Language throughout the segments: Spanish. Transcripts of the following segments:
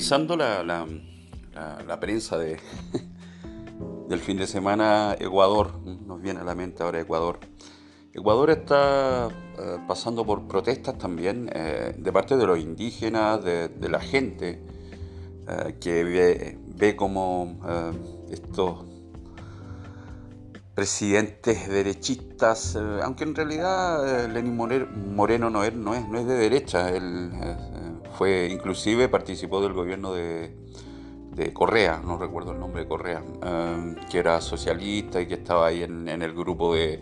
revisando la, la, la, prensa de, del fin de semana, Ecuador, nos viene a la mente ahora Ecuador. Ecuador está eh, pasando por protestas también eh, de parte de los indígenas, de, la gente eh, que ve, ve como estos presidentes derechistas, aunque en realidad Lenín Moreno no es, no es, no es de derecha, él fue inclusive participó del gobierno de, Correa, no recuerdo el nombre de Correa, um, que era socialista y que estaba ahí en, el grupo de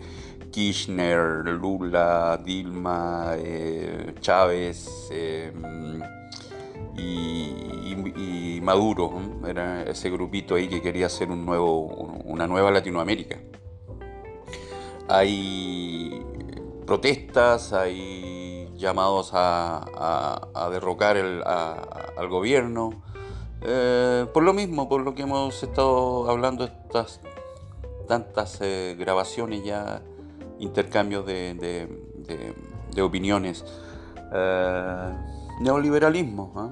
Kirchner, Lula, Dilma, eh, Chávez em, y, Maduro. Era ese grupito ahí que quería hacer un nuevo, una nueva Latinoamérica. Hay protestas, hay llamados a, derrocar al gobierno. Eh, por lo mismo, por lo que hemos estado hablando estas tantas eh, grabaciones ya, intercambios de, opiniones. Eh, neoliberalismo,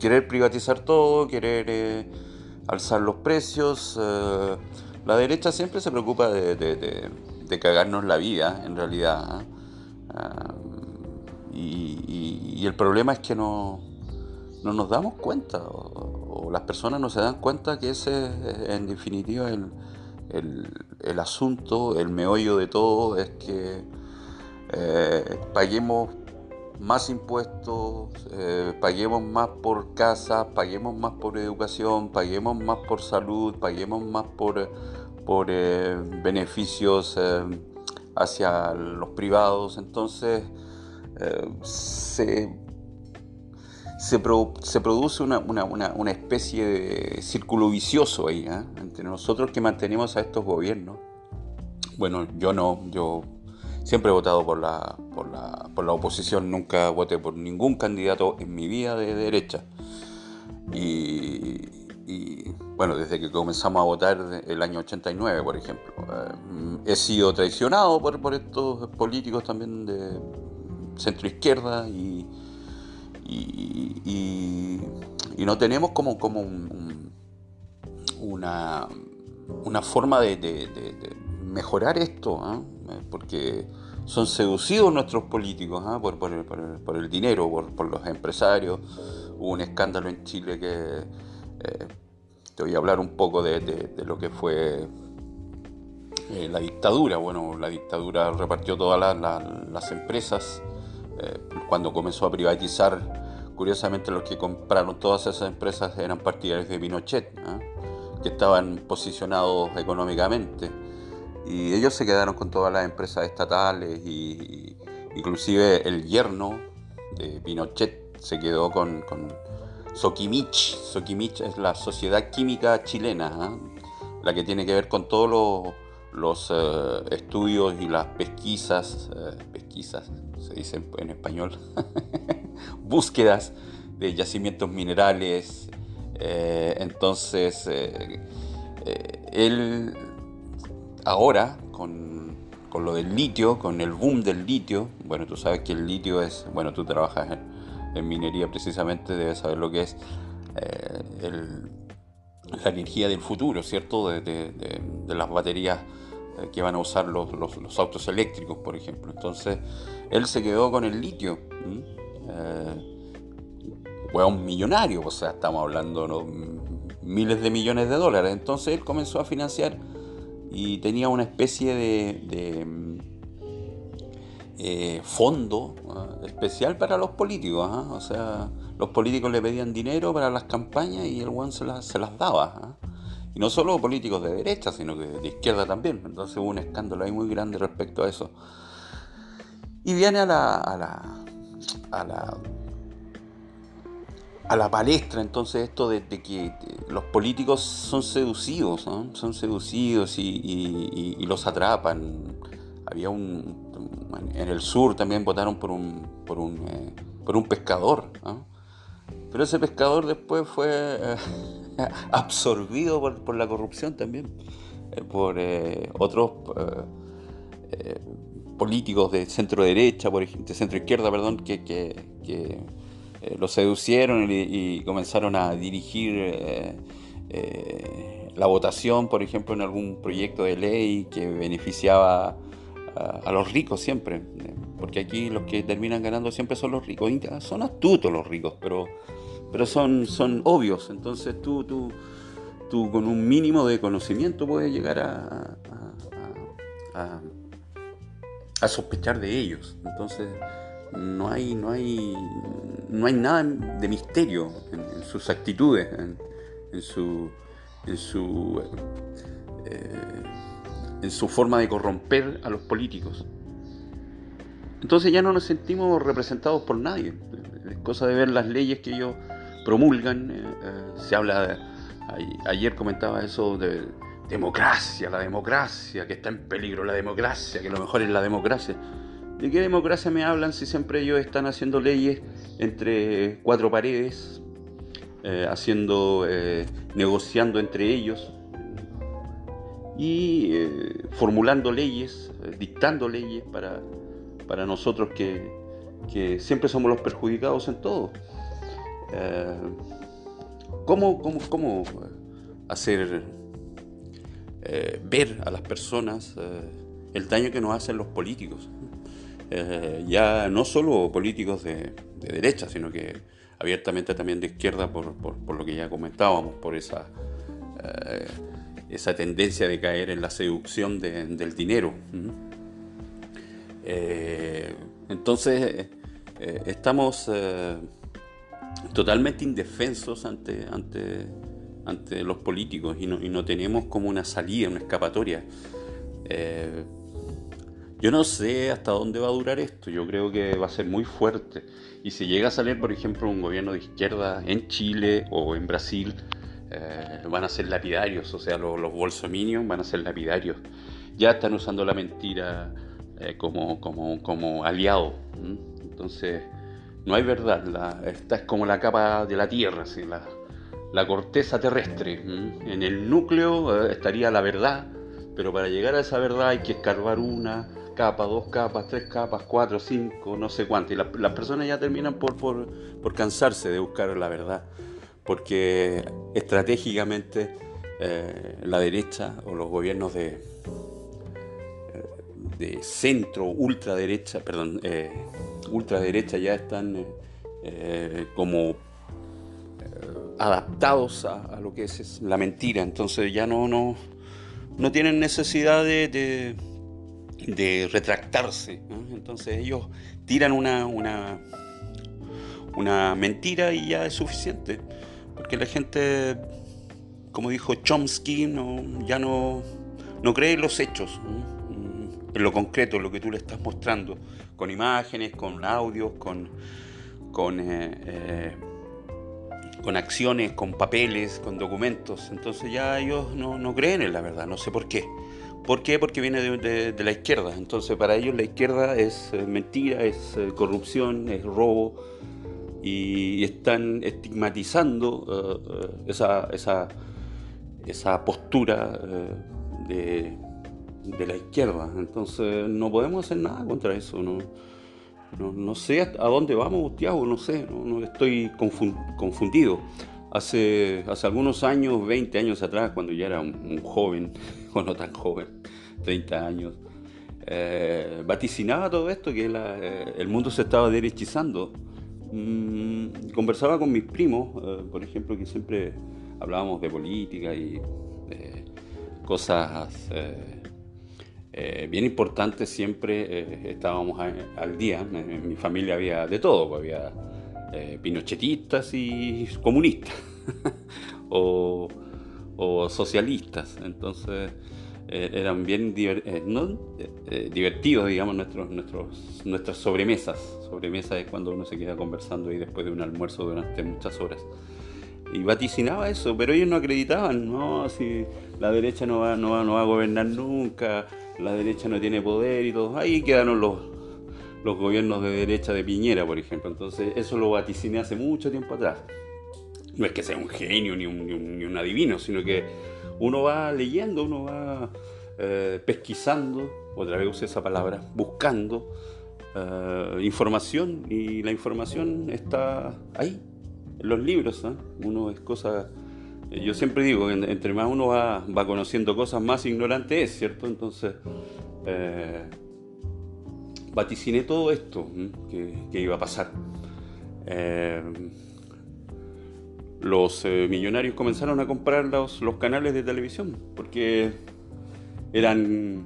querer privatizar todo, querer alzar los precios. la derecha siempre se preocupa de, cagarnos la vida, en realidad y, el problema es que no, no nos damos cuenta, o, las personas no se dan cuenta que ese es en definitiva el, el, asunto, el meollo de todo, es que eh, paguemos más impuestos, eh, paguemos más por casa, paguemos más por educación, paguemos más por salud, paguemos más por, por eh, beneficios hacia los privados. Entonces, eh, se, se, produce una, especie de círculo vicioso ahí, ¿eh? entre nosotros que mantenemos a estos gobiernos. Bueno, yo no, yo siempre he votado por la, por la, oposición, nunca voté por ningún candidato en mi vida de derecha. Y, bueno, desde que comenzamos a votar el año 89, por ejemplo, eh, he sido traicionado por, por estos políticos también de, centro izquierda y, y, no tenemos como, como una, una forma de, mejorar esto, ¿ah? porque son seducidos nuestros políticos ¿ah? por, el dinero, por, los empresarios. Hubo un escándalo en Chile que eh, te voy a hablar un poco de, lo que fue eh, la dictadura. Bueno, la dictadura repartió todas las empresas eh, cuando comenzó a privatizar, curiosamente los que compraron todas esas empresas eran partidarios de Pinochet, ¿ah? que estaban posicionados económicamente. Y ellos se quedaron con todas las empresas estatales y, inclusive el yerno de Pinochet se quedó con, con Sokimich. Sokimich es la sociedad química chilena, ¿ah? la que tiene que ver con todos los eh, estudios y las pesquisas, eh, pesquisas se dice en español, búsquedas de yacimientos minerales. Eh, entonces, él ahora, con, con, lo del litio, con el boom del litio, bueno, tú sabes que el litio es, bueno, tú trabajas en, minería precisamente, debes saber lo que es la energía del futuro, ¿cierto? de, de las baterías eh, que van a usar los, los, autos eléctricos, por ejemplo. Entonces, él se quedó con el litio. Eh, un millonario, o sea, estamos hablando de miles de millones de dólares. Entonces, él comenzó a financiar y tenía una especie de, eh, fondo especial para los políticos. O sea, los políticos le pedían dinero para las campañas y el one se, se las daba. Y no solo políticos de derecha, sino que de izquierda también. Entonces hubo un escándalo ahí muy grande respecto a eso. Y viene a la, a la, a la, a la palestra entonces esto de, que los políticos son seducidos, son seducidos y, los atrapan. Había un, en el sur también votaron por un, por un, eh, por un pescador, pero ese pescador después fue... Eh, absorbido por, la corrupción también, eh, por eh, otros políticos de centro derecha, por ejemplo, de centro izquierda, perdón, que, eh, lo seducieron y, comenzaron a dirigir la votación, por ejemplo, en algún proyecto de ley que beneficiaba a, los ricos siempre, porque aquí los que terminan ganando siempre son los ricos, son astutos los ricos, pero, pero son, son obvios, entonces tú, tú, tú con un mínimo de conocimiento puedes llegar a sospechar de ellos, entonces no hay, no hay, no hay nada de misterio en, sus actitudes, en, su, en su eh, en su forma de corromper a los políticos. Entonces ya no nos sentimos representados por nadie. Es cosa de ver las leyes que ellos promulgan. Eh, eh, se habla, ayer comentaba eso de democracia, la democracia, que está en peligro la democracia, que lo mejor es la democracia. ¿De qué democracia me hablan si siempre ellos están haciendo leyes entre cuatro paredes, eh, haciendo, negociando entre ellos? y eh, formulando leyes, eh, dictando leyes para, para nosotros que, siempre somos los perjudicados en todo. Eh, ¿cómo, cómo, hacer ver a las personas el daño que nos hacen los políticos? ya no solo políticos de, derecha, sino que abiertamente también de izquierda, por, por lo que ya comentábamos, por esa esa tendencia de caer en la seducción del dinero. Eh, entonces, eh, estamos eh, totalmente indefensos ante, ante, ante los políticos y no, tenemos como una salida, una escapatoria. yo no sé hasta dónde va a durar esto, yo creo que va a ser muy fuerte. Y si llega a salir, por ejemplo, un gobierno de izquierda en Chile o en Brasil, eh, van a ser lapidarios, o sea, los, los, bolsominios van a ser lapidarios. Ya están usando la mentira eh, como, como, como, aliado. Entonces, no hay verdad. esta es como la capa de la Tierra, la, la, corteza terrestre. En el núcleo eh, estaría la verdad, pero para llegar a esa verdad hay que escarbar una capa, dos capas, tres capas, cuatro, cinco, no sé cuánto. Y las personas ya terminan por, por, por cansarse de buscar la verdad porque estratégicamente eh, la derecha o los gobiernos de, eh, de centro, ultraderecha, perdón, eh, ultraderecha ya están como adaptados a, lo que es, la mentira, entonces ya no, no, no tienen necesidad de, de, retractarse, entonces ellos tiran una, una, una mentira y ya es suficiente. Porque la gente, como dijo Chomsky, no, ya no, no cree en los hechos, en lo concreto, en lo que tú le estás mostrando, con imágenes, con audios, con, con, eh, eh, con acciones, con papeles, con documentos. Entonces ya ellos no, creen en la verdad, no sé por qué. ¿Por qué? Porque viene de, de la izquierda. Entonces para ellos la izquierda es eh, mentira, es corrupción, es robo, y están estigmatizando eh, eh, esa, esa, esa, postura eh, de, la izquierda. Entonces no podemos hacer nada contra eso. No, no, sé a dónde vamos, Tiago, no sé, no, estoy confundido. Hace, hace algunos años, 20 años atrás, cuando ya era un, joven, o no tan joven, 30 años, vaticinaba todo esto, que el mundo se estaba derechizando Mm, conversaba con mis primos, eh, por ejemplo, que siempre hablábamos de política y cosas eh, eh, bien importantes, siempre estábamos al día. En, mi familia había de todo, pues, había pinochetistas y comunistas o, o socialistas. Entonces eh, eran bien eh, eh, divertidos, digamos, nuestros, nuestros, nuestras sobremesas. Sobremesa es cuando uno se queda conversando ahí después de un almuerzo durante muchas horas. Y vaticinaba eso, pero ellos no acreditaban, no, si la derecha no va, no va, a gobernar nunca, la derecha no tiene poder y todo. Ahí quedaron los, los gobiernos de derecha de Piñera, por ejemplo. Entonces, eso lo vaticiné hace mucho tiempo atrás. No es que sea un genio ni un, ni un adivino, sino que uno va leyendo, uno va eh, pesquisando, otra vez usé esa palabra, buscando eh, información y la información está ahí, en los libros. ¿ah? Uno es cosa, yo siempre digo, entre más uno va, conociendo cosas, más ignorante es, ¿cierto? Entonces, eh, vaticiné todo esto que, iba a pasar. Eh, los millonarios comenzaron a comprar los, los canales de televisión porque eran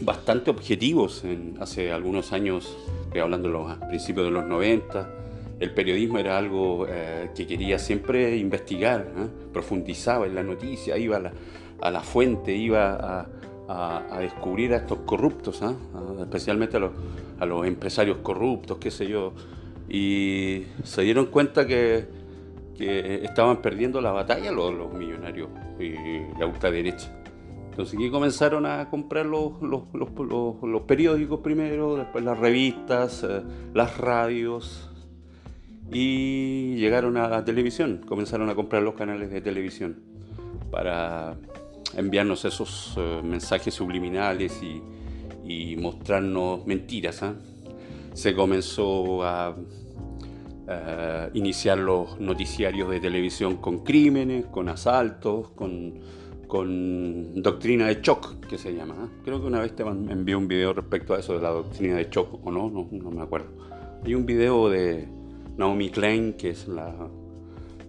bastante objetivos hace algunos años, hablando de los principios de los 90. El periodismo era algo eh, que quería siempre investigar, ¿eh? profundizaba en la noticia, iba a la, fuente, iba a, descubrir a estos corruptos, ¿eh? especialmente a los, empresarios corruptos, qué sé yo. Y se dieron cuenta que, estaban perdiendo la batalla los, los millonarios y la ultraderecha. Entonces aquí comenzaron a comprar los, periódicos primero, después las revistas, eh, las radios y llegaron a la televisión, comenzaron a comprar los canales de televisión para enviarnos esos eh, mensajes subliminales y, mostrarnos mentiras. ¿ah? Se comenzó a eh, iniciar los noticiarios de televisión con crímenes, con asaltos, con con doctrina de shock, que se llama. ¿eh? Creo que una vez te envió un video respecto a eso de la doctrina de shock, o no, no, me acuerdo. Hay un video de Naomi Klein, que es la,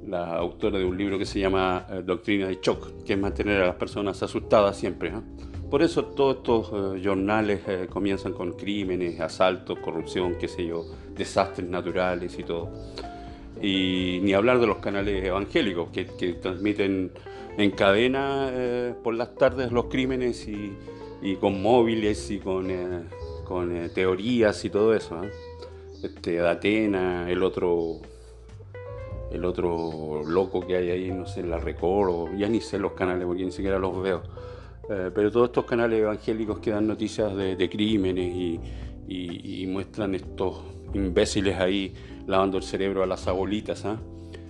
la autora de un libro que se llama eh, Doctrina de Shock, que es mantener a las personas asustadas siempre. ¿eh? Por eso todos estos jornales comienzan con crímenes, asaltos, corrupción, qué sé yo, desastres naturales y todo. Y ni hablar de los canales evangélicos que, que transmiten encadena eh, por las tardes los crímenes y, con móviles y con, eh, con eh, teorías y todo eso. Este, de Atena, el otro, el otro loco que hay ahí, no sé, la Record, ya ni sé los canales porque ni siquiera los veo. pero todos estos canales evangélicos que dan noticias de, crímenes y, y, muestran estos imbéciles ahí lavando el cerebro a las abuelitas. ¿ah?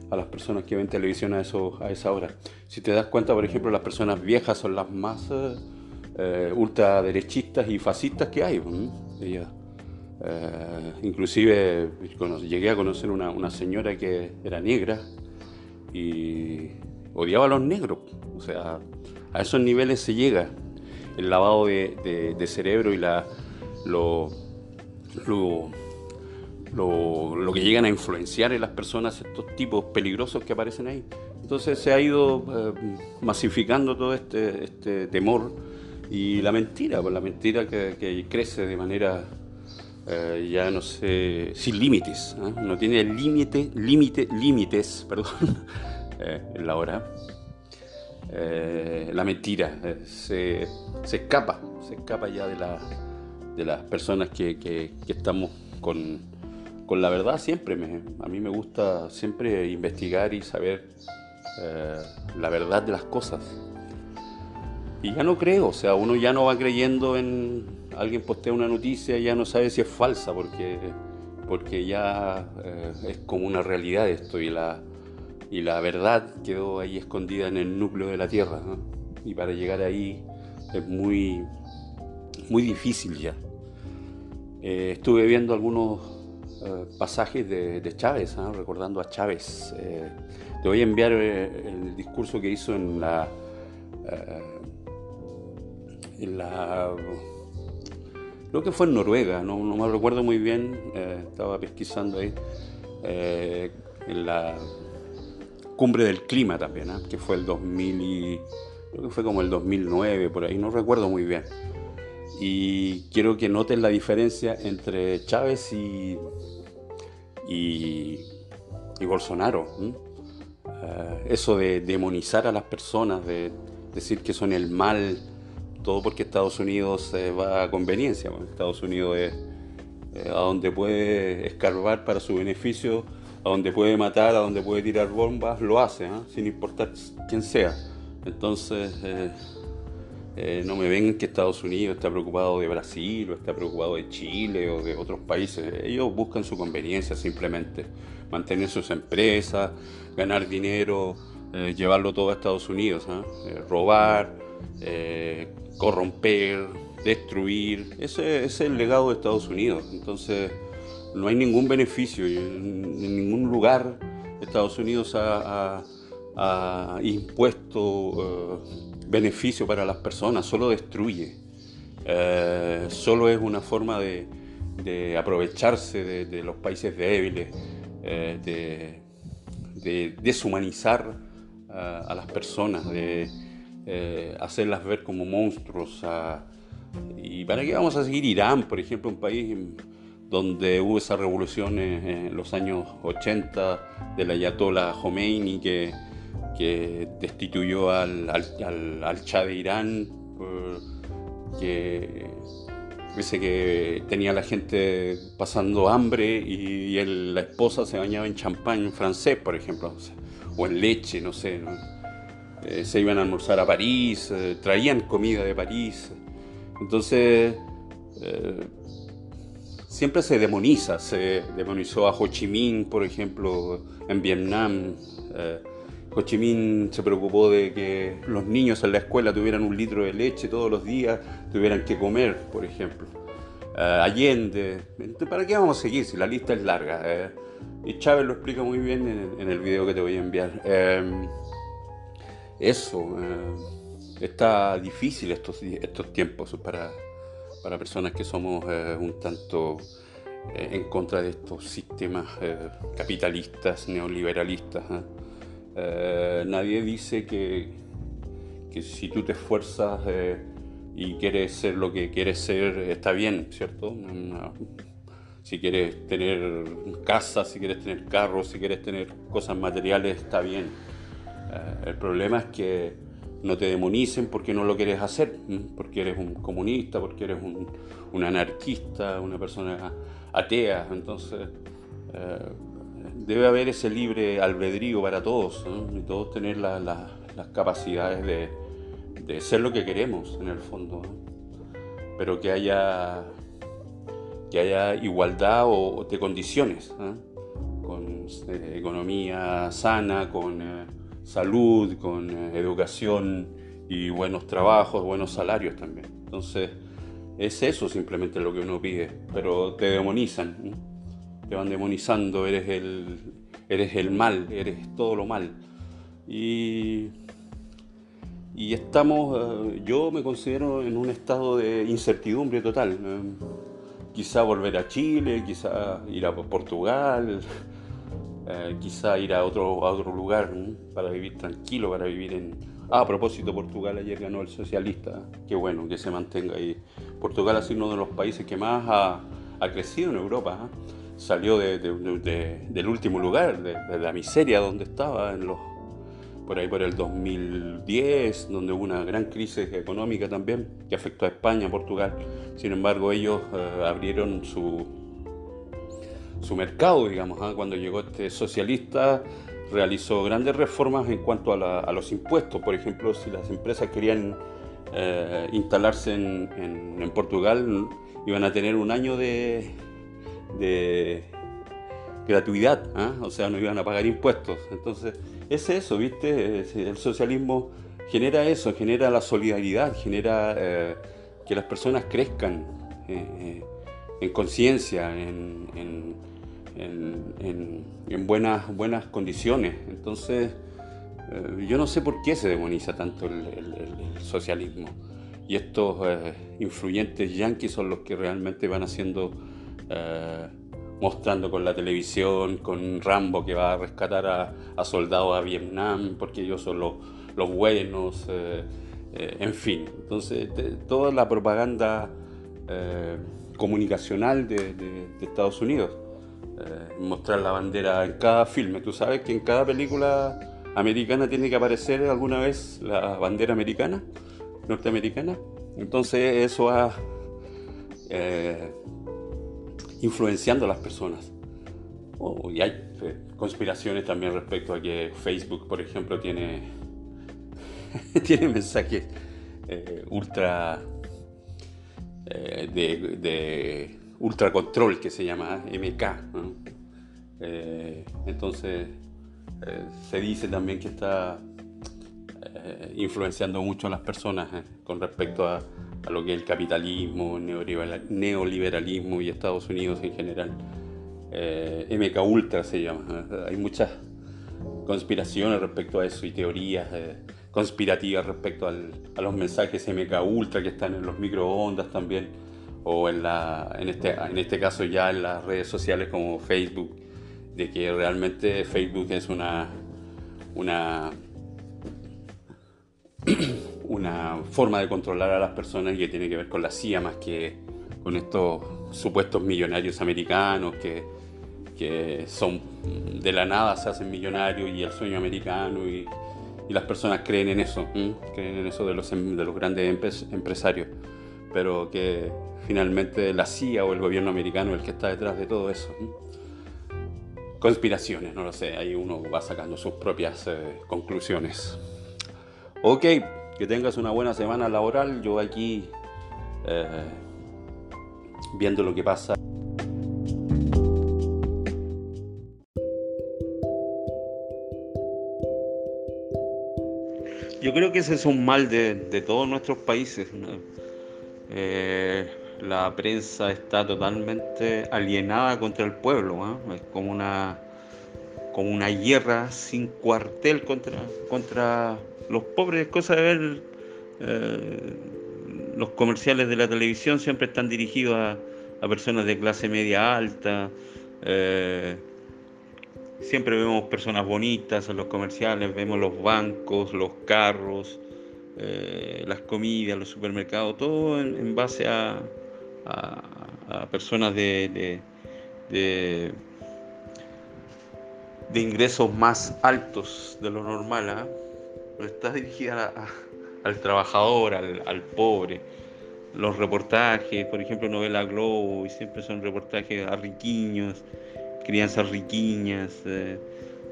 a las personas que ven televisión a, eso, a esa hora. Si te das cuenta, por ejemplo, las personas viejas son las más eh, eh ultraderechistas y fascistas que hay. Eh, inclusive llegué a conocer una, una, señora que era negra y odiaba a los negros. O sea, a esos niveles se llega el lavado de, de, cerebro y la, lo, lo lo, que llegan a influenciar en las personas, estos tipos peligrosos que aparecen ahí. Entonces se ha ido eh, masificando todo este, este, temor y la mentira, pues la mentira que, crece de manera eh, ya no sé, sin límites, ¿eh? no tiene límite, límite, límites, perdón, en la hora. la mentira se, se, escapa, se escapa ya de, la, de las personas que, que estamos con, con la verdad siempre. Me, a mí me gusta siempre investigar y saber eh, la verdad de las cosas. Y ya no creo, o sea, uno ya no va creyendo en alguien postea una noticia ya no sabe si es falsa porque, porque ya eh, es como una realidad esto y la, y la verdad quedó ahí escondida en el núcleo de la Tierra. Y para llegar ahí es muy, muy difícil ya. Eh, estuve viendo algunos eh, pasajes de, Chávez, ¿ah? recordando a Chávez. Te voy a enviar el discurso que hizo en la, en la creo que fue en Noruega, no, me recuerdo muy bien, estaba pesquisando ahí, en la cumbre del clima también, ¿ah? que fue el 2000 y, creo que fue como el 2009, por ahí, no recuerdo muy bien. Y quiero que noten la diferencia entre Chávez y, y, Bolsonaro. Eh, eso de demonizar a las personas, de decir que son el mal, todo porque Estados Unidos va a conveniencia. Estados Unidos es eh, a donde puede escarbar para su beneficio, a donde puede matar, a donde puede tirar bombas, lo hace, ¿ah? sin importar quién sea. Entonces, eh, eh, no me ven que Estados Unidos está preocupado de Brasil o está preocupado de Chile o de otros países. Ellos buscan su conveniencia simplemente, mantener sus empresas, ganar dinero, eh, llevarlo todo a Estados Unidos, ¿ah? Eh, corromper, destruir. Ese, es el legado de Estados Unidos. Entonces, no hay ningún beneficio. En, ningún lugar Estados Unidos ha, impuesto eh, beneficio para las personas, solo destruye. Eh, solo es una forma de, aprovecharse de, los países débiles, de, deshumanizar a las personas, hacerlas ver como monstruos. ¿Y para qué vamos a seguir Irán, por ejemplo, un país donde hubo esa revolución en los años 80 del Ayatollah Khomeini que, que destituyó al, al, al, Shah de Irán, que dice que tenía la gente pasando hambre y, la esposa se bañaba en champán francés, por ejemplo, o en leche, no sé. Eh, se iban a almorzar a París, eh, traían comida de París. Entonces, eh, siempre se demoniza, se demonizó a Ho Chi Minh, por ejemplo, en Vietnam. Ho Chi Minh se preocupó de que los niños en la escuela tuvieran un litro de leche todos los días, tuvieran que comer, por ejemplo. Allende, ¿para qué vamos a seguir si la lista es larga? y Chávez lo explica muy bien en, el video que te voy a enviar. Eso, está difícil estos, estos tiempos para, para personas que somos eh, un tanto eh, en contra de estos sistemas eh, capitalistas, neoliberalistas. nadie dice que, que, si tú te esfuerzas y quieres ser lo que quieres ser, está bien, ¿cierto? si quieres tener casa, si quieres tener carros, si quieres tener cosas materiales, está bien. El problema es que no te demonicen porque no lo quieres hacer, porque eres un comunista, porque eres un, anarquista, una persona atea. Entonces, eh, debe haber ese libre albedrío para todos, y todos tener las capacidades de, ser lo que queremos en el fondo, pero que haya, que haya igualdad o, de condiciones, con eh, economía sana, con eh, salud, con eh, educación y buenos trabajos, buenos salarios también. Entonces, es eso simplemente lo que uno pide, pero te demonizan, te van demonizando, eres el, eres el mal, eres todo lo mal. Y, y estamos, eh, yo me considero en un estado de incertidumbre total. quizá volver a Chile, quizá ir a Portugal, eh, quizá ir a otro, a otro lugar para vivir tranquilo, para vivir en... Ah, a propósito, Portugal ayer ganó el socialista, qué bueno que se mantenga ahí. Portugal ha sido uno de los países que más ha, ha crecido en Europa. ¿ah? Salió de, de, del último lugar, de, la miseria donde estaba, en los, por ahí por el 2010, donde hubo una gran crisis económica también, que afectó a España, Portugal. Sin embargo, ellos eh, abrieron su, su mercado, digamos. ¿ah? Cuando llegó este socialista, realizó grandes reformas en cuanto a, los impuestos. Por ejemplo, si las empresas querían eh, instalarse en, Portugal, iban a tener un año de, gratuidad, ¿ah? o sea, no iban a pagar impuestos. Entonces, es eso, ¿viste? El socialismo genera eso, genera la solidaridad, genera eh, que las personas crezcan eh, en conciencia, en en, buenas, buenas condiciones. Entonces, eh, yo no sé por qué se demoniza tanto el, socialismo. Y estos eh, influyentes yanquis son los que realmente van haciendo, eh, mostrando con la televisión, con Rambo que va a rescatar a, soldados a Vietnam, porque ellos son los, los buenos, en fin. Entonces, toda la propaganda comunicacional de Estados Unidos. Eh, mostrar la bandera en cada filme. Tú sabes que en cada película americana tiene que aparecer alguna vez la bandera americana, norteamericana. Entonces eso va eh, influenciando a las personas. Y hay eh, conspiraciones también respecto a que Facebook, por ejemplo, tiene, tiene mensajes ultra de ultracontrol que se llama MK. Eh, entonces eh, se dice también que está eh, influenciando mucho a las personas con respecto a, lo que es el capitalismo, neoliberalismo y Estados Unidos en general. Eh, MK Ultra se llama. Hay muchas conspiraciones respecto a eso y teorías eh, conspirativas respecto a los mensajes MK Ultra que están en los microondas también o en, la, en, este, en este caso ya en las redes sociales como Facebook, de que realmente Facebook es una, una, una forma de controlar a las personas y que tiene que ver con la CIA más que con estos supuestos millonarios americanos que que son de la nada se hacen millonarios y el sueño americano y, las personas creen en eso, creen en eso de los, em, de los grandes empresarios, pero que finalmente la CIA o el gobierno americano el que está detrás de todo eso. Conspiraciones, no lo sé, ahí uno va sacando sus propias eh, conclusiones. Ok, que tengas una buena semana laboral, yo aquí eh, viendo lo que pasa. Yo creo que ese es un mal de, todos nuestros países. Eh, la prensa está totalmente alienada contra el pueblo. Es como una, como una guerra sin cuartel contra, contra los pobres. Cosa de ver eh, los comerciales de la televisión siempre están dirigidos a, personas de clase media alta. Eh, Siempre vemos personas bonitas en los comerciales, vemos los bancos, los carros, eh, las comidas, los supermercados, todo en, base a, personas de, de, ingresos más altos de lo normal. ¿ah? está dirigida al trabajador, al, pobre. Los reportajes, por ejemplo, Novela Globo, siempre son reportajes a riquiños crianzas riquiñas, eh,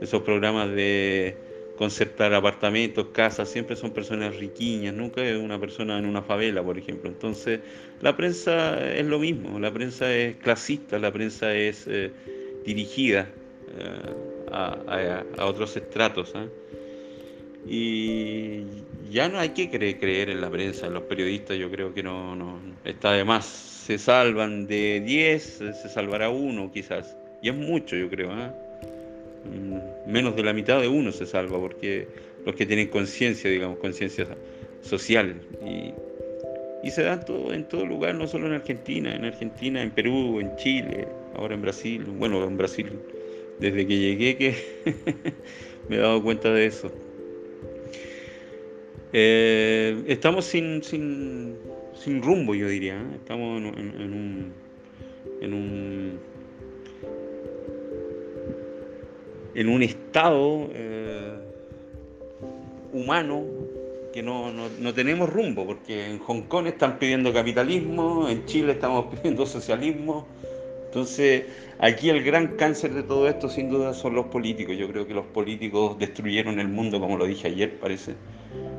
esos programas de concertar apartamentos, casas, siempre son personas riquiñas, nunca es una persona en una favela, por ejemplo. Entonces, la prensa es lo mismo, la prensa es clasista, la prensa es eh, dirigida eh, a, otros estratos. ¿ah? Y ya no hay que creer, en la prensa, en los periodistas, yo creo que no, no está de más. Se salvan de 10, se salvará uno quizás. Y es mucho, yo creo. ¿eh? Mm, menos de la mitad de uno se salva, porque los que tienen conciencia, digamos, conciencia social. Y, se da todo, en todo lugar, no solo en Argentina, en Argentina, en Perú, en Chile, ahora en Brasil. Bueno, en Brasil, desde que llegué que me he dado cuenta de eso. Eh, estamos sin, sin, sin, rumbo, yo diría. ¿eh? Estamos en un, en un en un estado eh, humano que no, tenemos rumbo, porque en Hong Kong están pidiendo capitalismo, en Chile estamos pidiendo socialismo. Entonces, aquí el gran cáncer de todo esto sin duda son los políticos. Yo creo que los políticos destruyeron el mundo, como lo dije ayer, parece.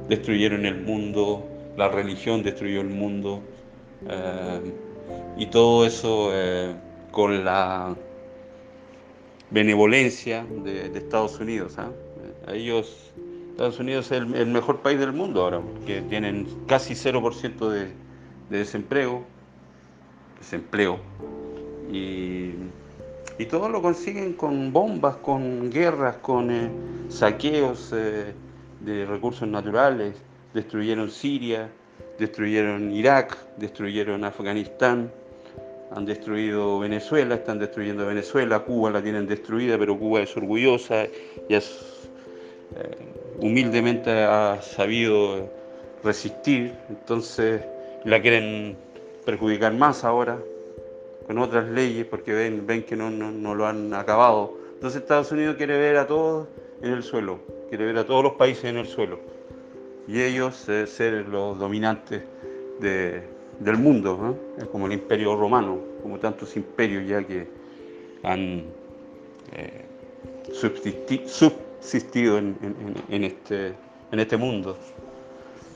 Destruyeron el mundo, la religión destruyó el mundo. Eh, y todo eso eh, con la benevolencia de, Estados Unidos. A ellos, Estados Unidos es el, mejor país del mundo ahora, porque tienen casi 0% de, de desempleo, desempleo, y, y, todo lo consiguen con bombas, con guerras, con eh, saqueos eh, de recursos naturales, destruyeron Siria, destruyeron Irak, destruyeron Afganistán, han destruido Venezuela, están destruyendo Venezuela, Cuba la tienen destruida, pero Cuba es orgullosa y es, eh, humildemente ha sabido resistir, entonces la quieren perjudicar más ahora con otras leyes porque ven, ven que no, no, lo han acabado. Entonces Estados Unidos quiere ver a todos en el suelo, quiere ver a todos los países en el suelo y ellos eh, ser los dominantes de, del mundo, como el imperio romano, como tantos imperios ya que han eh, subsistido en, este, en este mundo.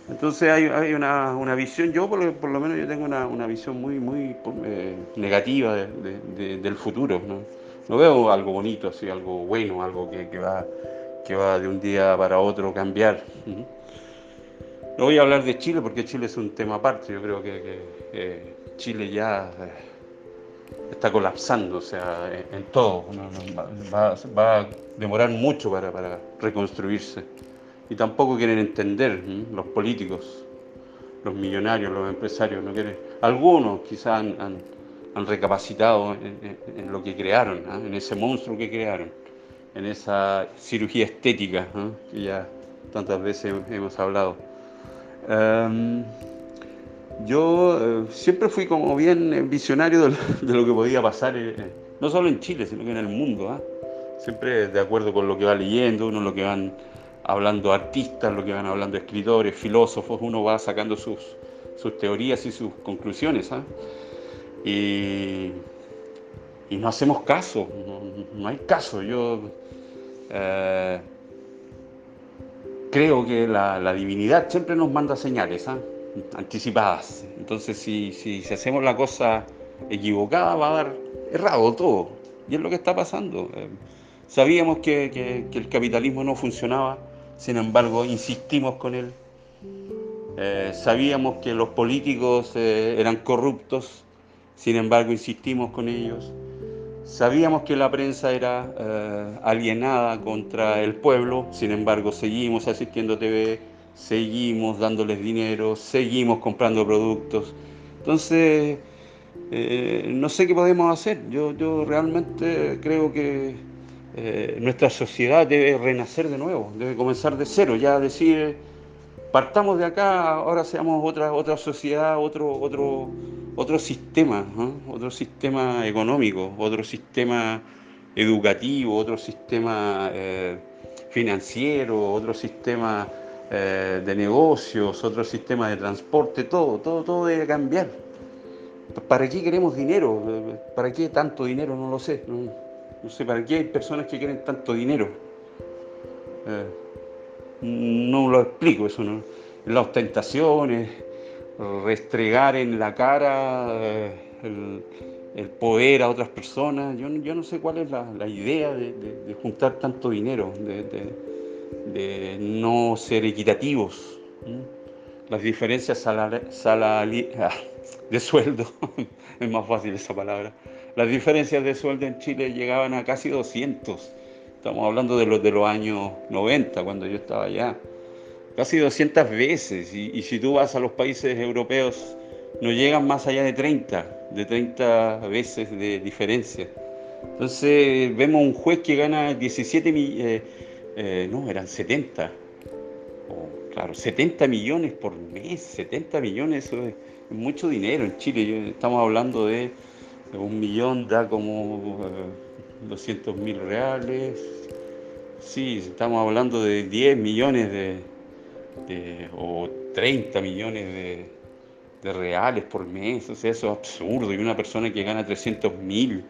Entonces hay, una, visión, yo por lo, menos yo tengo una, visión muy, muy eh, negativa del futuro. ¿no? veo algo bonito, así, algo bueno, algo que, va, que va de un día para otro cambiar. No voy a hablar de Chile porque Chile es un tema aparte. Yo creo que, Chile ya eh, está colapsando, o sea, en, todo. va, a demorar mucho para, reconstruirse. Y tampoco quieren entender los políticos, los millonarios, los empresarios. No quieren. Algunos quizás han, recapacitado en, lo que crearon, ¿ah? en ese monstruo que crearon, en esa cirugía estética ¿ah? que ya tantas veces hemos hablado. Em, yo eh, siempre fui como bien visionario de, lo que podía pasar, eh, no solo en Chile, sino que en el mundo. ¿ah? Siempre de acuerdo con lo que va leyendo, uno lo que van hablando artistas, lo que van hablando escritores, filósofos, uno va sacando sus, sus teorías y sus conclusiones. ¿ah? Y, y, no hacemos caso, no, hay caso. Yo eh, creo que la, divinidad siempre nos manda señales ¿ah? Anticipadas. Entonces, si, si, hacemos la cosa equivocada, va a dar errado todo. Y es lo que está pasando. Eh, sabíamos que, el capitalismo no funcionaba, sin embargo, insistimos con él. Eh, sabíamos que los políticos eh, eran corruptos, sin embargo, insistimos con ellos. Sabíamos que la prensa era alienada contra el pueblo, sin embargo seguimos asistiendo a TV, seguimos dándoles dinero, seguimos comprando productos. Entonces, eh, no sé qué podemos hacer. Yo, yo realmente creo que eh, nuestra sociedad debe renacer de nuevo, debe comenzar de cero, ya decir partamos de acá, ahora seamos otra, otra sociedad, otro, otro, otro sistema, otro sistema económico, otro sistema educativo, otro sistema eh, financiero, otro sistema eh, de negocios, otro sistema de transporte, todo, todo, todo debe cambiar. ¿Para qué queremos dinero? ¿Para qué tanto dinero? No lo sé. No, sé, ¿para qué hay personas que quieren tanto dinero? Eh, no lo explico eso, ¿no? Las ostentaciones, restregar en la cara eh, el, poder a otras personas. Yo, yo no sé cuál es la, idea de, juntar tanto dinero, no ser equitativos. Las diferencias ah, de sueldo, es más fácil esa palabra. Las diferencias de sueldo en Chile llegaban a casi 200 Estamos hablando de los de los años 90, cuando yo estaba allá. Casi 200 veces. Y, si tú vas a los países europeos, no llegan más allá de 30, de 30 veces de diferencia. Entonces vemos un juez que gana 17 millones, eh, eh, no, eran 70. claro, 70 millones por mes, 70 millones, eso es, mucho dinero en Chile. estamos hablando de un millón, da como... Eh, 200 mil reales. Sí, estamos hablando de 10 millones de, o 30 millones de, reales por mes. O sea, eso es absurdo. Y una persona que gana 300 mil.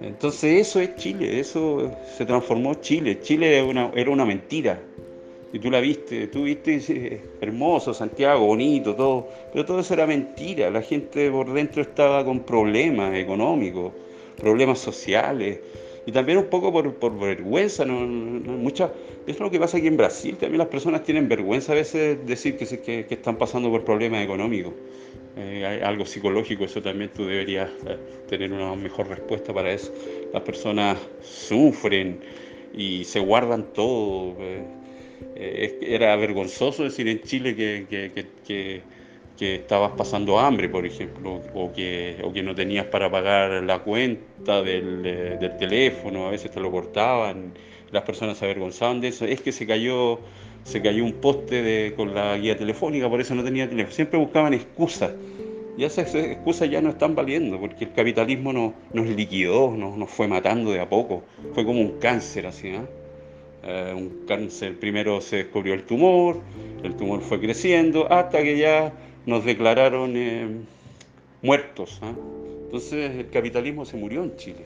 Entonces eso es Chile, eso se transformó Chile. Chile era una, era una mentira. Y tú la viste, tú viste hermoso, Santiago, bonito, todo. Pero todo eso era mentira. La gente por dentro estaba con problemas económicos problemas sociales y también un poco por, por vergüenza. ¿no? Mucha, es lo que pasa aquí en Brasil, también las personas tienen vergüenza a veces decir que, que están pasando por problemas económicos. Eh, algo psicológico, eso también tú deberías eh, tener una mejor respuesta para eso. Las personas sufren y se guardan todo. Eh, era vergonzoso decir en Chile que que estabas pasando hambre, por ejemplo, o que, o que no tenías para pagar la cuenta del, eh, del, teléfono, a veces te lo cortaban, las personas se avergonzaban de eso, es que se cayó, se cayó un poste de, con la guía telefónica, por eso no tenía teléfono, siempre buscaban excusas, y esas excusas ya no están valiendo, porque el capitalismo nos, nos liquidó, nos, nos, fue matando de a poco, fue como un cáncer así, ¿no? Eh, un cáncer, primero se descubrió el tumor, el tumor fue creciendo, hasta que ya nos declararon eh, muertos. ¿ah? Entonces el capitalismo se murió en Chile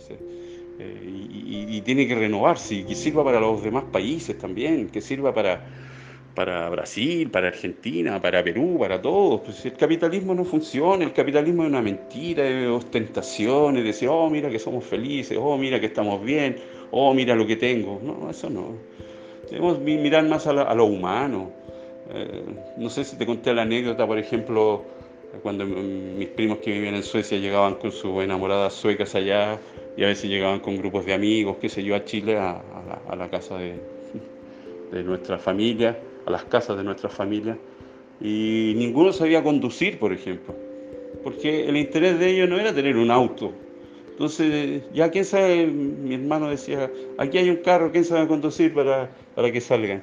eh, y, tiene que renovarse y que sirva para los demás países también, que sirva para, para Brasil, para Argentina, para Perú, para todos. Pues el capitalismo no funciona, el capitalismo es una mentira, es ostentación, es decir, oh, mira que somos felices, oh, mira que estamos bien, oh, mira lo que tengo. No, eso no. Debemos mirar más a, a lo humano Eh, no sé si te conté la anécdota, por ejemplo, cuando mis primos que vivían en Suecia llegaban con sus enamoradas suecas allá y a veces llegaban con grupos de amigos, qué sé yo, a Chile, a, la, casa de, nuestra familia, a las casas de nuestra familia, y ninguno sabía conducir, por ejemplo, porque el interés de ellos no era tener un auto. Entonces, ya quién sabe, mi hermano decía, aquí hay un carro, quién sabe conducir para, para que salgan.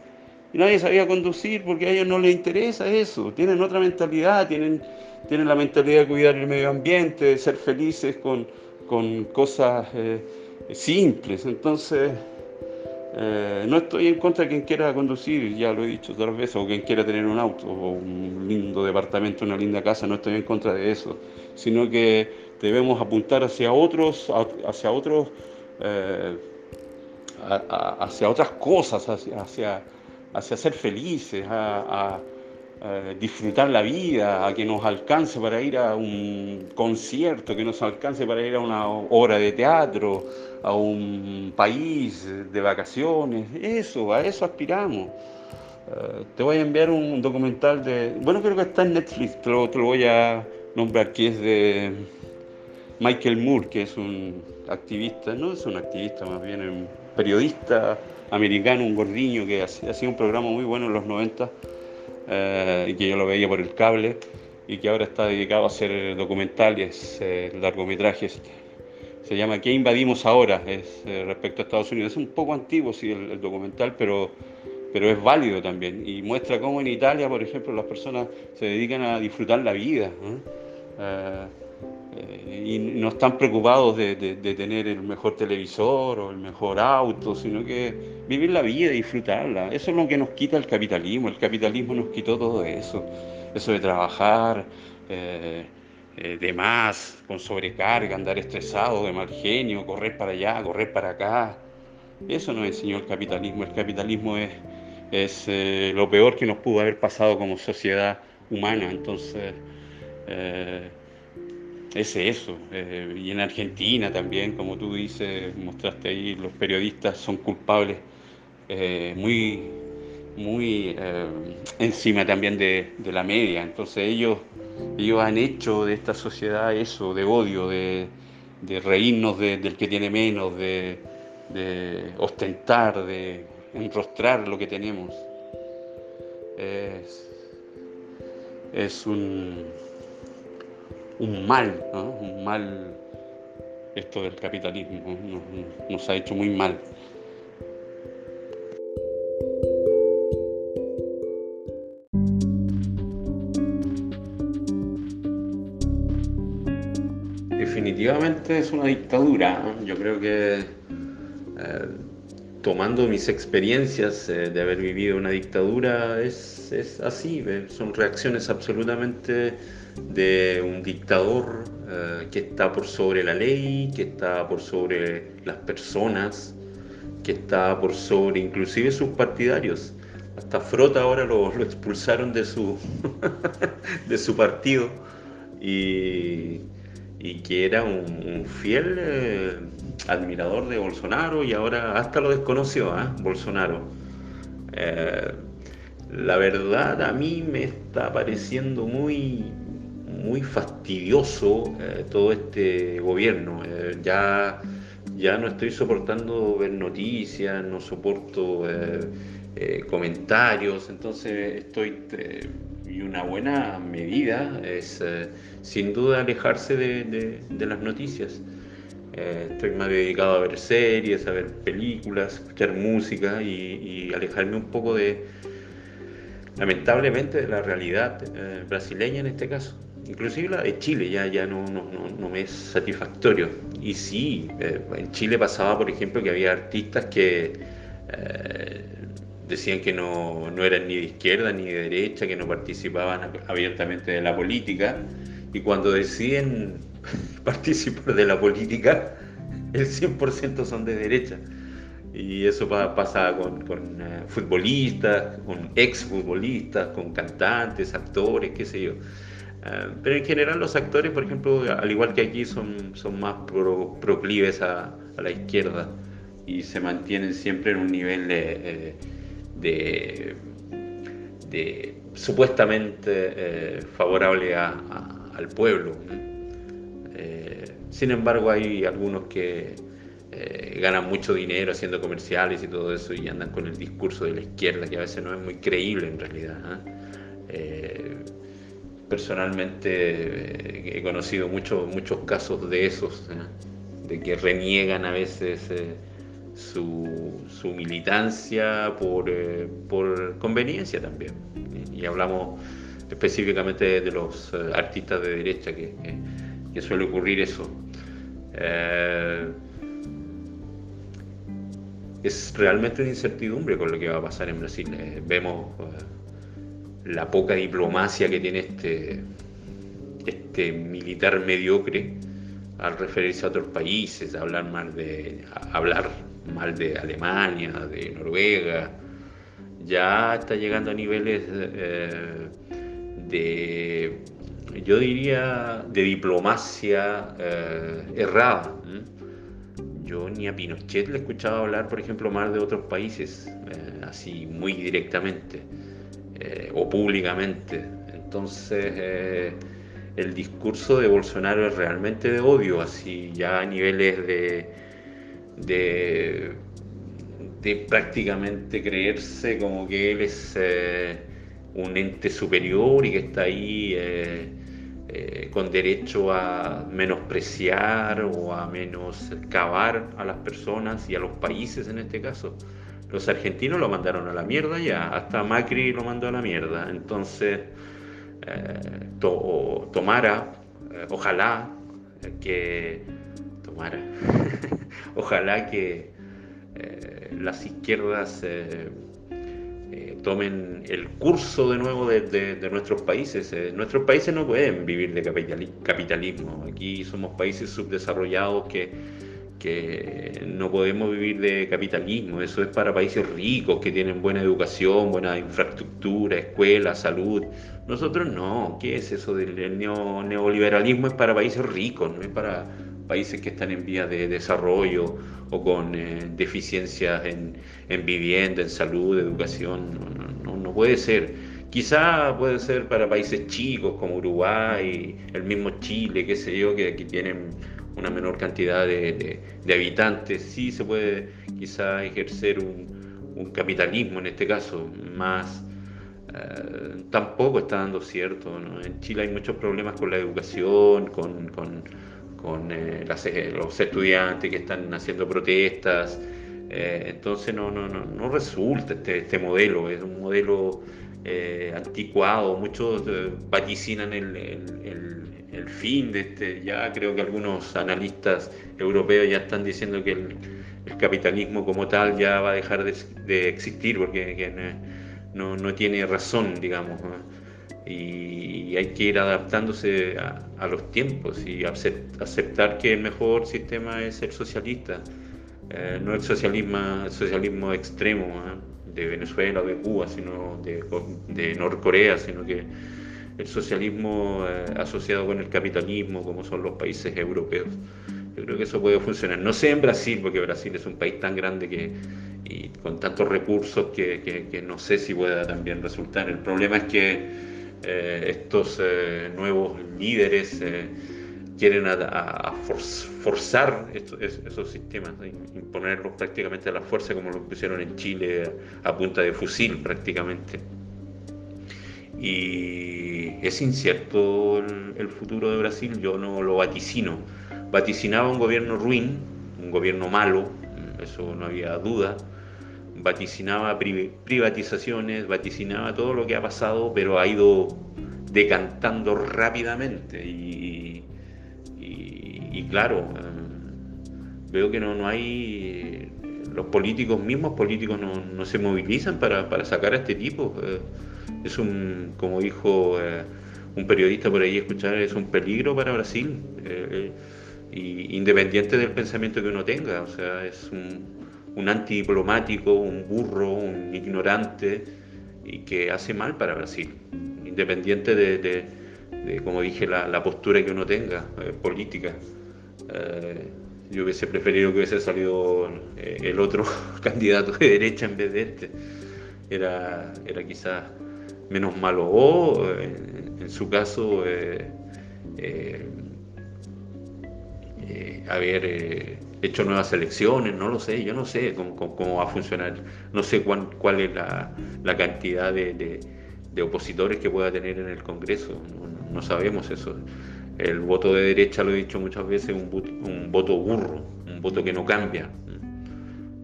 Y nadie sabía conducir porque a ellos no les interesa eso, tienen otra mentalidad, tienen tienen la mentalidad de cuidar el medio ambiente, de ser felices con, cosas eh, simples. Entonces, eh, no estoy en contra de quien quiera conducir, ya lo he dicho otras veces, o quien quiera tener un auto, o un lindo departamento, una linda casa, no estoy en contra de eso, sino que debemos apuntar hacia otros, hacia otros, eh, hacia otras cosas, hacia, hacia, ser felices, a eh, disfrutar la vida, a que nos alcance para ir a un concierto, que nos alcance para ir a una obra de teatro, a un país de vacaciones, eso, a eso aspiramos. Eh, te voy a enviar un documental de, bueno, creo que está en Netflix, te lo, voy a nombrar, que es de Michael Moore, que es un activista, no es un activista, más bien un periodista americano, un gordiño que hacía un programa muy bueno en los 90 eh, y que yo lo veía por el cable y que ahora está dedicado a hacer documentales, eh, largometrajes. Se llama ¿Qué invadimos ahora? Es eh, respecto a Estados Unidos. Es un poco antiguo, sí, el, documental, pero, pero es válido también. Y muestra cómo en Italia, por ejemplo, las personas se dedican a disfrutar la vida. Eh, y no están preocupados de, tener el mejor televisor o el mejor auto, sino que vivir la vida disfrutarla. Eso es lo que nos quita el capitalismo. El capitalismo nos quitó todo eso. Eso de trabajar eh, eh, de más, con sobrecarga, andar estresado, de mal genio, correr para allá, correr para acá. Eso nos enseñó el capitalismo. El capitalismo es, es lo peor que nos pudo haber pasado como sociedad humana. Entonces, es eso. Eh, y en Argentina también, como tú dices, mostraste ahí, los periodistas son culpables eh, muy, muy eh, encima también de, la media. Entonces ellos, ellos han hecho de esta sociedad eso, de odio, de, reírnos del que tiene menos, de, ostentar, de enrostrar lo que tenemos. es un un mal, un mal esto del capitalismo, nos, ha hecho muy mal. Definitivamente es una dictadura. Yo creo que eh, tomando mis experiencias eh, de haber vivido una dictadura es, es así, son reacciones absolutamente de un dictador eh, que está por sobre la ley, que está por sobre las personas, que está por sobre inclusive sus partidarios. Hasta Frota ahora lo, expulsaron de su, de su partido y, que era un, fiel eh, admirador de Bolsonaro y ahora hasta lo desconoció, ¿ah? Bolsonaro. Eh, la verdad a mí me está pareciendo muy, muy fastidioso eh, todo este gobierno. Eh, ya, ya no estoy soportando ver noticias, no soporto comentarios, entonces estoy... y una buena medida es sin duda alejarse de, las noticias. estoy más dedicado a ver series, a ver películas, escuchar música y, alejarme un poco de, lamentablemente, de la realidad brasileña en este caso inclusive la de Chile ya, ya no, no, no, me es satisfactorio. Y sí, eh, en Chile pasaba, por ejemplo, que había artistas que eh, decían que no, no, eran ni de izquierda ni de derecha, que no participaban abiertamente de la política, y cuando deciden participar de la política, el 100% son de derecha. Y eso pasa con, con eh, futbolistas, con exfutbolistas, con cantantes, actores, qué sé yo. Eh, pero en general los actores, por ejemplo, al igual que aquí, son, son más proclives a, la izquierda y se mantienen siempre en un nivel de, de, supuestamente favorable al pueblo. sin embargo, hay algunos que ganan mucho dinero haciendo comerciales y todo eso y andan con el discurso de la izquierda que a veces no es muy creíble en realidad. personalmente he conocido muchos muchos casos de esos, de que reniegan a veces su, su militancia por, eh, por, conveniencia también. Y hablamos específicamente de los eh, artistas de derecha que, que, suele ocurrir eso. Eh, es realmente una incertidumbre con lo que va a pasar en Brasil. vemos la poca diplomacia que tiene este, este militar mediocre al referirse a otros países, a hablar mal de hablar mal de Alemania, de Noruega, ya está llegando a niveles eh, de, yo diría, de diplomacia eh, errada. Yo ni a Pinochet le escuchaba hablar, por ejemplo, mal de otros países, eh, así muy directamente o públicamente. Entonces, el discurso de Bolsonaro es realmente de odio, así ya a niveles de de, prácticamente creerse como que él es eh, un ente superior y que está ahí eh, eh, con derecho a menospreciar o a menoscabar a las personas y a los países en este caso. Los argentinos lo mandaron a la mierda ya, hasta Macri lo mandó a la mierda. Entonces, tomara, ojalá que ojalá que eh, las izquierdas eh, eh, tomen el curso de nuevo de, nuestros países. nuestros países no pueden vivir de capitalismo. Aquí somos países subdesarrollados que, que no podemos vivir de capitalismo. Eso es para países ricos que tienen buena educación, buena infraestructura, escuela, salud. Nosotros no. ¿Qué es eso del neoliberalismo? Es para países ricos, no es para países que están en vías de desarrollo o con eh, deficiencias en, vivienda, en salud, educación. No, no, puede ser. Quizá puede ser para países chicos como Uruguay, el mismo Chile, qué sé yo, que aquí tienen una menor cantidad de, habitantes. Sí se puede quizá ejercer un, capitalismo en este caso, más... Eh, tampoco está dando cierto. En Chile hay muchos problemas con la educación, con con eh, eh, los estudiantes que están haciendo protestas. Eh, entonces no, no, no, no resulta este, este, modelo, es un modelo anticuado, muchos vaticinan el, el, fin de este, ya creo que algunos analistas europeos ya están diciendo que el, capitalismo como tal ya va a dejar de, existir porque no, no, tiene razón, digamos y hay que ir adaptándose a, los tiempos y aceptar que el mejor sistema es el socialista, eh, no el socialismo, el socialismo extremo ¿eh? de Venezuela o de Cuba, sino de, de Norcorea, sino que el socialismo eh, asociado con el capitalismo, como son los países europeos. Yo creo que eso puede funcionar. No sé en Brasil, porque Brasil es un país tan grande que, y con tantos recursos que, que, que no sé si pueda también resultar. El problema es que eh, estos eh, nuevos líderes eh, quieren a, forzar esos sistemas, imponerlos prácticamente a la fuerza como lo pusieron en Chile a, punta de fusil prácticamente. Y es incierto el, futuro de Brasil, yo no lo vaticino. Vaticinaba un gobierno ruin, un gobierno malo, eso no había duda vaticinaba privatizaciones, vaticinaba todo lo que ha pasado, pero ha ido decantando rápidamente. Y, claro, eh, veo que no, no hay. Los políticos mismos, políticos no, se movilizan para, sacar a este tipo. Eh, es un, como dijo eh, un periodista por ahí, escuchar, es un peligro para Brasil. y independiente del pensamiento que uno tenga, o sea, es un, un antidiplomático, un burro, un ignorante y que hace mal para Brasil, independiente de, como dije, la, postura que uno tenga eh, política. Eh, yo hubiese preferido que hubiese salido eh, el otro candidato de derecha en vez de este. Era, era quizás menos malo o en, su caso haber hecho nuevas elecciones, no lo sé, yo no sé cómo, va a funcionar, no sé cuál es la, cantidad de, opositores que pueda tener en el Congreso, no, sabemos eso. El voto de derecha, lo he dicho muchas veces, es un, voto burro, un voto que no cambia.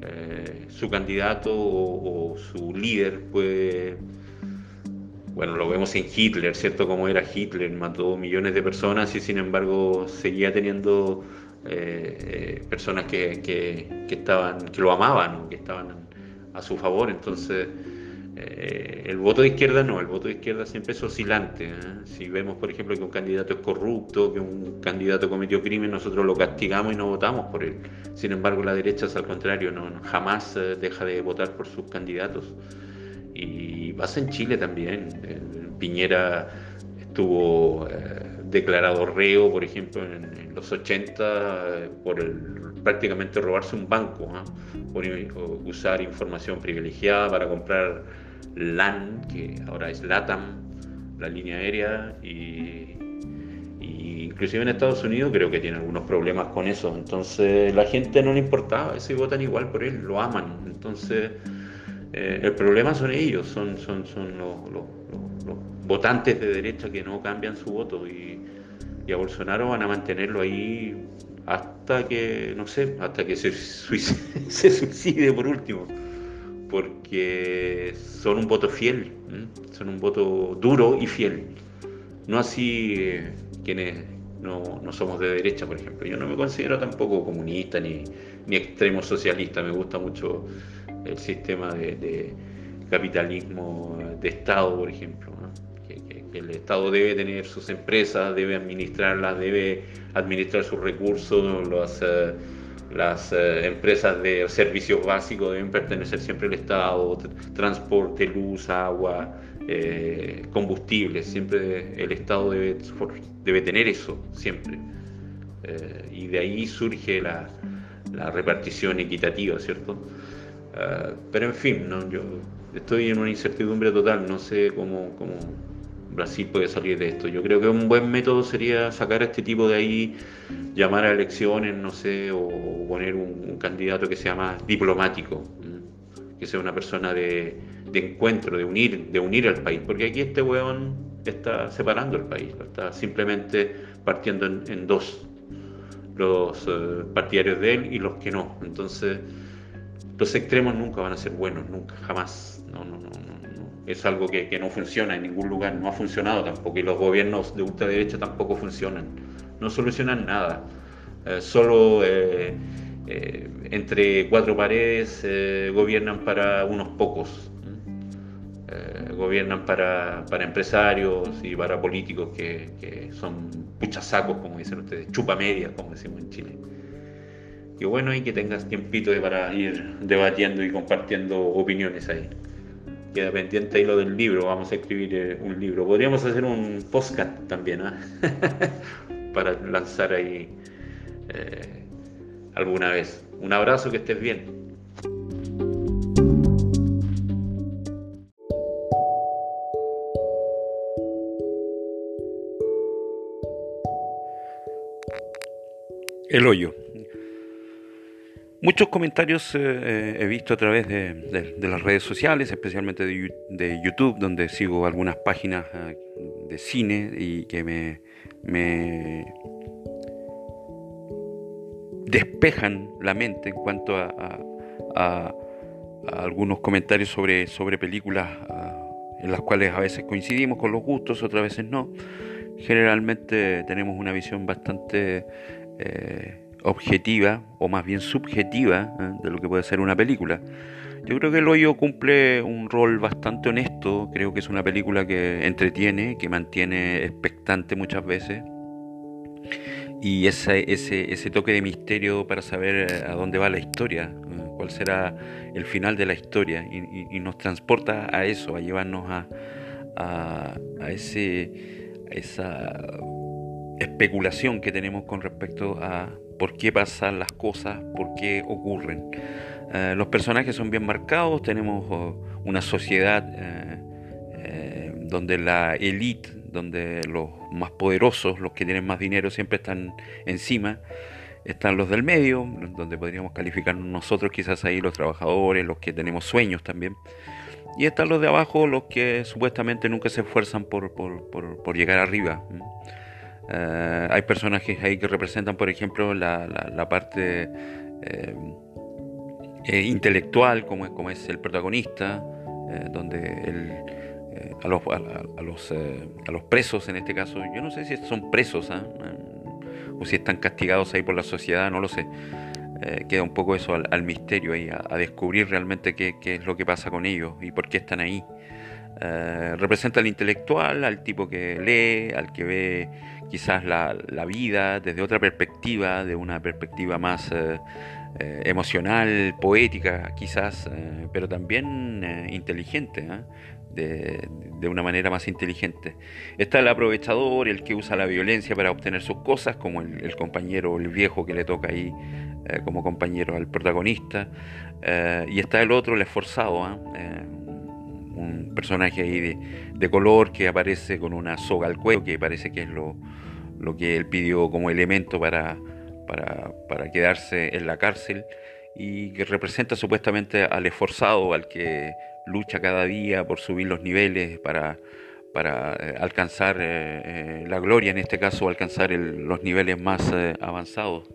Eh, su candidato o, su líder puede, bueno, lo vemos en Hitler, ¿cierto? Como era Hitler, mató millones de personas y sin embargo seguía teniendo eh, eh, personas que, estaban, que lo amaban, que estaban a su favor. Entonces, eh, el voto de izquierda no, el voto de izquierda siempre es oscilante. Si vemos, por ejemplo, que un candidato es corrupto, que un candidato cometió crimen, nosotros lo castigamos y no votamos por él. Sin embargo, la derecha es al contrario, no, jamás deja de votar por sus candidatos. Y pasa en Chile también. Piñera estuvo declarado reo, por ejemplo, en, los 80 por el, prácticamente robarse un banco, ¿ah? por usar información privilegiada para comprar LAN, que ahora es LATAM, la línea aérea, y, inclusive en Estados Unidos creo que tiene algunos problemas con eso. Entonces la gente no le importaba, y votan igual por él, lo aman. Entonces eh, el problema son ellos, son, son, son los votantes de derecha que no cambian su voto y, a Bolsonaro van a mantenerlo ahí hasta que, no sé, hasta que se suicide, se suicide por último, porque son un voto fiel, son un voto duro y fiel. No así eh, quienes no, no, somos de derecha, por ejemplo. Yo no me considero tampoco comunista ni, ni extremo socialista, me gusta mucho el sistema de, de capitalismo de Estado, por ejemplo el Estado debe tener sus empresas, debe administrarlas, debe administrar sus recursos, eh, las eh, empresas de servicios básicos deben pertenecer siempre al Estado, transporte, luz, agua, eh, combustible, siempre el Estado debe, debe tener eso, siempre. y de ahí surge la, repartición equitativa, ¿cierto? pero en fin, ¿no? yo estoy en una incertidumbre total, no sé cómo, cómo Brasil puede salir de esto. Yo creo que un buen método sería sacar a este tipo de ahí, llamar a elecciones, no sé, o poner un, candidato que sea más diplomático, que sea una persona de, encuentro, de unir, de unir al país, porque aquí este weón está separando el país, está simplemente partiendo en, dos, los eh, partidarios de él y los que no. Entonces, los extremos nunca van a ser buenos, nunca, jamás. No, no, no, es algo que, no funciona en ningún lugar, no ha funcionado tampoco, y los gobiernos de ultraderecha tampoco funcionan, no solucionan nada, eh, solo eh, eh, entre cuatro paredes gobiernan para unos pocos, gobiernan para, empresarios y para políticos que, son puchasacos, como dicen ustedes, chupa media, como decimos en Chile. Y bueno, y que tengas tiempito para ir debatiendo y compartiendo opiniones ahí queda pendiente ahí lo del libro, vamos a escribir eh, un libro. Podríamos hacer un podcast también, ¿ah? para lanzar ahí eh, alguna vez. Un abrazo, que estés bien. El hoyo. Muchos comentarios eh, eh, he visto a través de, las redes sociales, especialmente de, YouTube, donde sigo algunas páginas eh, de cine y que me, despejan la mente en cuanto a, algunos comentarios sobre, sobre películas en las cuales a veces coincidimos con los gustos, otras veces no. Generalmente tenemos una visión bastante objetiva o más bien subjetiva ¿eh? de lo que puede ser una película. Yo creo que El Hoyo cumple un rol bastante honesto, creo que es una película que entretiene, que mantiene expectante muchas veces y ese, ese, ese toque de misterio para saber eh, a dónde va la historia, ¿eh? cuál será el final de la historia y, nos transporta a eso, a llevarnos a, a, a ese, a esa especulación que tenemos con respecto a por qué pasan las cosas, por qué ocurren. Eh, los personajes son bien marcados, tenemos oh, una sociedad eh, eh, donde la élite, donde los más poderosos, los que tienen más dinero, siempre están encima. Están los del medio, donde podríamos calificarnos nosotros, quizás ahí los trabajadores, los que tenemos sueños también. Y están los de abajo, los que supuestamente nunca se esfuerzan por, por, llegar arriba. Eh, hay personajes ahí que representan, por ejemplo, la, la, parte eh, eh, intelectual, como, como es el protagonista, donde el, a, los, a, a los presos, en este caso, yo no sé si son presos ¿ah? o si están castigados ahí por la sociedad, no lo sé. Queda un poco eso al, misterio ahí, a, descubrir realmente qué, es lo que pasa con ellos y por qué están ahí. Eh, representa al intelectual, al tipo que lee, al que ve quizás la, vida desde otra perspectiva, de una perspectiva más eh, emocional, poética quizás, pero también inteligente. De, una manera más inteligente. Está el aprovechador, el que usa la violencia para obtener sus cosas, como el, el compañero, el viejo que le toca ahí eh, como compañero al protagonista. Eh, y está el otro, el esforzado, eh, personaje ahí de, color que aparece con una soga al cuello, que parece que es lo, lo que él pidió como elemento para, para, para, quedarse en la cárcel y que representa supuestamente al esforzado, al que lucha cada día por subir los niveles para, para alcanzar la gloria, en este caso alcanzar los niveles más avanzados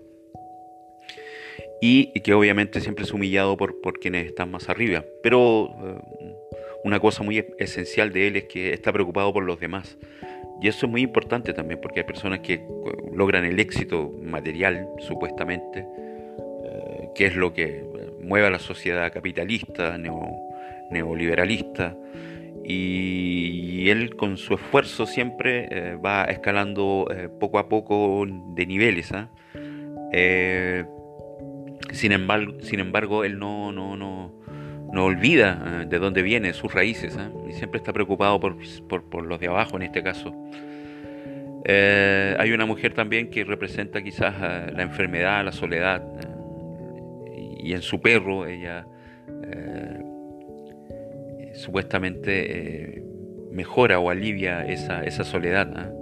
y que obviamente siempre es humillado por, por quienes están más arriba. Pero eh, una cosa muy esencial de él es que está preocupado por los demás. Y eso es muy importante también porque hay personas que eh, logran el éxito material, supuestamente, eh, que es lo que mueve a la sociedad capitalista, neoliberalista, y, él con su esfuerzo siempre va escalando poco a poco de niveles. ¿ah? Sin embargo, sin embargo él no, no, no olvida eh, de dónde viene, sus raíces, ¿eh? y siempre está preocupado por, por, los de abajo en este caso. Eh, hay una mujer también que representa quizás la enfermedad, la soledad, y, en su perro ella supuestamente mejora o alivia esa, esa soledad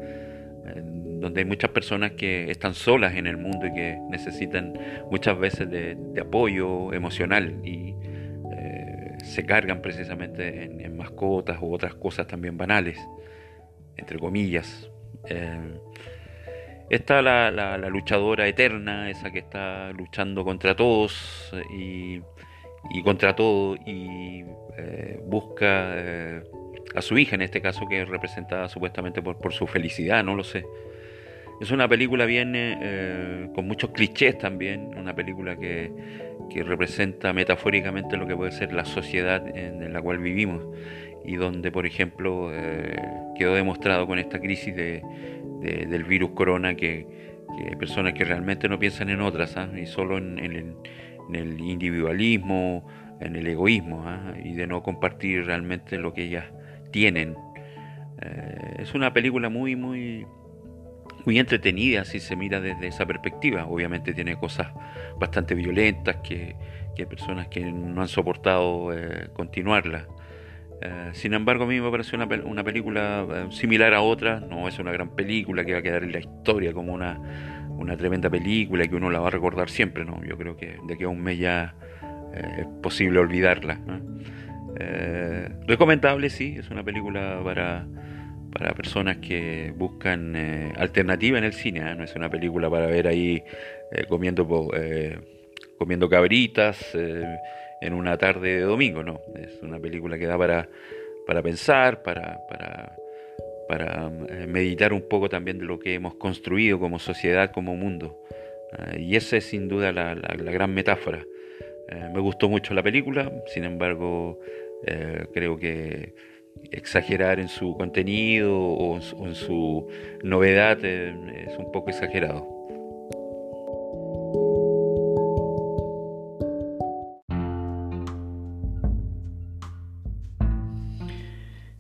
donde hay muchas personas que están solas en el mundo y que necesitan muchas veces de, apoyo emocional y se cargan precisamente en, mascotas u otras cosas también banales, entre comillas. Eh, está la, luchadora eterna, esa que está luchando contra todos y, contra todo y eh, busca a su hija en este caso que es representada supuestamente por, por su felicidad, no lo sé. Es una película bien eh, con muchos clichés también, una película que, representa metafóricamente lo que puede ser la sociedad en, la cual vivimos y donde, por ejemplo, eh, quedó demostrado con esta crisis de, del virus corona que, hay personas que realmente no piensan en otras ¿ah? y solo en, el, individualismo, en el egoísmo ¿ah? y de no compartir realmente lo que ellas tienen. Eh, es una película muy, muy muy entretenida si se mira desde esa perspectiva. Obviamente tiene cosas bastante violentas que, hay personas que no han soportado eh, continuarla. Eh, sin embargo, a mí me parece una, una película eh, similar a otras. No es una gran película que va a quedar en la historia como una, una tremenda película que uno la va a recordar siempre. ¿no? Yo creo que de aquí a un mes ya es posible olvidarla. recomendable, sí, es una película para para personas que buscan eh, alternativa en el cine. ¿eh? No es una película para ver ahí eh, comiendo, comiendo cabritas en una tarde de domingo, no. Es una película que da para, para pensar, para, para, para meditar un poco también de lo que hemos construido como sociedad, como mundo. y esa es sin duda la, la gran metáfora. me gustó mucho la película, sin embargo, creo que exagerar en su contenido o en su, novedad eh, es un poco exagerado.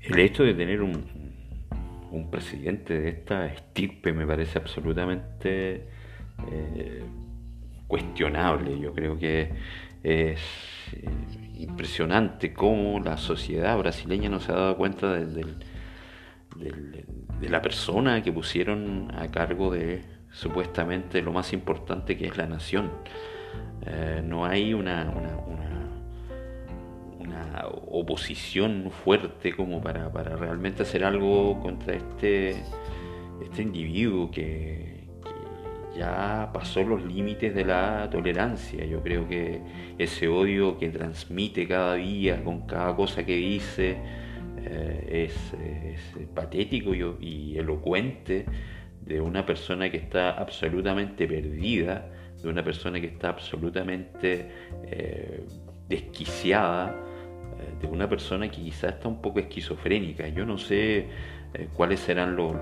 El hecho de tener un, presidente de esta estirpe me parece absolutamente eh, cuestionable. Yo creo que es impresionante cómo la sociedad brasileña no se ha dado cuenta de la persona que pusieron a cargo de supuestamente lo más importante que es la nación. Eh, no hay una, una, oposición fuerte como para, realmente hacer algo contra este, este individuo que, ya pasó los límites de la tolerancia. Yo creo que ese odio que transmite cada día con cada cosa que dice, eh, es, patético y, elocuente de una persona que está absolutamente perdida, de una persona que está absolutamente eh, desquiciada, eh, de una persona que quizás está un poco esquizofrénica. Yo no sé cuáles serán los,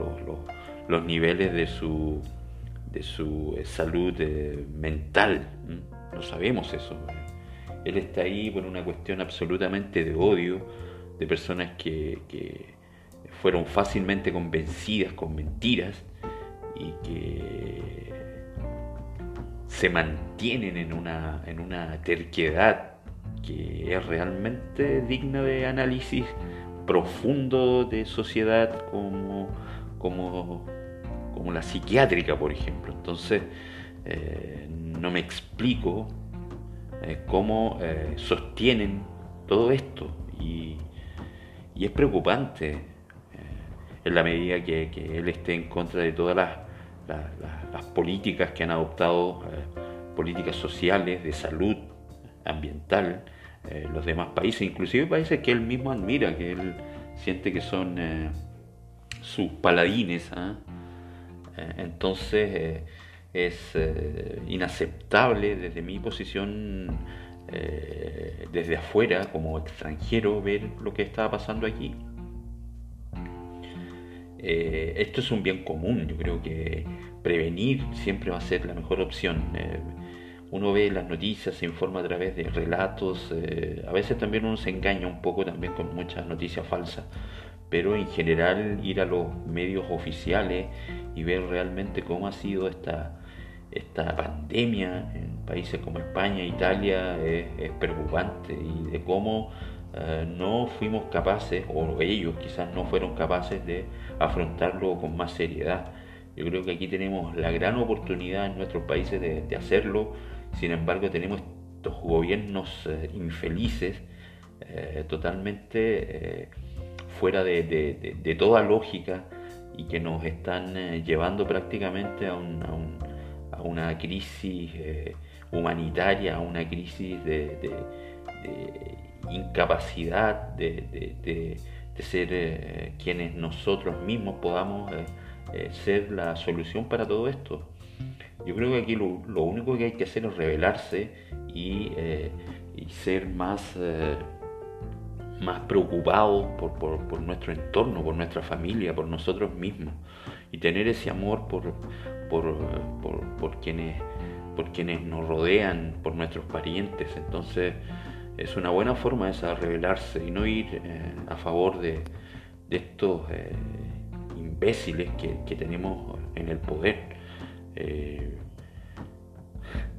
los, niveles de su, de su salud mental, no sabemos eso. Él está ahí por una cuestión absolutamente de odio, de personas que, fueron fácilmente convencidas con mentiras y que se mantienen en una, en una terquedad que es realmente digna de análisis profundo de sociedad como, como, como la psiquiátrica, por ejemplo. Entonces, eh, no me explico eh, cómo eh, sostienen todo esto y, es preocupante eh, en la medida que, él esté en contra de todas las, políticas que han adoptado, eh, políticas sociales, de salud, ambiental, eh, los demás países, inclusive países que él mismo admira, que él siente que son sus paladines. ¿ah? Entonces es inaceptable desde mi posición eh, desde afuera, como extranjero, ver lo que estaba pasando aquí. Eh, esto es un bien común, yo creo que prevenir siempre va a ser la mejor opción. Eh, uno ve las noticias, se informa a través de relatos, a veces también uno se engaña un poco también con muchas noticias falsas, pero en general ir a los medios oficiales y ver realmente cómo ha sido esta, esta pandemia en países como España, Italia, es, preocupante y de cómo eh, no fuimos capaces, o ellos quizás no fueron capaces de afrontarlo con más seriedad. Yo creo que aquí tenemos la gran oportunidad en nuestros países de, hacerlo, sin embargo tenemos estos gobiernos eh, infelices, eh, totalmente fuera de, toda lógica y que nos están llevando prácticamente a un a una crisis eh, humanitaria, a una crisis de, incapacidad de, ser eh, quienes nosotros mismos podamos eh, ser la solución para todo esto. Yo creo que aquí lo, único que hay que hacer es revelarse y, ser más, más preocupados por, por, nuestro entorno, por nuestra familia, por nosotros mismos y tener ese amor por, por, quienes, por quienes nos rodean, por nuestros parientes. Entonces es una buena forma esa revelarse y no ir eh, a favor de, estos eh, imbéciles que, tenemos en el poder. Eh,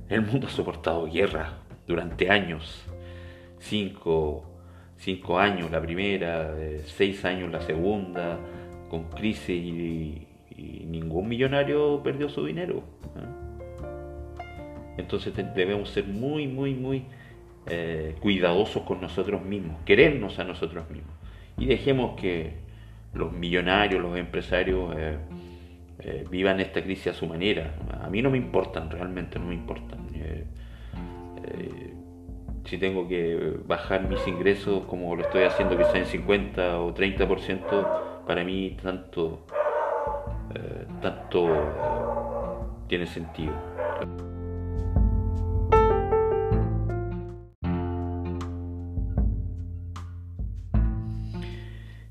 el mundo ha soportado guerra durante años, cinco, cinco años la primera, seis años la segunda, con crisis y, ningún millonario perdió su dinero. Entonces debemos ser muy, muy, muy eh, cuidadosos con nosotros mismos, querernos a nosotros mismos. Y dejemos que los millonarios, los empresarios eh, eh, vivan esta crisis a su manera. A mí no me importan, realmente no me importan. Si tengo que bajar mis ingresos como lo estoy haciendo quizá en 50 o 30%, para mí tanto eh, tanto eh, tiene sentido.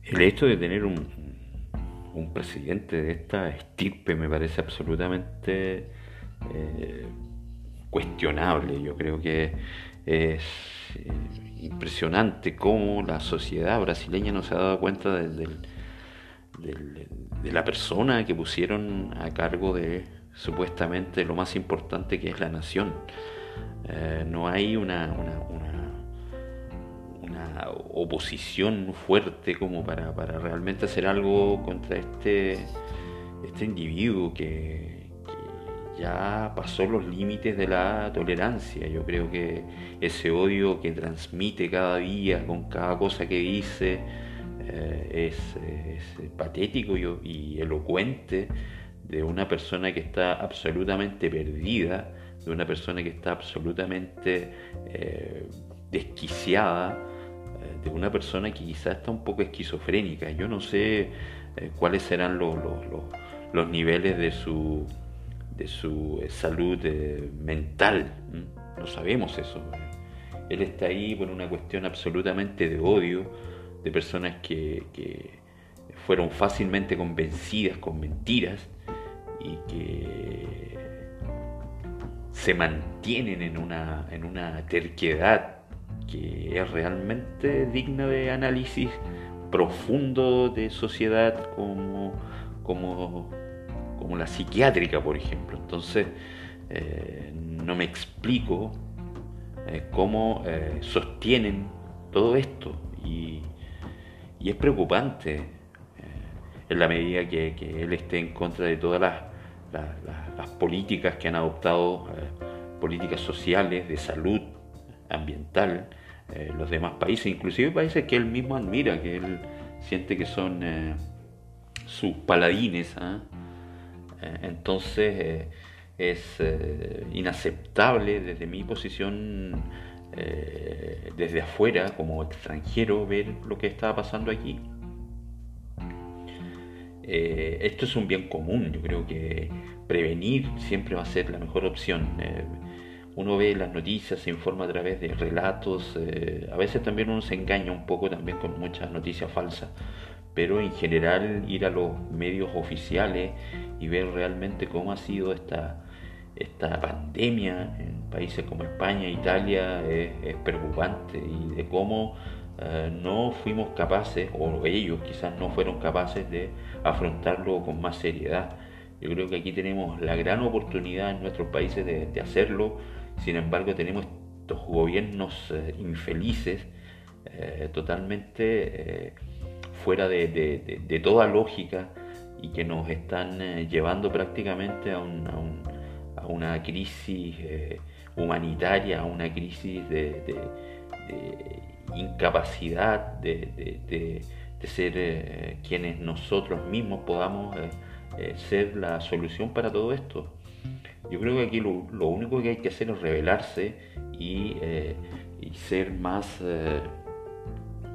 El hecho de tener un, un presidente de esta estirpe me parece absolutamente eh, cuestionable. Yo creo que es impresionante cómo la sociedad brasileña no se ha dado cuenta desde el de la persona que pusieron a cargo de supuestamente lo más importante que es la nación. Eh, no hay una, una, una oposición fuerte como para, para realmente hacer algo contra este, este individuo que, ya pasó los límites de la tolerancia. Yo creo que ese odio que transmite cada día con cada cosa que dice eh, es, patético y, elocuente de una persona que está absolutamente perdida, de una persona que está absolutamente eh, desquiciada, eh, de una persona que quizás está un poco esquizofrénica. Yo no sé cuáles serán los, los niveles de su de su eh, salud eh, mental. No sabemos eso. Él está ahí por una cuestión absolutamente de odio, de personas que, fueron fácilmente convencidas con mentiras y que se mantienen en una, en una terquedad que es realmente digna de análisis profundo de sociedad como, como como la psiquiátrica, por ejemplo. Entonces, eh, no me explico eh, cómo eh, sostienen todo esto. Y, es preocupante en la medida que, él esté en contra de todas las, políticas que han adoptado, políticas sociales, de salud, ambiental, los demás países, inclusive países que él mismo admira, que él siente que son sus paladines. Eh, entonces eh, es eh, inaceptable desde mi posición, desde afuera, como extranjero, ver lo que está pasando aquí. esto es un bien común, yo creo que prevenir siempre va a ser la mejor opción. uno ve las noticias, se informa a través de relatos, a veces también uno se engaña un poco también con muchas noticias falsas, pero en general ir a los medios oficiales y ver realmente cómo ha sido esta, esta pandemia en países como España, Italia, es, preocupante y de cómo eh, no fuimos capaces, o ellos quizás no fueron capaces de afrontarlo con más seriedad. Yo creo que aquí tenemos la gran oportunidad en nuestros países de, hacerlo, sin embargo tenemos estos gobiernos eh, infelices, eh, totalmente fuera de, toda lógica y que nos están eh, llevando prácticamente a, una crisis eh, humanitaria, a una crisis de, incapacidad de, ser eh, quienes nosotros mismos podamos ser la solución para todo esto. Yo creo que aquí lo, único que hay que hacer es rebelarse y, y ser más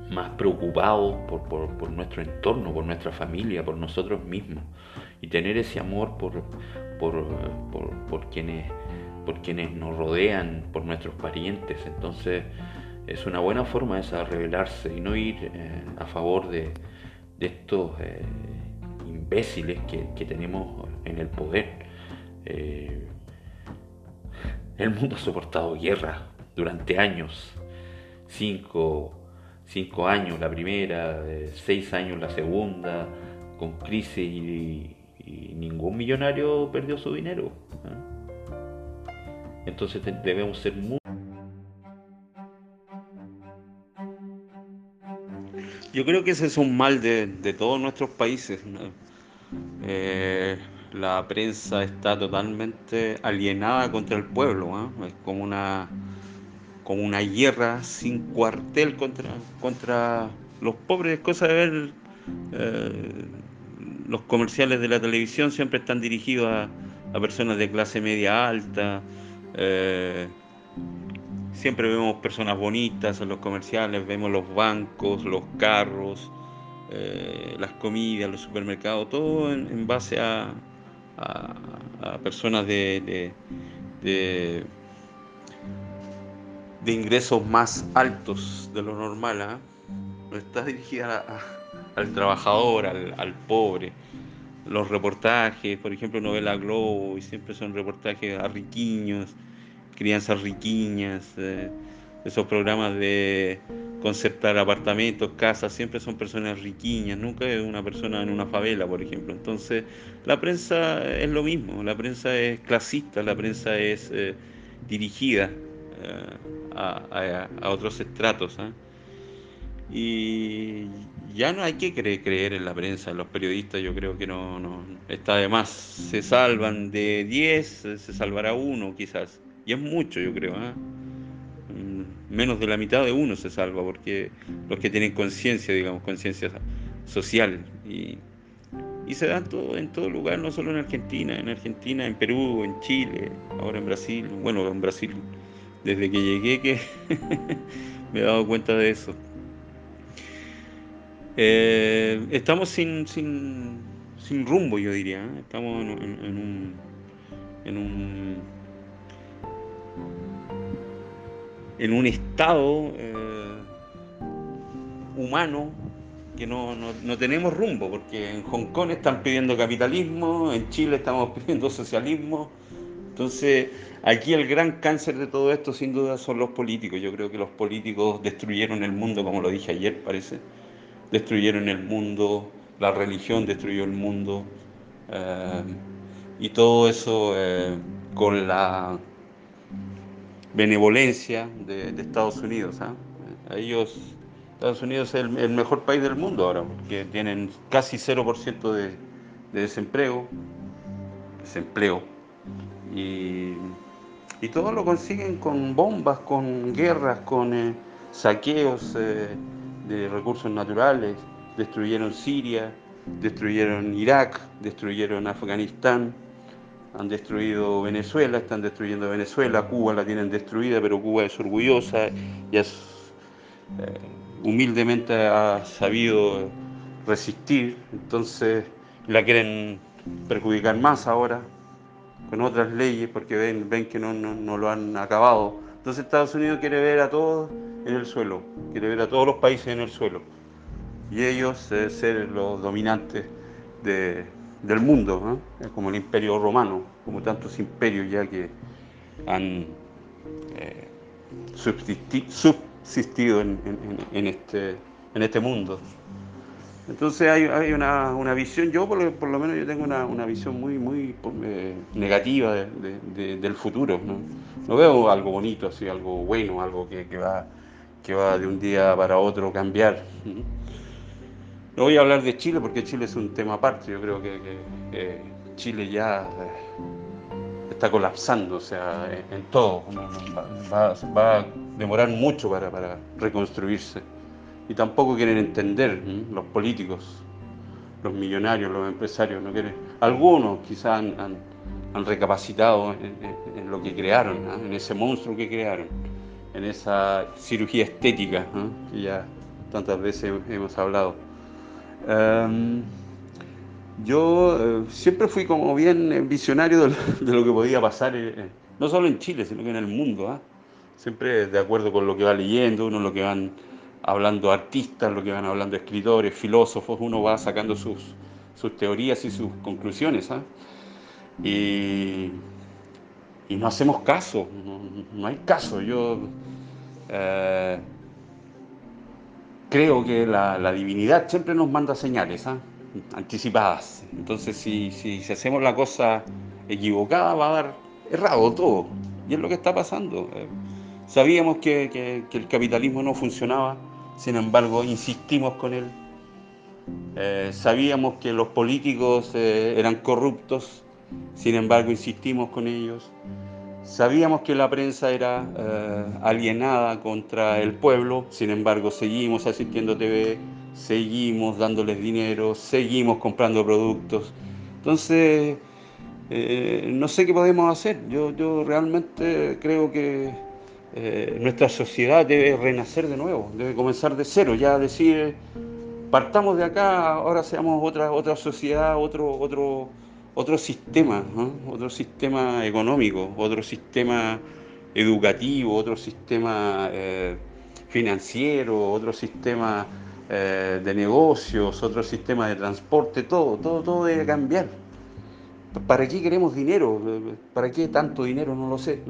más preocupados por, nuestro entorno, por nuestra familia, por nosotros mismos y tener ese amor por, por, quienes, por quienes nos rodean, por nuestros parientes. Entonces es una buena forma esa rebelarse y no ir eh, a favor de, estos eh, imbéciles que, tenemos en el poder. Eh, el mundo ha soportado guerra durante años, cinco, cinco años la primera, seis años la segunda, con crisis y, ningún millonario perdió su dinero. ¿eh? Entonces debemos ser muy... Yo creo que ese es un mal de, todos nuestros países. Eh, la prensa está totalmente alienada contra el pueblo. ¿eh? Es como una como una guerra sin cuartel contra, contra los pobres. Es cosa de ver eh, los comerciales de la televisión, siempre están dirigidos a, personas de clase media alta. Eh, siempre vemos personas bonitas en los comerciales, vemos los bancos, los carros, eh, las comidas, los supermercados, todo en, base a, personas de de ingresos más altos de lo normal, ¿ah? no está dirigida al trabajador, al, pobre. Los reportajes, por ejemplo, novela Globo, y siempre son reportajes a riquiños, crianzas riquiñas, eh, esos programas de concertar apartamentos, casas, siempre son personas riquiñas, nunca es una persona en una favela, por ejemplo. Entonces, la prensa es lo mismo, la prensa es clasista, la prensa es eh, dirigida. Eh, a, otros estratos. ¿ah? y ya no hay que creer, en la prensa, en los periodistas, yo creo que no, no está de más. Se salvan de 10, se salvará uno quizás. Y es mucho, yo creo. ¿eh? Menos de la mitad de uno se salva, porque los que tienen conciencia, digamos, conciencia social. Y, y se da todo, en todo lugar, no solo en Argentina, en Argentina, en Perú, en Chile, ahora en Brasil. Bueno, en Brasil, desde que llegué que me he dado cuenta de eso. Eh, estamos sin, sin, sin, rumbo, yo diría. ¿eh? Estamos en, un, en, un, en un estado eh, humano que no, no, no, tenemos rumbo, porque en Hong Kong están pidiendo capitalismo, en Chile estamos pidiendo socialismo. Entonces, aquí el gran cáncer de todo esto sin duda son los políticos. Yo creo que los políticos destruyeron el mundo, como lo dije ayer, parece destruyeron el mundo, la religión destruyó el mundo, eh, y todo eso eh, con la benevolencia de, Estados Unidos. ¿ah? Ellos, Estados Unidos es el, mejor país del mundo ahora, porque tienen casi 0% de, de desempleo, desempleo, y, y, todo lo consiguen con bombas, con guerras, con eh, saqueos de recursos naturales, destruyeron Siria, destruyeron Irak, destruyeron Afganistán, han destruido Venezuela, están destruyendo Venezuela, Cuba la tienen destruida, pero Cuba es orgullosa y eh, humildemente ha sabido resistir, entonces la quieren perjudicar más ahora con otras leyes porque ven, ven que no, no lo han acabado. Entonces Estados Unidos quiere ver a todos en el suelo, quiere ver a todos los países en el suelo y ellos eh, ser los dominantes del mundo, como el imperio romano, como tantos imperios ya que han eh, subsistido en, este, en este mundo. Entonces hay, una, visión, yo por, lo menos yo tengo una, visión muy, muy eh, negativa del futuro. ¿no? veo algo bonito, así, algo bueno, algo que, que va que va de un día para otro cambiar. No voy a hablar de Chile porque Chile es un tema aparte. Yo creo que, Chile ya eh, está colapsando, o sea, en, todo. Va, a demorar mucho para, reconstruirse. Y tampoco quieren entender los políticos, los millonarios, los empresarios. No quieren. Algunos quizás han, recapacitado en, lo que crearon, en ese monstruo que crearon en esa cirugía estética que ya tantas veces hemos hablado. Em, yo eh, siempre fui como bien visionario de, lo que podía pasar, eh, eh, no solo en Chile, sino que en el mundo. ¿ah? Siempre de acuerdo con lo que va leyendo, uno lo que van hablando artistas, lo que van hablando escritores, filósofos, uno va sacando sus, sus teorías y sus conclusiones. ¿ah? Y y no hacemos caso, no, hay caso. Yo eh, creo que la, divinidad siempre nos manda señales ¿ah? anticipadas. Entonces, si, si, hacemos la cosa equivocada, va a dar errado todo. Y es lo que está pasando. Eh, sabíamos que, el capitalismo no funcionaba, sin embargo, insistimos con él. Eh, sabíamos que los políticos eran corruptos, sin embargo, insistimos con ellos. Sabíamos que la prensa era eh, alienada contra el pueblo, sin embargo, seguimos asistiendo a TV, seguimos dándoles dinero, seguimos comprando productos. Entonces, eh, no sé qué podemos hacer. Yo, yo realmente creo que eh, nuestra sociedad debe renacer de nuevo, debe comenzar de cero, ya decir, partamos de acá, ahora seamos otra, otra sociedad, otro, otro otro sistema, otro sistema económico, otro sistema educativo, otro sistema eh, financiero, otro sistema eh, de negocios, otro sistema de transporte, todo, todo, todo debe cambiar. ¿Para qué queremos dinero? ¿Para qué tanto dinero? No lo sé.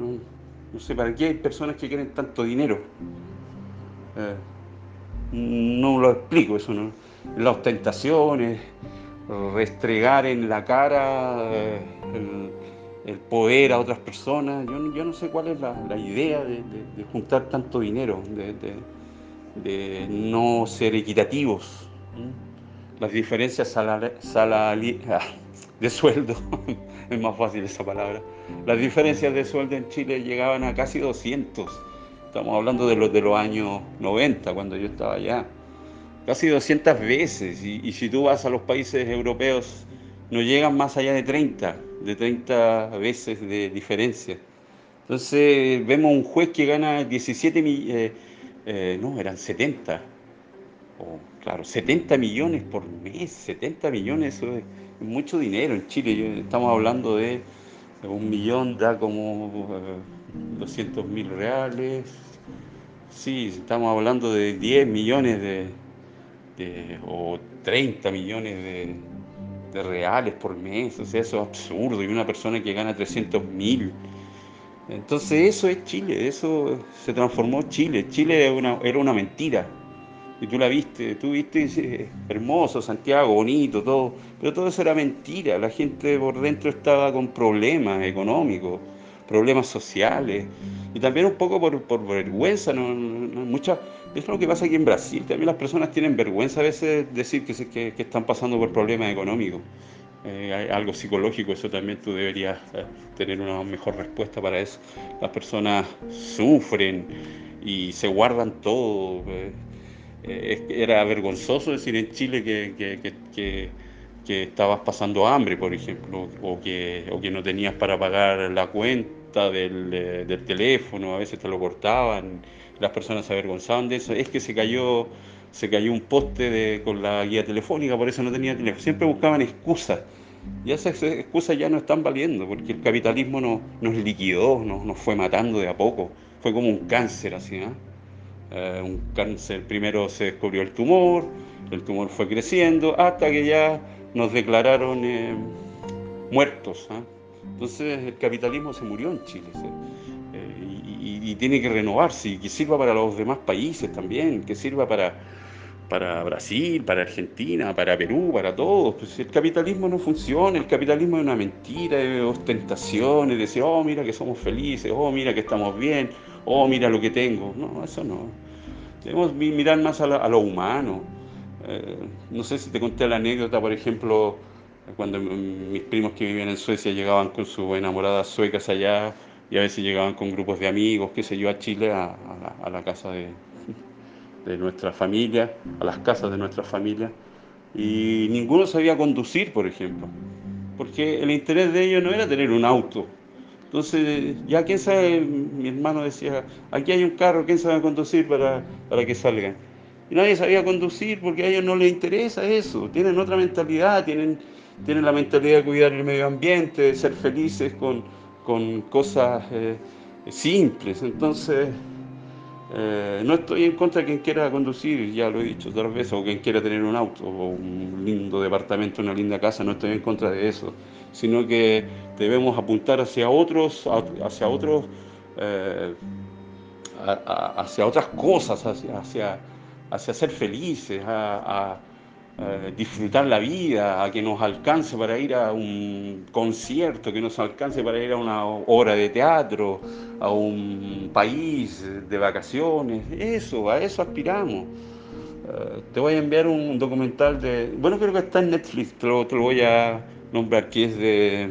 Sé, ¿para qué hay personas que quieren tanto dinero? Eh, no lo explico eso, ¿no? Las ostentaciones, restregar en la cara eh, el, poder a otras personas. Yo, no sé cuál es la, idea de, juntar tanto dinero, de, no ser equitativos. Las diferencias ah, de sueldo, es más fácil esa palabra, las diferencias de sueldo en Chile llegaban a casi 200. Estamos hablando de los de los años 90, cuando yo estaba allá. Casi 200 veces. Y, si tú vas a los países europeos, no llegan más allá de 30, de 30 veces de diferencia. Entonces vemos un juez que gana 17 millones, eh, no, eran 70, claro, 70 millones por mes, 70 millones, eso es mucho dinero en Chile. estamos hablando de un millón, da como 200 eh, mil reales. Sí, estamos hablando de 10 millones de, o 30 millones de, de reales por mes, o sea, eso es absurdo, y una persona que gana 300 mil. Entonces eso es Chile, eso se transformó Chile. Chile era una, era una mentira. Y tú la viste, tú viste hermoso, Santiago, bonito, todo, pero todo eso era mentira. La gente por dentro estaba con problemas económicos, problemas sociales, y también un poco por, por vergüenza. No, mucha, es lo que pasa aquí en Brasil. También las personas tienen vergüenza a veces decir que, que, que están pasando por problemas económicos. Eh, algo psicológico, eso también tú deberías eh, tener una mejor respuesta para eso. Las personas sufren y se guardan todo. Eh, era vergonzoso decir en Chile que, que, que, que, estabas pasando hambre, por ejemplo, o que, o que no tenías para pagar la cuenta del, del teléfono, a veces te lo cortaban, las personas se avergonzaban de eso. Es que se cayó se cayó un poste de, con la guía telefónica, por eso no tenía teléfono. Siempre buscaban excusas. Y esas excusas ya no están valiendo, porque el capitalismo no, nos liquidó, nos, nos, fue matando de a poco. Fue como un cáncer así, ¿eh? Eh, un cáncer, primero se descubrió el tumor, el tumor fue creciendo, hasta que ya nos declararon eh, muertos. ¿eh? Entonces el capitalismo se murió en Chile. Y, y, tiene que renovarse y que sirva para los demás países también, que sirva para, para Brasil, para Argentina, para Perú, para todos. Pues el capitalismo no funciona, el capitalismo es una mentira, es ostentación, es decir, oh, mira que somos felices, oh, mira que estamos bien, oh, mira lo que tengo. No, eso no. Debemos mirar más a, lo humano. Eh, no sé si te conté la anécdota, por ejemplo, cuando mis primos que vivían en Suecia llegaban con sus enamoradas suecas allá y a veces llegaban con grupos de amigos, qué sé yo, a Chile, a la casa de, de nuestra familia, a las casas de nuestra familia, y ninguno sabía conducir, por ejemplo, porque el interés de ellos no era tener un auto. Entonces, ya quién sabe, mi hermano decía, aquí hay un carro, ¿quién sabe conducir para, para que salgan? Y nadie sabía conducir porque a ellos no les interesa eso, tienen otra mentalidad, tienen, tienen la mentalidad de cuidar el medio ambiente, de ser felices con, con cosas eh, simples. Entonces, eh, no estoy en contra de quien quiera conducir, ya lo he dicho otras veces, o quien quiera tener un auto, o un lindo departamento, una linda casa, no estoy en contra de eso, sino que debemos apuntar hacia otros, hacia otros, eh, hacia otras cosas, hacia, hacia, hacia ser felices, a eh, disfrutar la vida, a que nos alcance para ir a un concierto, que nos alcance para ir a una obra de teatro, a un país de vacaciones, eso, a eso aspiramos. Eh, te voy a enviar un documental de, bueno, creo que está en Netflix, te lo, voy a nombrar, que es de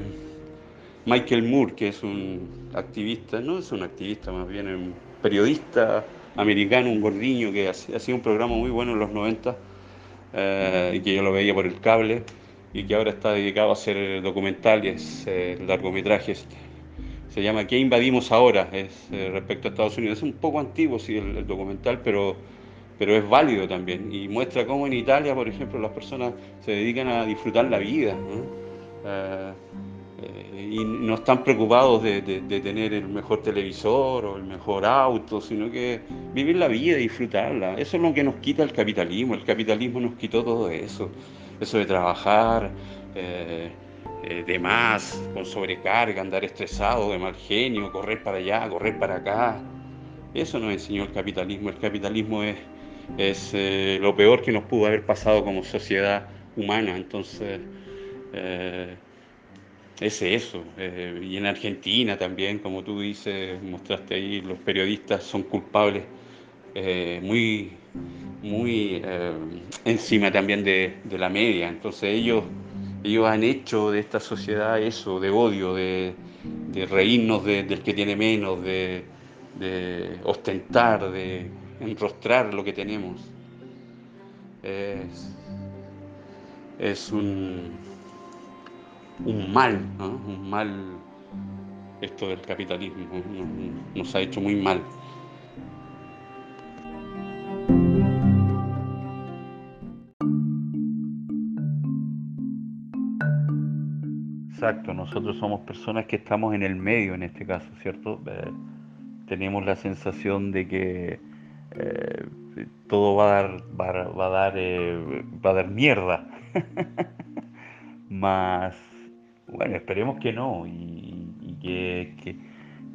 Michael Moore, que es un activista, no es un activista, más bien un periodista americano, un gordiño que hacía un programa muy bueno en los 90 eh, y que yo lo veía por el cable y que ahora está dedicado a hacer documentales, eh, largometrajes. Se llama ¿Qué invadimos ahora? Es eh, respecto a Estados Unidos. Es un poco antiguo, sí, el, documental, pero, pero es válido también. Y muestra cómo en Italia, por ejemplo, las personas se dedican a disfrutar la vida. Y no están preocupados de, de, tener el mejor televisor o el mejor auto, sino que vivir la vida, y disfrutarla. Eso es lo que nos quita el capitalismo. El capitalismo nos quitó todo eso. Eso de trabajar eh, eh, de más, con sobrecarga, andar estresado, de mal genio, correr para allá, correr para acá. Eso nos enseñó el capitalismo. El capitalismo es, es eh, lo peor que nos pudo haber pasado como sociedad humana. Entonces, es eso. y en Argentina también, como tú dices, mostraste ahí, los periodistas son culpables eh, muy, muy eh, encima también de, la media. Entonces ellos, ellos han hecho de esta sociedad eso, de odio, de, reírnos del que tiene menos, de, ostentar, de enrostrar lo que tenemos. Es, un, un mal, un mal esto del capitalismo, nos ha hecho muy mal. Exacto, nosotros somos personas que estamos en el medio en este caso, ¿cierto? Eh, tenemos la sensación de que eh, todo va a dar, va, a dar, eh, va a dar mierda. Más, bueno, esperemos que no y, que,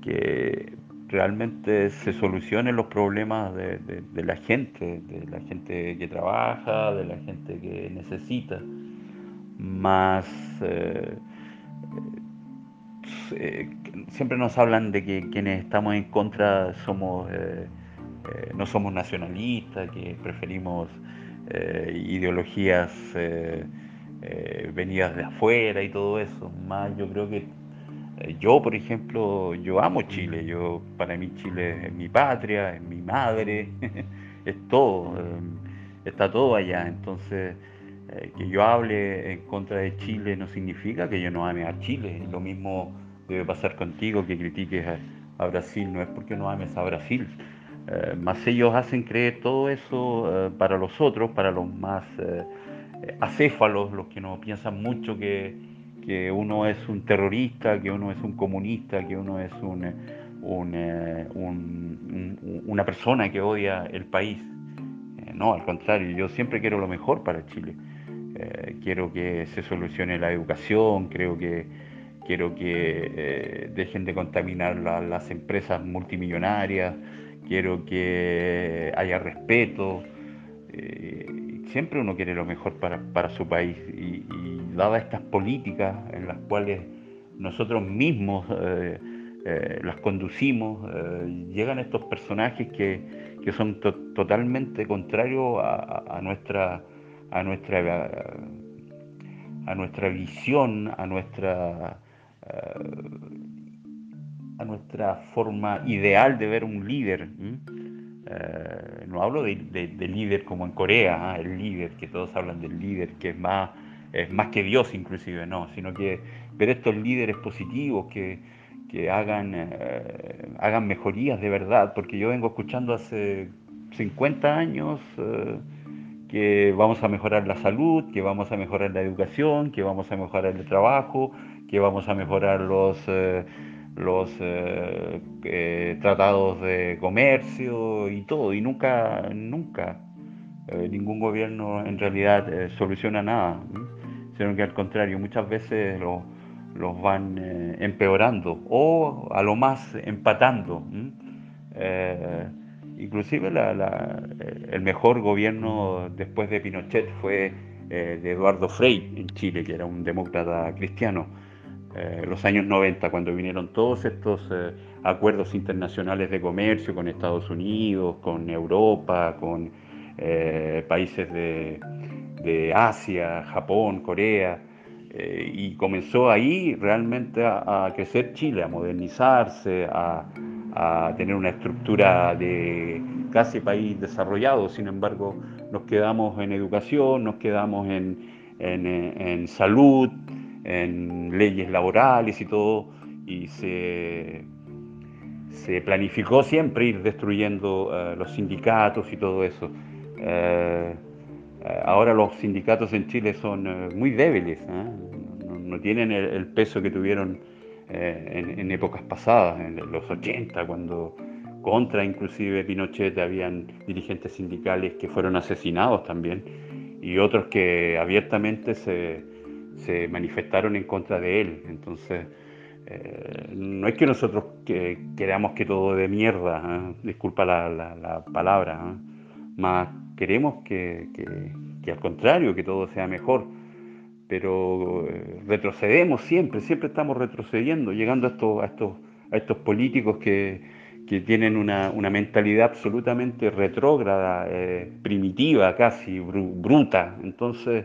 que, realmente se solucionen los problemas de, la gente, de la gente que trabaja, de la gente que necesita. Más eh, siempre nos hablan de que quienes estamos en contra somos eh, eh, no somos nacionalistas, que preferimos ideologías venidas de afuera y todo eso. Más yo creo que yo, por ejemplo, yo amo Chile. Yo para mí Chile es mi patria, es mi madre, es todo, está todo allá. Entonces que yo hable en contra de Chile no significa que yo no ame a Chile. Lo mismo debe pasar contigo, que critiques a, Brasil, no es porque no ames a Brasil. Eh, más ellos hacen creer todo eso eh, para los otros, para los más eh, acéfalos, los que no piensan mucho que, que, uno es un terrorista, que uno es un comunista, que uno es un, una persona que odia el país. no, al contrario, yo siempre quiero lo mejor para Chile. quiero que se solucione la educación, creo que quiero que eh, dejen de contaminar las empresas multimillonarias, quiero que haya respeto. Eh, siempre uno quiere lo mejor para, su país y, dadas estas políticas en las cuales nosotros mismos eh, las conducimos, llegan estos personajes que, son totalmente contrarios a, nuestra a nuestra a nuestra visión, a nuestra a nuestra forma ideal de ver un líder. Eh, no hablo de, líder como en Corea, ¿ah? el líder, que todos hablan del líder, que es más, es más que Dios inclusive, no, sino que ver estos líderes positivos que, que hagan, eh, hagan mejorías de verdad, porque yo vengo escuchando hace 50 años eh, que vamos a mejorar la salud, que vamos a mejorar la educación, que vamos a mejorar el trabajo, que vamos a mejorar los, eh, los eh, eh, tratados de comercio y todo, y nunca, nunca ningún gobierno en realidad soluciona nada, sino que al contrario, muchas veces los van empeorando o a lo más empatando. inclusive el mejor gobierno después de Pinochet fue de Eduardo Frei en Chile, que era un demócrata cristiano eh, los años 90, cuando vinieron todos estos eh, acuerdos internacionales de comercio con Estados Unidos, con Europa, con eh, países de, Asia, Japón, Corea, y comenzó ahí realmente a, crecer Chile, a modernizarse, a, tener una estructura de casi país desarrollado, sin embargo nos quedamos en educación, nos quedamos en, en salud, en leyes laborales y todo, y se, se planificó siempre ir destruyendo eh, los sindicatos y todo eso. Eh, ahora los sindicatos en Chile son muy débiles, no, tienen el, peso que tuvieron en, en, épocas pasadas, en los 80, cuando contra inclusive Pinochet habían dirigentes sindicales que fueron asesinados también y otros que abiertamente se, se manifestaron en contra de él. Entonces, eh, no es que nosotros que, queramos que todo de mierda, ¿eh? disculpa la, palabra, ¿eh? más queremos que, al contrario, que todo sea mejor. Pero retrocedemos siempre, siempre estamos retrocediendo, llegando a estos, a estos, políticos que, que tienen una, mentalidad absolutamente retrógrada, primitiva casi, bruta. Entonces,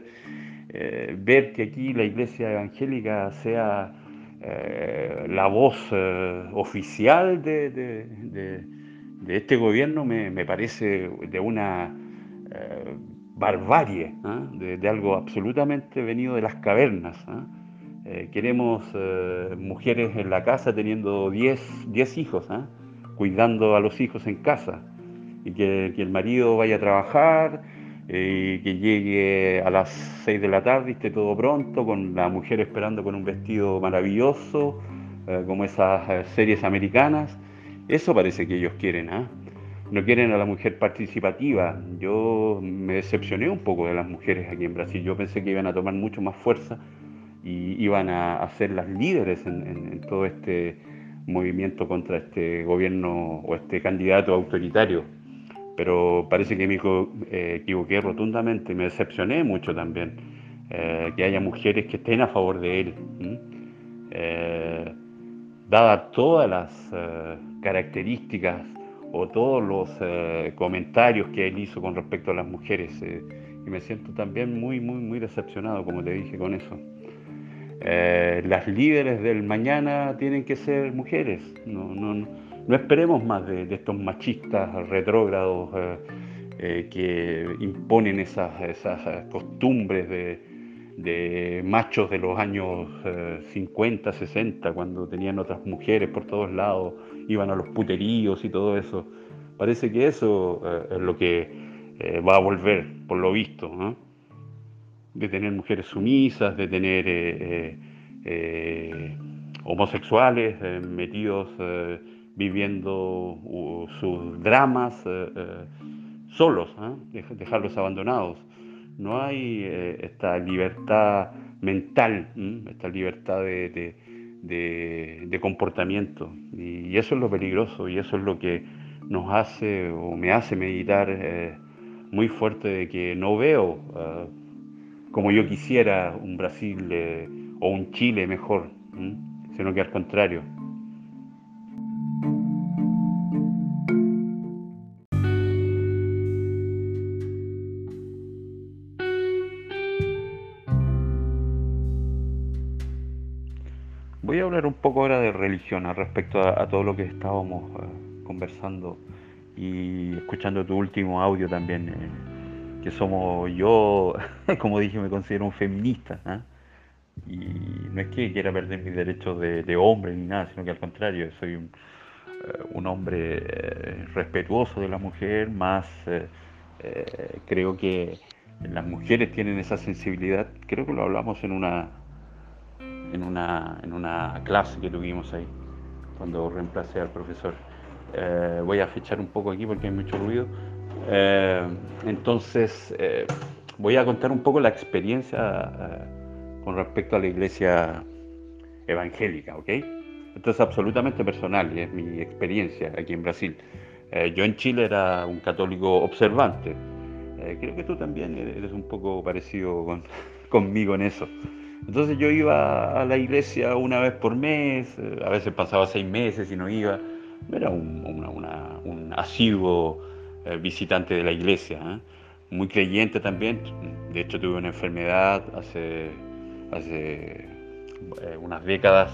eh, ver que aquí la iglesia evangélica sea eh, la voz oficial de, este gobierno me, parece de una barbarie, ¿ah? de, algo absolutamente venido de las cavernas. ¿ah? queremos mujeres en la casa teniendo 10 hijos. ¿ah? cuidando a los hijos en casa y que, el marido vaya a trabajar eh, que llegue a las 6 de la tarde y esté todo pronto, con la mujer esperando con un vestido maravilloso, eh, como esas eh, series americanas. Eso parece que ellos quieren, ¿ah? No quieren a la mujer participativa. Yo me decepcioné un poco de las mujeres aquí en Brasil. Yo pensé que iban a tomar mucho más fuerza y iban a, ser las líderes en todo este movimiento contra este gobierno o este candidato autoritario. Pero parece que me eh, equivoqué rotundamente, me decepcioné mucho también eh, que haya mujeres que estén a favor de él. Eh, dadas todas las características o todos los comentarios que él hizo con respecto a las mujeres, y me siento también muy, muy, muy decepcionado, como te dije, con eso. Eh, las líderes del mañana tienen que ser mujeres. No, no esperemos más de, estos machistas retrógrados eh, eh, que imponen esas, esas costumbres de, machos de los años 50, 60, cuando tenían otras mujeres por todos lados, iban a los puteríos y todo eso. Parece que eso es lo que va a volver, por lo visto de tener mujeres sumisas, de tener eh, eh, eh, homosexuales metidos viviendo sus dramas solos, dejarlos abandonados. No hay esta libertad mental, esta libertad de, de, comportamiento. Y, eso es lo peligroso y eso es lo que nos hace o me hace meditar muy fuerte de que no veo como yo quisiera un Brasil eh, o un Chile mejor, sino que al contrario. Hablar un poco ahora de religión al respecto a, todo lo que estábamos eh, conversando y escuchando tu último audio también. Eh, que somos yo, como dije, me considero un feminista. ¿ah? Y no es que quiera perder mis derechos de, hombre ni nada, sino que al contrario, soy un, eh, hombre eh, respetuoso de la mujer, más eh, creo que las mujeres tienen esa sensibilidad, creo que lo hablamos en una, en una, en una clase que tuvimos ahí, cuando reemplacé al profesor. voy a fechar un poco aquí porque hay mucho ruido. Eh, entonces, eh, voy a contar un poco la experiencia eh, con respecto a la iglesia evangélica, ¿ok? Esto es absolutamente personal y es mi experiencia aquí en Brasil. yo en Chile era un católico observante. creo que tú también eres un poco parecido conmigo en eso. Entonces yo iba a la iglesia una vez por mes, a veces pasaba seis meses y no iba. Era un, un asiduo eh, visitante de la iglesia, ¿eh? muy creyente también. De hecho, tuve una enfermedad hace, hace eh, unas décadas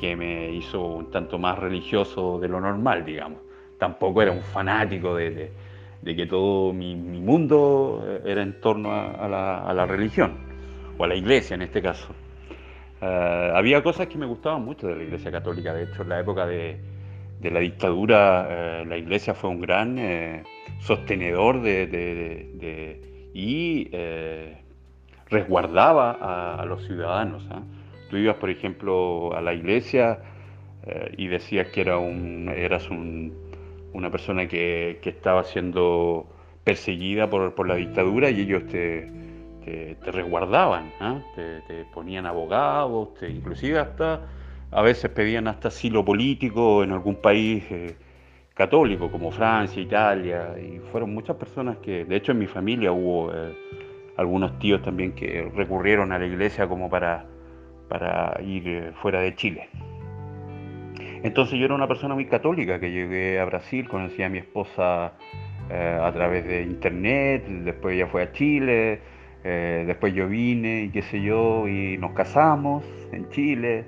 que me hizo un tanto más religioso de lo normal, digamos. Tampoco era un fanático de, que todo mi, mundo era en torno a, la, religión, o a la iglesia en este caso. había cosas que me gustaban mucho de la iglesia católica, de hecho, en la época de, de la dictadura, eh, la iglesia fue un gran eh, sostenedor de, y eh, resguardaba a, los ciudadanos. ¿ah? Tú ibas, por ejemplo, a la iglesia y decías que era un, eras una persona que, estaba siendo perseguida por, la dictadura y ellos te, resguardaban, ¿ah? te, ponían abogados, te, inclusive hasta a veces pedían hasta asilo político en algún país eh, católico, como Francia, Italia, y fueron muchas personas que, de hecho en mi familia hubo eh, algunos tíos también que recurrieron a la iglesia como para, para ir eh, fuera de Chile. Entonces yo era una persona muy católica que llegué a Brasil, conocí a mi esposa eh, a través de internet, después ella fue a Chile, eh, después yo vine y qué sé yo, y nos casamos en Chile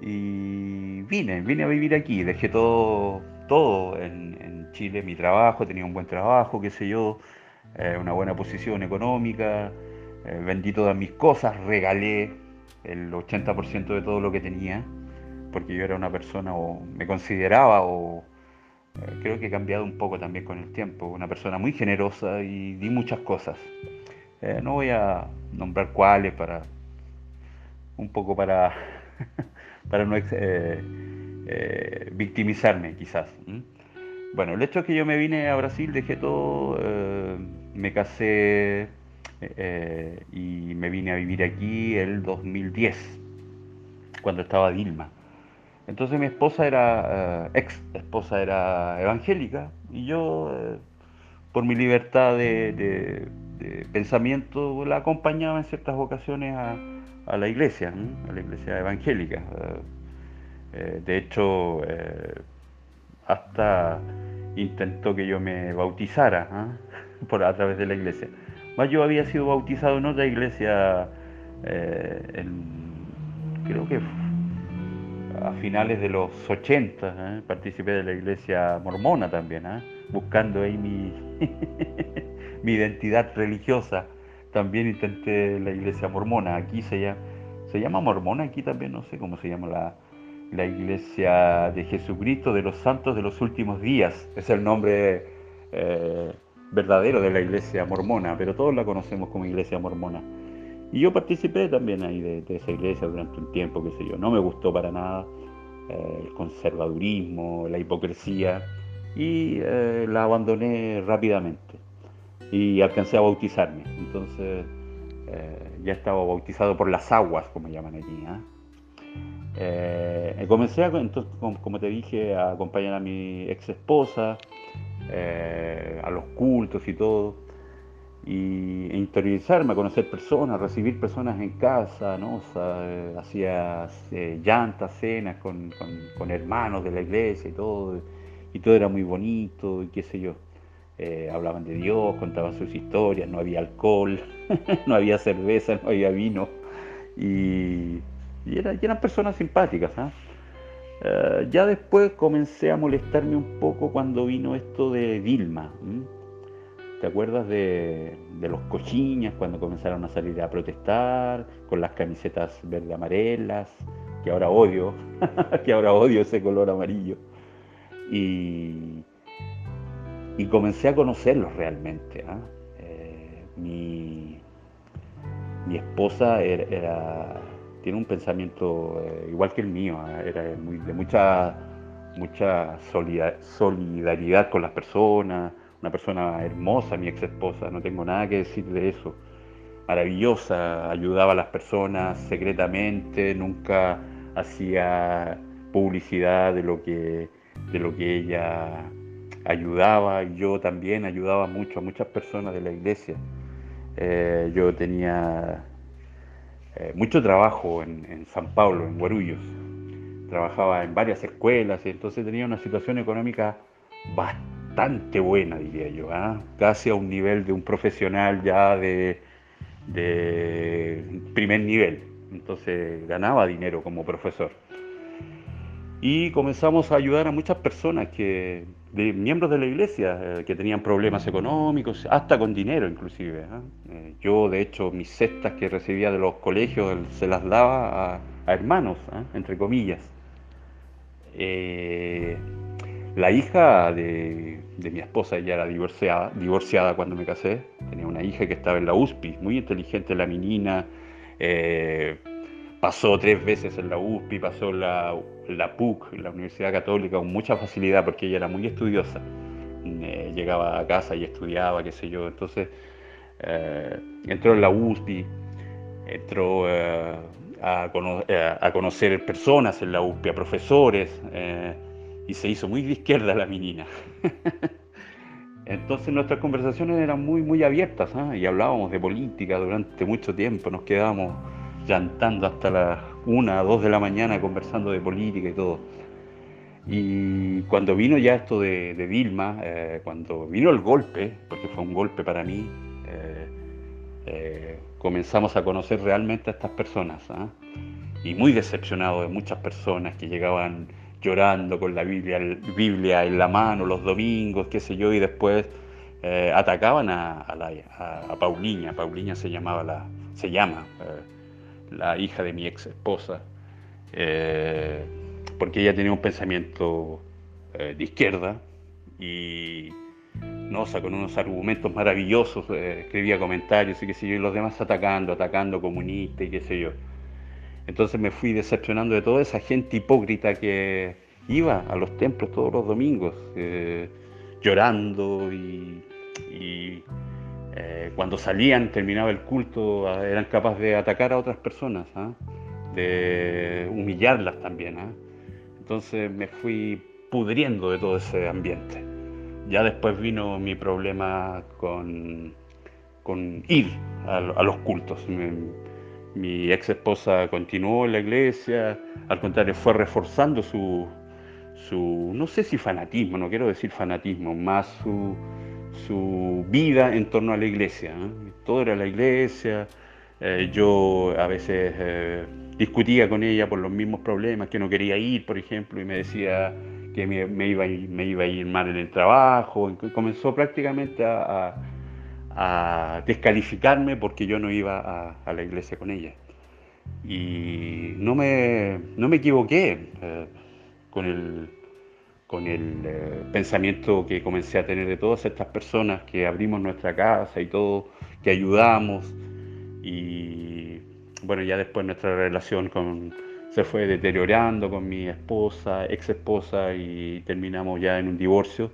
y vine, vine a vivir aquí, dejé todo, todo en, Chile, mi trabajo, tenía un buen trabajo, qué sé yo, eh, una buena posición económica, vendí todas mis cosas, regalé el 80% de todo lo que tenía, porque yo era una persona o me consideraba o eh, creo que he cambiado un poco también con el tiempo, una persona muy generosa y di muchas cosas. Eh, no voy a nombrar cuáles para un poco para para no eh, victimizarme quizás. Bueno, el hecho es que yo me vine a Brasil, dejé todo, me casé y me vine a vivir aquí el 2010, cuando estaba Dilma. Entonces mi esposa era, eh, ex esposa era evangélica y yo, eh, por mi libertad de, pensamiento, la acompañaba en ciertas ocasiones a, la iglesia, a la iglesia evangélica. Eh, de hecho, hasta intentó que yo me bautizara por, a través de la iglesia. Más yo había sido bautizado en otra iglesia, creo que a finales de los 80, ¿eh? participé de la iglesia mormona también, ¿eh? buscando ahí mi, mi identidad religiosa. También intenté la iglesia mormona, aquí se llama, se llama mormona, aquí también no sé cómo se llama la, la iglesia de Jesucristo de los santos de los últimos días, es el nombre eh, verdadero de la iglesia mormona, pero todos la conocemos como iglesia mormona. Y yo participé también ahí de, esa iglesia durante un tiempo, qué sé yo. No me gustó para nada eh, el conservadurismo, la hipocresía, y eh, la abandoné rápidamente. Y alcancé a bautizarme. Entonces eh, ya estaba bautizado por las aguas, como llaman allí. ¿ah? comencé, a, como te dije, a acompañar a mi ex esposa, a los cultos y todo y e interiorizarme, a conocer personas, recibir personas en casa, ¿no? hacía eh, llantas, cenas con, hermanos de la iglesia y todo, y todo era muy bonito y qué sé yo. Eh, hablaban de Dios, contaban sus historias, no había alcohol, no había cerveza, no había vino, y, eran personas simpáticas. ¿ah? Eh, ya después comencé a molestarme un poco cuando vino esto de Dilma. ¿Te acuerdas de, los cochiñas cuando comenzaron a salir a protestar con las camisetas verde amarelas? Que ahora odio, que ahora odio ese color amarillo. Y, comencé a conocerlos realmente. ¿ah? Eh, mi, esposa era, tiene un pensamiento eh, igual que el mío, ¿ah? era de mucha, mucha solidaridad con las personas una persona hermosa, mi ex esposa, no tengo nada que decir de eso. Maravillosa, ayudaba a las personas secretamente, nunca hacía publicidad de lo que, de lo que ella ayudaba. Yo también ayudaba mucho a muchas personas de la iglesia. Eh, yo tenía eh, mucho trabajo en, en, San Pablo, en Guarullos. Trabajaba en varias escuelas y entonces tenía una situación económica bastante buena, diría yo, ¿ah? casi a un nivel de un profesional ya de, primer nivel. Entonces ganaba dinero como profesor. Y comenzamos a ayudar a muchas personas que, de, miembros de la iglesia eh, que tenían problemas económicos, hasta con dinero inclusive. ¿ah? Eh, yo, de hecho, mis cestas que recibía de los colegios se las daba a, hermanos, ¿ah? entre comillas. Eh, la hija de, mi esposa, ella era divorciada, divorciada cuando me casé, tenía una hija que estaba en la USPI, muy inteligente la menina, eh, pasó tres veces en la USPI, pasó la, la PUC, la Universidad Católica, con mucha facilidad porque ella era muy estudiosa. Eh, llegaba a casa y estudiaba, qué sé yo, entonces eh, entró en la USPI, entró a, a, conocer personas en la USPI, a profesores y se hizo muy de izquierda la menina. Entonces nuestras conversaciones eran muy, muy abiertas ¿ah? y hablábamos de política durante mucho tiempo, nos quedábamos llantando hasta las una, dos de la mañana conversando de política y todo. Y cuando vino ya esto de, de Dilma, eh, cuando vino el golpe, porque fue un golpe para mí, eh, eh, comenzamos a conocer realmente a estas personas. ¿ah? Y muy decepcionado de muchas personas que llegaban llorando con la Biblia, Biblia en la mano los domingos, qué sé yo, y después atacaban a, a, la, a. Pauliña se llamaba la, se llama la hija de mi ex esposa porque ella tenía un pensamiento eh, de izquierda y ¿no? con unos argumentos maravillosos, eh, escribía comentarios y qué sé yo, y los demás atacando, atacando comunistas y qué sé yo. Entonces me fui decepcionando de toda esa gente hipócrita que iba a los templos todos los domingos, eh, llorando y, cuando salían, terminaba el culto, eran capaces de atacar a otras personas, ¿ah? de humillarlas también. ¿ah? Entonces me fui pudriendo de todo ese ambiente. Ya después vino mi problema con, con ir a, los cultos. Mi, ex esposa continuó en la iglesia, al contrario, fue reforzando su, su, no sé si fanatismo, no quiero decir fanatismo, más su, su vida en torno a la iglesia. Todo era la iglesia. Eh, yo a veces eh, discutía con ella por los mismos problemas, que no quería ir, por ejemplo, y me decía que me, iba, a ir, me iba a ir mal en el trabajo, comenzó prácticamente a, descalificarme porque yo no iba a, la iglesia con ella. Y no me, no me equivoqué eh, con el, con el eh, pensamiento que comencé a tener de todas estas personas que abrimos nuestra casa y todo, que ayudamos y bueno, ya después nuestra relación se fue deteriorando con mi esposa, ex esposa, y terminamos ya en un divorcio,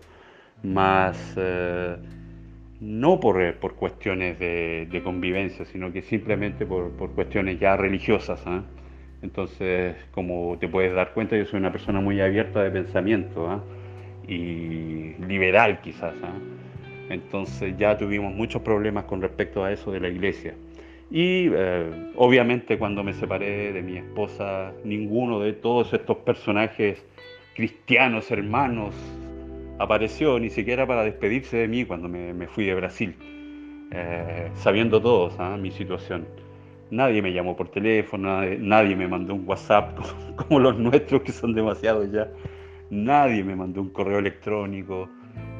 más eh, no por, por cuestiones de, convivencia, sino que simplemente por, cuestiones ya religiosas. ¿ah? Entonces, como te puedes dar cuenta, yo soy una persona muy abierta de pensamiento ¿ah? y liberal quizás. ¿ah? Entonces ya tuvimos muchos problemas con respecto a eso de la iglesia. Y eh, obviamente cuando me separé de mi esposa, ninguno de todos estos personajes cristianos, hermanos, apareció ni siquiera para despedirse de mí cuando me, fui de Brasil, eh, sabiendo todos ¿ah? mi situación. Nadie me llamó por teléfono, nadie, me mandó un WhatsApp como, los nuestros que son demasiados ya. Nadie me mandó un correo electrónico.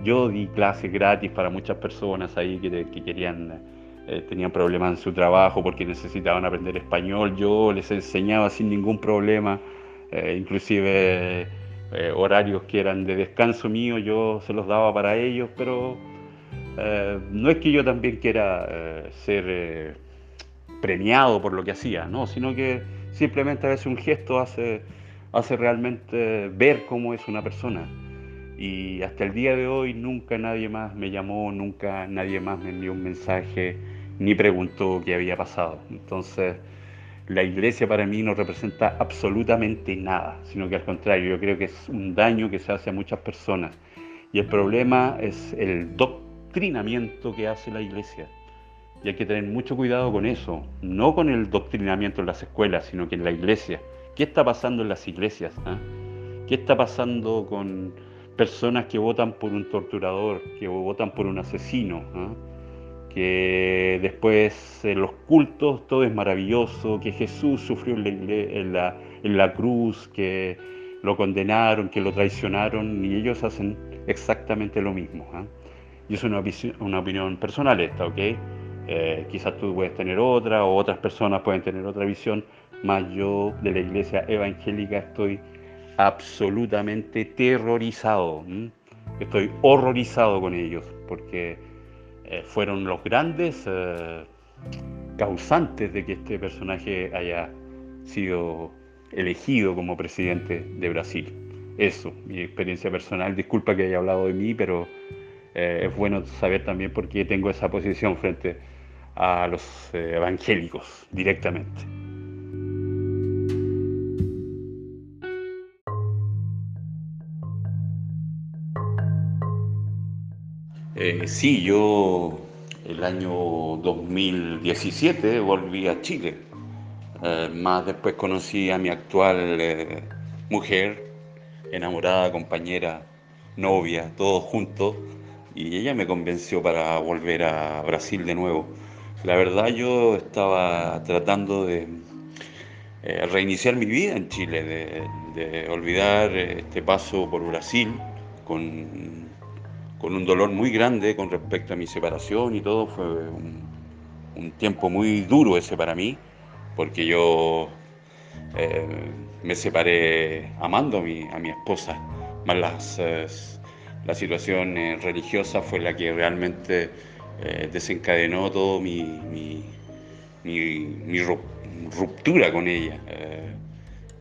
Yo di clases gratis para muchas personas ahí que querían eh, tenían problemas en su trabajo porque necesitaban aprender español, yo les enseñaba sin ningún problema, eh, inclusive eh, horarios que eran de descanso mío, yo se los daba para ellos, pero no es que yo también quiera ser premiado por lo que hacía, ¿no? sino que simplemente a veces un gesto hace, hace realmente ver cómo es una persona. Y hasta el día de hoy nunca nadie más me llamó, nunca nadie más me envió un mensaje ni preguntó qué había pasado. Entonces, la iglesia para mí no representa absolutamente nada, sino que al contrario, yo creo que es un daño que se hace a muchas personas. Y el problema es el doctrinamiento que hace la iglesia. Y hay que tener mucho cuidado con eso, no con el doctrinamiento en las escuelas, sino que en la iglesia. ¿Qué está pasando en las iglesias? Ah? ¿Qué está pasando con personas que votan por un torturador, que votan por un asesino? ¿ah? que después en los cultos todo es maravilloso, que Jesús sufrió en la, en la, cruz, que lo condenaron, que lo traicionaron, y ellos hacen exactamente lo mismo. ¿ah? Y es una, una, opinión personal esta, ¿ok? Eh, quizás tú puedes tener otra, o otras personas pueden tener otra visión, más yo de la iglesia evangélica estoy absolutamente terrorizado, estoy horrorizado con ellos, porque eh, fueron los grandes eh, causantes de que este personaje haya sido elegido como presidente de Brasil. Eso, mi experiencia personal. Disculpa que haya hablado de mí, pero eh, es bueno saber también por qué tengo esa posición frente a los evangélicos directamente. Eh, sí, yo el año 2017 volví a Chile. Eh, más después conocí a mi actual eh, mujer, enamorada, compañera, novia, todos juntos, y ella me convenció para volver a Brasil de nuevo. La verdad yo estaba tratando de eh, reiniciar mi vida en Chile, de, olvidar este paso por Brasil con, con, un dolor muy grande con respecto a mi separación y todo. Fue un, tiempo muy duro ese para mí, porque yo eh, me separé amando a mi, a mi esposa, más las, eh, la situación eh, religiosa fue la que realmente desencadenó todo mi, ruptura con ella.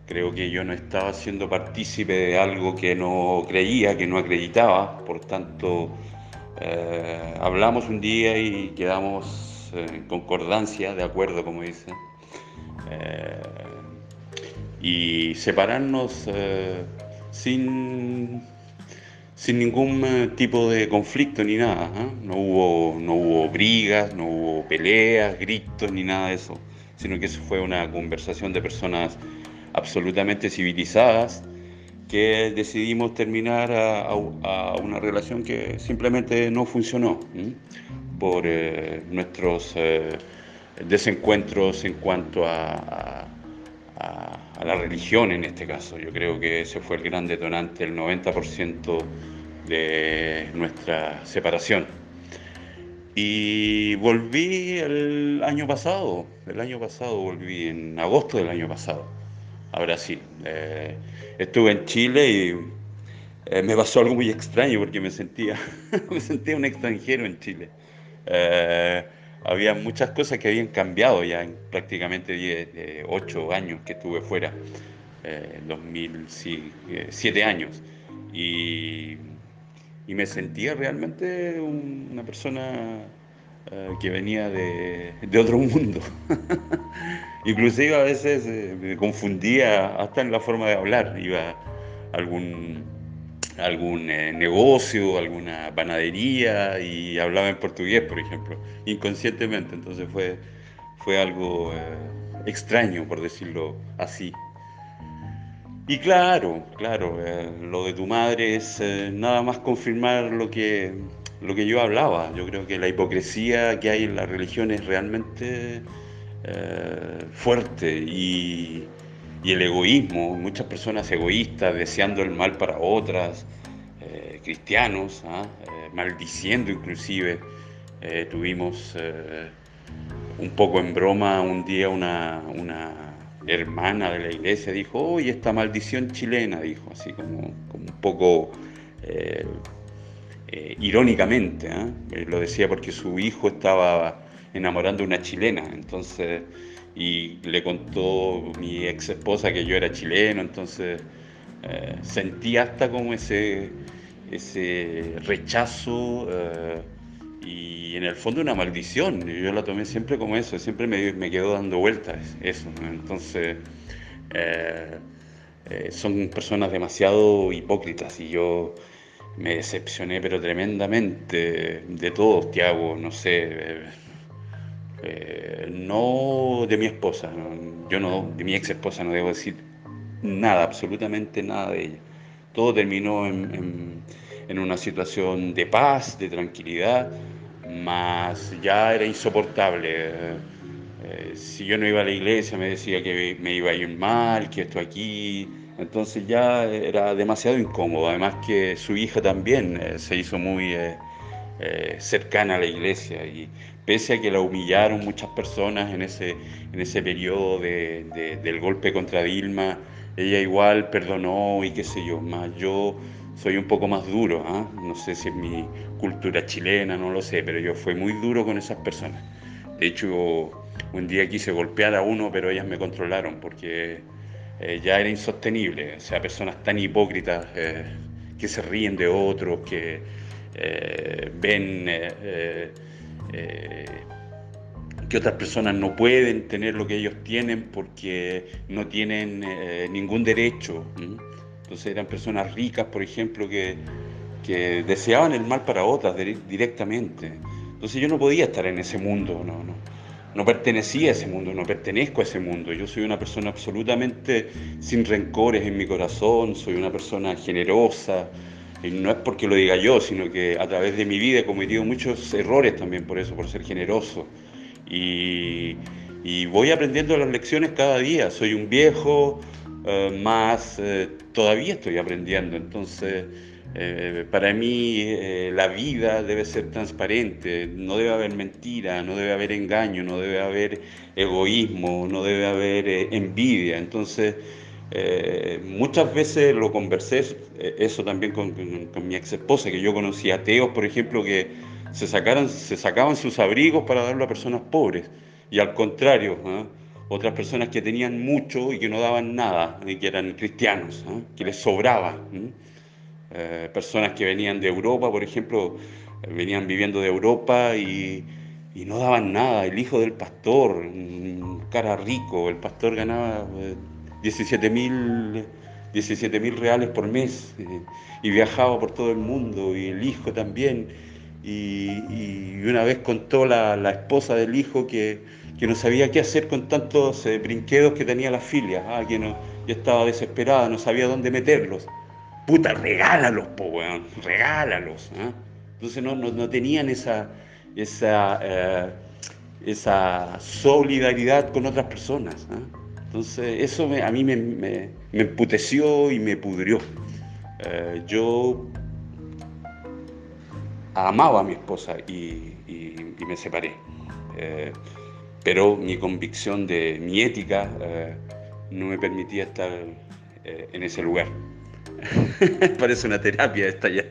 creo que yo no estaba siendo partícipe de algo que no creía, que no acreditaba, por tanto hablamos un día y quedamos en concordancia, de acuerdo, como dice y separarnos eh, sin, sin ningún eh, tipo de conflicto ni nada. ¿eh? No, hubo, no hubo brigas, no hubo peleas, gritos ni nada de eso, sino que eso fue una conversación de personas absolutamente civilizadas que decidimos terminar a, una relación que simplemente no funcionó por nuestros desencuentros en cuanto a a la religión en este caso. Yo creo que ese fue el gran detonante, el 90% de nuestra separación. Y volví el año pasado, el año pasado volví en agosto del año pasado a Brasil. Eh, estuve en Chile y eh, me pasó algo muy extraño porque me sentía, me sentía un extranjero en Chile. Eh, había muchas cosas que habían cambiado ya en prácticamente 8 años que estuve fuera, eh, 2007 años. Y, y, me sentía realmente una persona eh, que venía de, de, otro mundo. Inclusive a veces eh, me confundía hasta en la forma de hablar. Iba a algún algún eh, negocio, alguna panadería y hablaba en portugués, por ejemplo, inconscientemente. Entonces fue, fue algo eh, extraño, por decirlo así. Y claro, claro, eh, lo de tu madre es nada más confirmar lo que, lo que yo hablaba. Yo creo que la hipocresía que hay en la religión es realmente fuerte y, y el egoísmo, muchas personas egoístas deseando el mal para otras, eh, cristianos, ¿ah? eh, maldiciendo inclusive. Eh, tuvimos un poco en broma un día una, una, hermana de la iglesia dijo, oye, esta maldición chilena, dijo, así como, como un poco irónicamente, ¿ah? lo decía porque su hijo estaba enamorando a una chilena, entonces y le contó mi ex esposa que yo era chileno, entonces eh, sentí hasta como ese, ese rechazo eh, y en el fondo una maldición. Yo la tomé siempre como eso, siempre me, me quedó dando vueltas eso. Entonces eh, son personas demasiado hipócritas y yo me decepcioné pero tremendamente de todos, Tiago, no sé eh, no de mi esposa, yo no, de mi ex esposa no debo decir nada, absolutamente nada de ella. Todo terminó en, una situación de paz, de tranquilidad, más ya era insoportable. Eh, si yo no iba a la iglesia me decía que me iba a ir mal, que esto aquí, entonces ya era demasiado incómodo. Además que su hija también eh, se hizo muy cercana a la iglesia y pese a que la humillaron muchas personas en ese, en ese periodo del golpe contra Dilma, ella igual perdonó y qué sé yo, más yo soy un poco más duro, ¿ah? no sé si es mi cultura chilena, no lo sé, pero yo fui muy duro con esas personas. De hecho, un día quise golpear a uno, pero ellas me controlaron porque eh, ya era insostenible, o sea, personas tan hipócritas eh, que se ríen de otros, que eh, ven eh, que otras personas no pueden tener lo que ellos tienen porque no tienen eh, ningún derecho. Entonces eran personas ricas, por ejemplo, que, que, deseaban el mal para otras directamente. Entonces yo no podía estar en ese mundo, no, no. no pertenecía a ese mundo, no pertenezco a ese mundo. Yo soy una persona absolutamente sin rencores en mi corazón, soy una persona generosa. Y no es porque lo diga yo, sino que a través de mi vida he cometido muchos errores también por eso, por ser generoso. Y, voy aprendiendo las lecciones cada día. Soy un viejo, eh, más eh, todavía estoy aprendiendo. Entonces, eh, para mí eh, la vida debe ser transparente, no debe haber mentira, no debe haber engaño, no debe haber egoísmo, no debe haber eh, envidia. Entonces, muchas veces lo conversé, eso también con, mi ex esposa, que yo conocí ateos, por ejemplo, que se, sacaran, se sacaban sus abrigos para darlo a personas pobres. Y al contrario, ¿ah? otras personas que tenían mucho y que no daban nada, y que eran cristianos, ¿ah? que les sobraba. Eh, personas que venían de Europa, por ejemplo, venían viviendo de Europa y, no daban nada. El hijo del pastor, un cara rico, el pastor ganaba 17 eh, mil 17 mil reales por mes eh, y viajaba por todo el mundo y el hijo también. Y, una vez contó la, esposa del hijo que, que, no sabía qué hacer con tantos brinquedos que tenía la filia, ah, que ya estaba desesperada, no sabía dónde meterlos puta, regálalos, po, weón, regálalos. ¿eh? Entonces no, no, tenían esa, esa, eh, esa solidaridad con otras personas. ¿eh? Entonces eso a mí me, me, emputeció y me pudrió. Eh, yo amaba a mi esposa y, y me separé. pero mi convicción de mi ética no me permitía estar en ese lugar. Parece una terapia esta ya.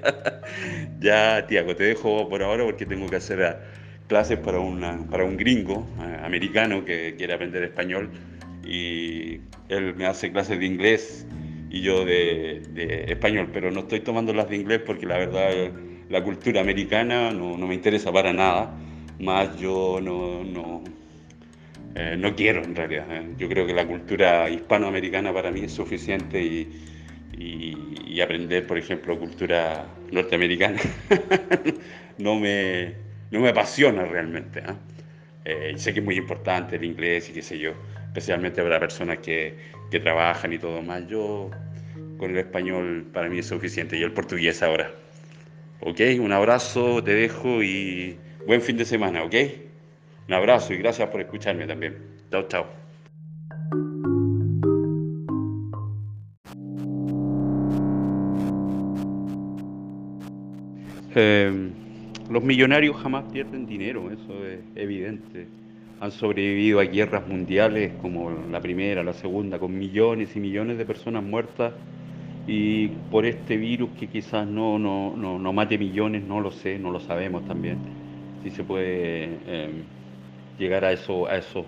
ya, Tiago, te dejo por ahora porque tengo que hacer ah, clases para, una, para un gringo ah, americano que quiere aprender español y él me hace clases de inglés y yo de, español, pero no estoy tomando las de inglés porque la verdad la cultura americana no, me interesa para nada, más yo no, no, eh, no quiero en realidad. Eh. Yo creo que la cultura hispanoamericana para mí es suficiente y y, aprender, por ejemplo, cultura norteamericana, no, me, no me apasiona realmente. ¿ah? Eh, sé que es muy importante el inglés y qué sé yo, especialmente para personas que, que trabajan y todo más. Yo con el español para mí es suficiente y el portugués ahora. ¿Ok? Un abrazo, te dejo y buen fin de semana, ¿ok? Un abrazo y gracias por escucharme también. Chao, chao. Eh, los millonarios jamás pierden dinero, eso es evidente. Han sobrevivido a guerras mundiales como la primera, la segunda, con millones y millones de personas muertas y por este virus que quizás no, no, no, mate millones, no lo sé, no lo sabemos también. Si se puede eh, llegar a, eso, a, esos,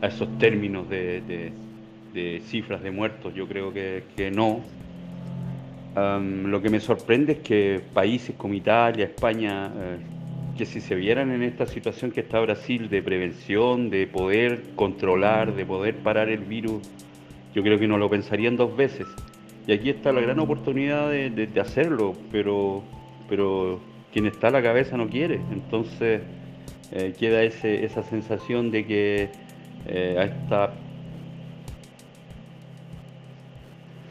a esos términos de, cifras de muertos, yo creo que no, lo que me sorprende es que países como Italia, España, eh, que si se vieran en esta situación que está Brasil de prevención, de poder controlar, de poder parar el virus, yo creo que no lo pensarían dos veces. Y aquí está la gran oportunidad de, hacerlo, pero, pero quien está a la cabeza no quiere. Entonces eh, queda ese, esa sensación de que eh, a esta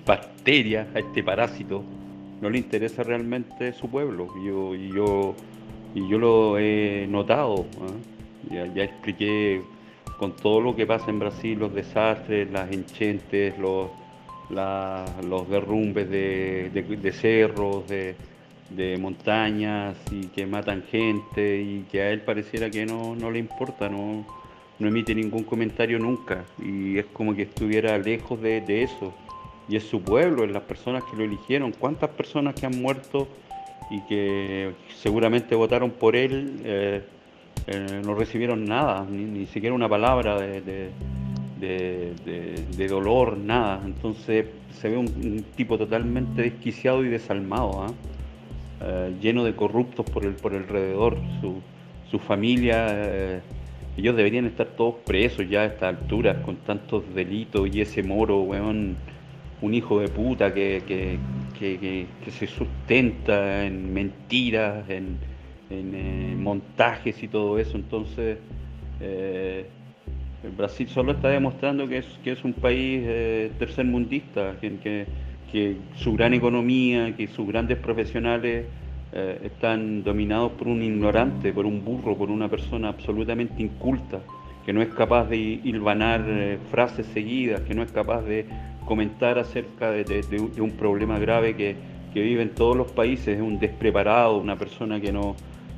bacteria, a este parásito, no le interesa realmente su pueblo. Yo, yo, y yo lo he notado. ¿ah? Ya, expliqué con todo lo que pasa en Brasil, los desastres, las enchentes, los, los derrumbes de, cerros, de, montañas y que matan gente y que a él pareciera que no, le importa, no, no emite ningún comentario nunca y es como que estuviera lejos de, de eso y es su pueblo, es las personas que lo eligieron. ¿Cuántas personas que han muerto y que seguramente votaron por él eh, eh, no recibieron nada, ni, siquiera una palabra de, dolor, nada? Entonces se ve un, tipo totalmente desquiciado y desalmado, ¿ah? eh, lleno de corruptos por el, por alrededor. Su, su familia ellos deberían estar todos presos ya a estas alturas con tantos delitos y ese moro, weón, un hijo de puta que, se sustenta en mentiras, en, montajes y todo eso. Entonces, Brasil solo está demostrando que es, que es un país tercermundista, que, que, su gran economía, que sus grandes profesionales están dominados por un ignorante, por un burro, por una persona absolutamente inculta que no es capaz de hilvanar eh, frases seguidas, que no es capaz de comentar acerca de, un problema grave que, vive en todos los países, es un despreparado, una persona que no,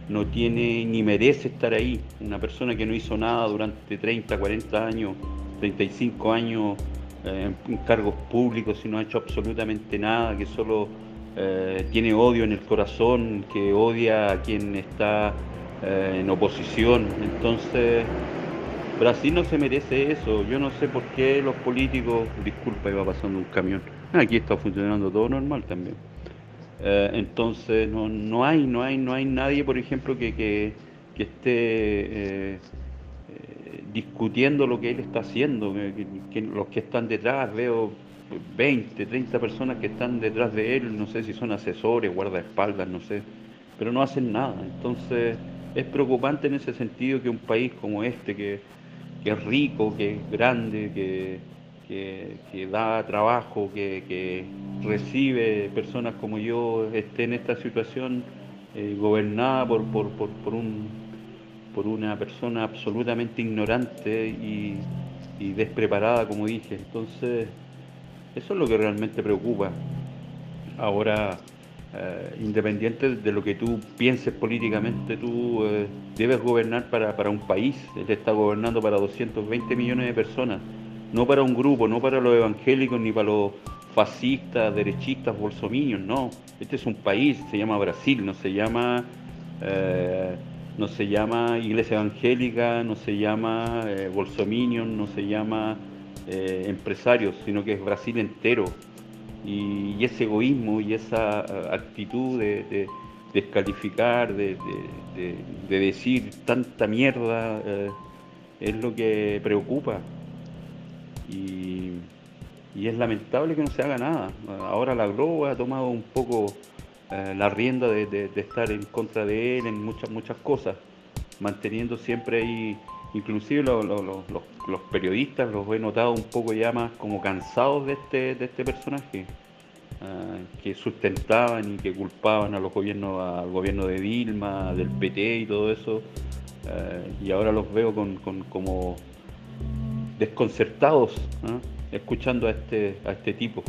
no tiene ni merece estar ahí, una persona que no hizo nada durante 30, 40 años, 35 años eh, en cargos públicos y no ha hecho absolutamente nada, que solo eh, tiene odio en el corazón, que odia a quien está en oposición. Entonces, Brasil no se merece eso. Yo no sé por qué los políticos, disculpa, iba pasando un camión. Aquí está funcionando todo normal también. Eh, entonces no, no, hay, no hay, no hay nadie, por ejemplo, que, que, esté eh, eh, discutiendo lo que él está haciendo. Que, los que están detrás, veo 20, 30 personas que están detrás de él, no sé si son asesores, guardaespaldas, no sé, pero no hacen nada. Entonces es preocupante en ese sentido que un país como este, que que es rico, que es grande, que, da trabajo, que, recibe personas como yo, esté en esta situación eh, gobernada por, por, un, por una persona absolutamente ignorante y, y despreparada, como dije. Entonces, eso es lo que realmente preocupa. Ahora, eh, independiente de lo que tú pienses políticamente, tú eh, debes gobernar para, un país. Él está gobernando para 220 millones de personas, no para un grupo, no para los evangélicos ni para los fascistas, derechistas, bolsominios, no. Este es un país, se llama Brasil, no se llama, eh, no se llama Iglesia Evangélica, no se llama bolsominios, no se llama empresarios, sino que es Brasil entero y, ese egoísmo y esa eh, actitud de, descalificar, de, decir tanta mierda, eh, es lo que preocupa. Y, es lamentable que no se haga nada. Ahora la Globo ha tomado un poco eh, la rienda de, estar en contra de él en muchas, muchas cosas, manteniendo siempre ahí, inclusive los, periodistas los he notado un poco ya más como cansados de este, de este personaje. Ah, que sustentaban y que culpaban a los al gobierno de Dilma, del PT y todo eso, ah, y ahora los veo con, como desconcertados, escuchando a este, a este tipo.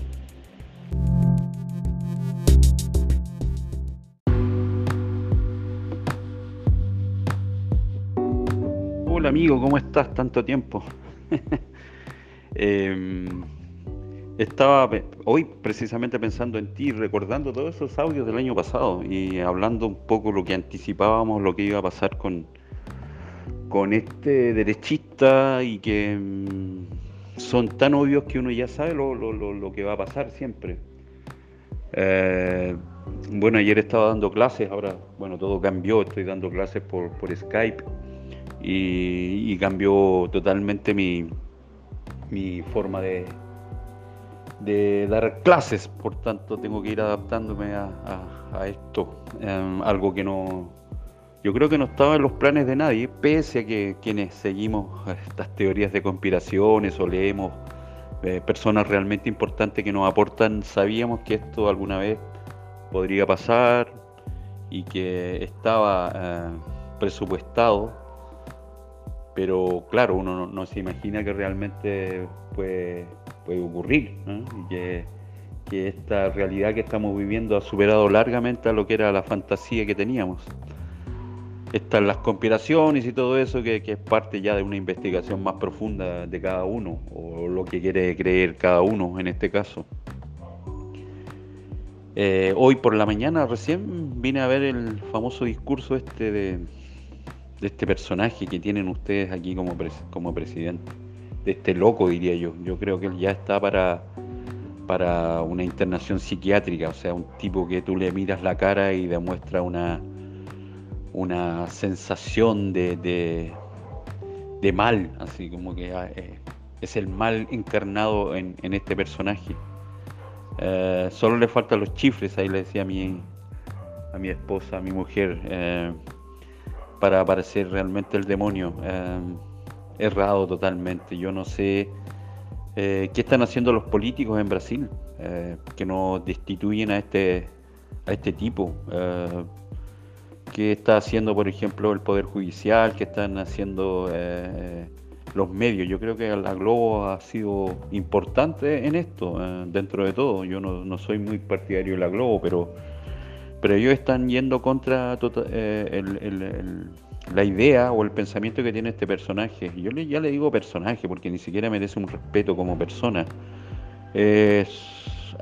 Hola amigo, ¿cómo estás? Tanto tiempo. eh, estaba hoy precisamente pensando en ti, recordando todos esos audios del año pasado y hablando un poco lo que anticipábamos, lo que iba a pasar con, con este derechista y que mm, son tan obvios que uno ya sabe lo, que va a pasar siempre. Eh, bueno, ayer estaba dando clases, ahora, bueno, todo cambió, estoy dando clases por, Skype y, cambió totalmente mi, mi forma de, de dar clases, por tanto tengo que ir adaptándome a, esto, em, algo que no, yo creo que no estaba en los planes de nadie, pese a que quienes seguimos estas teorías de conspiraciones o leemos eh, personas realmente importantes que nos aportan, sabíamos que esto alguna vez podría pasar y que estaba eh, presupuestado pero claro, uno no, se imagina que realmente puede, puede ocurrir, y que, esta realidad que estamos viviendo ha superado largamente a lo que era la fantasía que teníamos. Están las conspiraciones y todo eso que, es parte ya de una investigación más profunda de cada uno, o lo que quiere creer cada uno en este caso. Eh, hoy por la mañana recién vine a ver el famoso discurso este de, de este personaje que tienen ustedes aquí como, como presidente, de este loco diría yo. Yo creo que él ya está para, para una internación psiquiátrica, o sea, un tipo que tú le miras la cara y demuestra una, una sensación de, de, mal, así como que ah, eh, es el mal encarnado en, este personaje. Eh, solo le faltan los chifres, ahí le decía a mi, a mi esposa, a mi mujer. Eh, para aparecer realmente el demonio. errado totalmente. Yo no sé qué están haciendo los políticos en Brasil, que nos destituyen a este, a este tipo qué está haciendo, por ejemplo, el Poder Judicial, qué están haciendo eh, los medios. Yo creo que la Globo ha sido importante en esto, eh, dentro de todo. Yo no, soy muy partidario de la Globo, pero, pero ellos están yendo contra eh, la idea o el pensamiento que tiene este personaje. Yo le, ya le digo personaje porque ni siquiera merece un respeto como persona.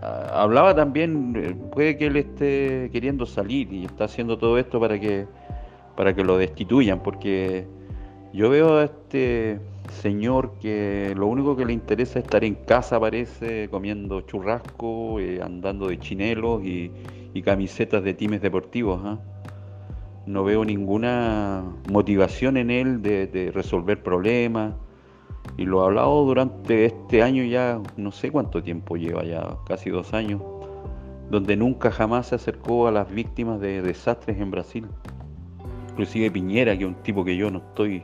Hablaba también, eh, puede que él esté queriendo salir y está haciendo todo esto para que, para que lo destituyan, porque yo veo a este señor que lo único que le interesa es estar en casa, parece, comiendo churrasco, eh, andando de chinelos y, camisetas de times deportivos. ¿ah? No veo ninguna motivación en él de resolver problemas y lo ha hablado durante este año ya, no sé cuánto tiempo lleva ya, casi dos años, donde nunca jamás se acercó a las víctimas de desastres en Brasil. Inclusive Piñera, que es un tipo que yo no estoy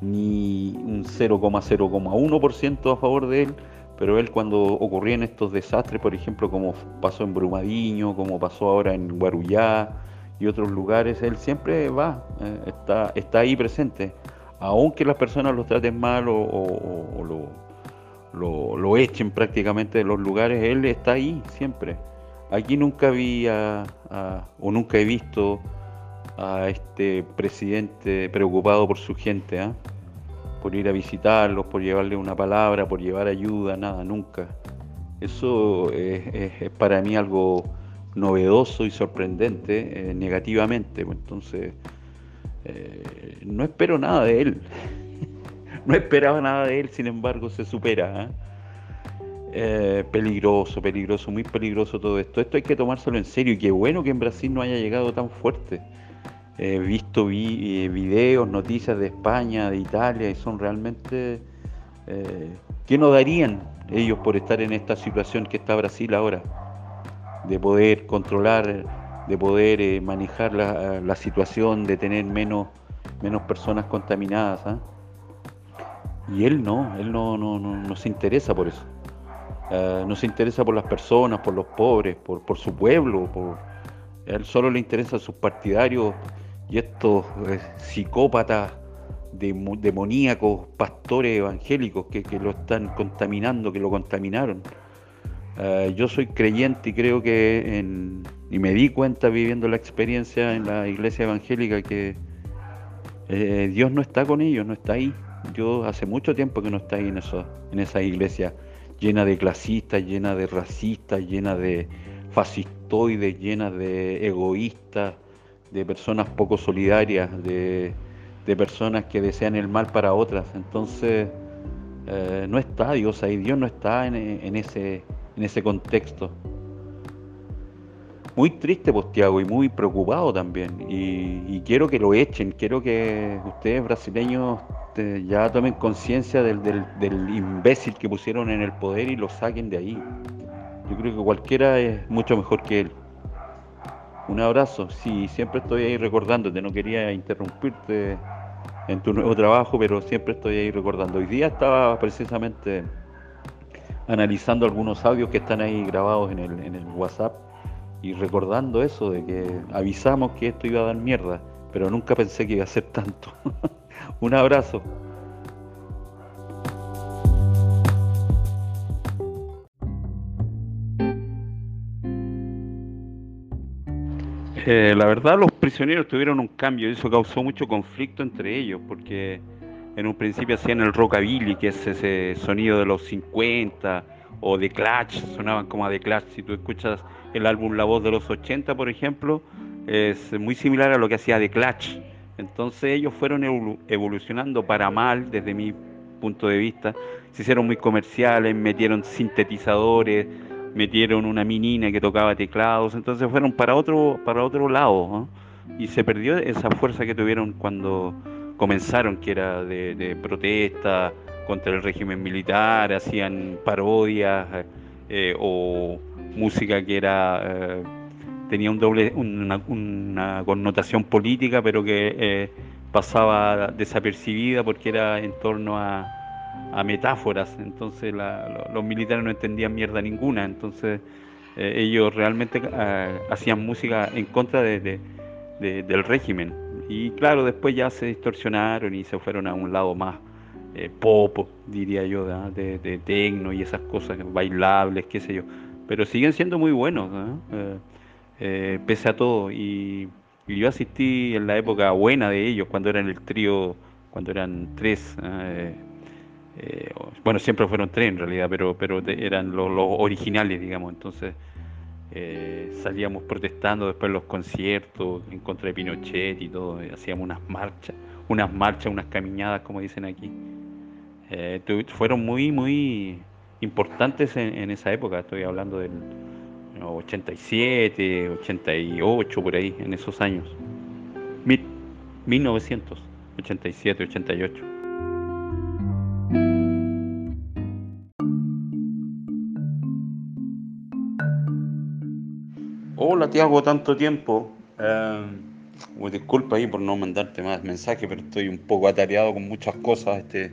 ni un 0,0,1% a favor de él, pero él cuando ocurrían estos desastres, por ejemplo, como pasó en Brumadinho, como pasó ahora en Guarujá y otros lugares, él siempre va, eh, está, está ahí presente aunque las personas los traten mal o, lo, echen prácticamente de los lugares, él está ahí siempre. Aquí nunca vi o nunca he visto a este presidente preocupado por su gente, ¿ah? Por ir a visitarlos, por llevarle una palabra, por llevar ayuda, nada, nunca. Eso es, para mí algo novedoso y sorprendente eh, negativamente. Entonces, eh, no espero nada de él. no esperaba nada de él, sin embargo se supera. Eh, peligroso, peligroso, muy peligroso todo esto. Esto hay que tomárselo en serio y qué bueno que en Brasil no haya llegado tan fuerte. He visto videos, noticias de España, de Italia y son realmente... ¿Qué nos darían ellos por estar en esta situación que está Brasil ahora? De poder controlar de poder eh, manejar la, situación, de tener menos, menos personas contaminadas. ¿ah? Y él no, él no, no, no, se interesa por eso. Ah, no se interesa por las personas, por los pobres, por, por su pueblo, por, él solo le interesa a sus partidarios y estos eh, psicópatas demoníacos pastores evangélicos que, que, lo están contaminando, que lo contaminaron. Ah, yo soy creyente y creo que en, y me di cuenta viviendo la experiencia en la iglesia evangélica que eh, Dios no está con ellos, no está ahí. Yo hace mucho tiempo que no está ahí en, eso, en esa iglesia llena de clasistas, llena de racistas, llena de fascistoides, llena de egoístas, de personas poco solidarias, de, personas que desean el mal para otras. Entonces, eh, no está Dios ahí, Dios no está en, ese, en ese contexto muy triste Postiago y muy preocupado también. Y, quiero que lo echen, quiero que ustedes brasileños ya tomen conciencia del, imbécil que pusieron en el poder y lo saquen de ahí. Yo creo que cualquiera es mucho mejor que él. Un abrazo, sí, siempre estoy ahí recordándote, no quería interrumpirte en tu nuevo trabajo, pero siempre estoy ahí recordando. Hoy día estaba precisamente analizando algunos audios que están ahí grabados en el, en el WhatsApp y recordando eso de que avisamos que esto iba a dar mierda, pero nunca pensé que iba a ser tanto. Un abrazo. Eh, la verdad los prisioneros tuvieron un cambio y eso causó mucho conflicto entre ellos porque en un principio hacían el rockabilly, que es ese sonido de los 50 o de Clash, sonaban como a The Clash. Si tú escuchas el álbum La Voz de los 80, por ejemplo, es muy similar a lo que hacía The Clash. Entonces ellos fueron evolucionando para mal desde mi punto de vista. Se hicieron muy comerciales, metieron sintetizadores, metieron una minina que tocaba teclados, entonces fueron para otro, para otro lado. Y se perdió esa fuerza que tuvieron cuando comenzaron, que era de, de protesta contra el régimen militar, hacían parodias eh, o música que era eh, tenía un doble una, connotación política pero que eh, pasaba desapercibida porque era en torno a, metáforas, entonces los militares no entendían mierda ninguna, entonces eh, ellos realmente eh, hacían música en contra de, del régimen. Y claro, después ya se distorsionaron y se fueron a un lado más eh, pop, diría yo, de, de tecno y esas cosas bailables, qué sé yo. Pero siguen siendo muy buenos, pese a todo. Y, yo asistí en la época buena de ellos, cuando eran el trío, cuando eran tres. Bueno, siempre fueron tres en realidad, pero, pero eran los, originales, digamos. Entonces, eh, salíamos protestando después de los conciertos en contra de Pinochet y todo, hacíamos unas marchas, unas marchas, unas caminadas, como dicen aquí. Eh, fueron muy, muy importantes en, esa época, estoy hablando del 87, 88, por ahí, en esos años. 1987, 88. Tiago, tanto tiempo. Eh, disculpa ahí por no mandarte más mensajes, pero estoy un poco atareado con muchas cosas este,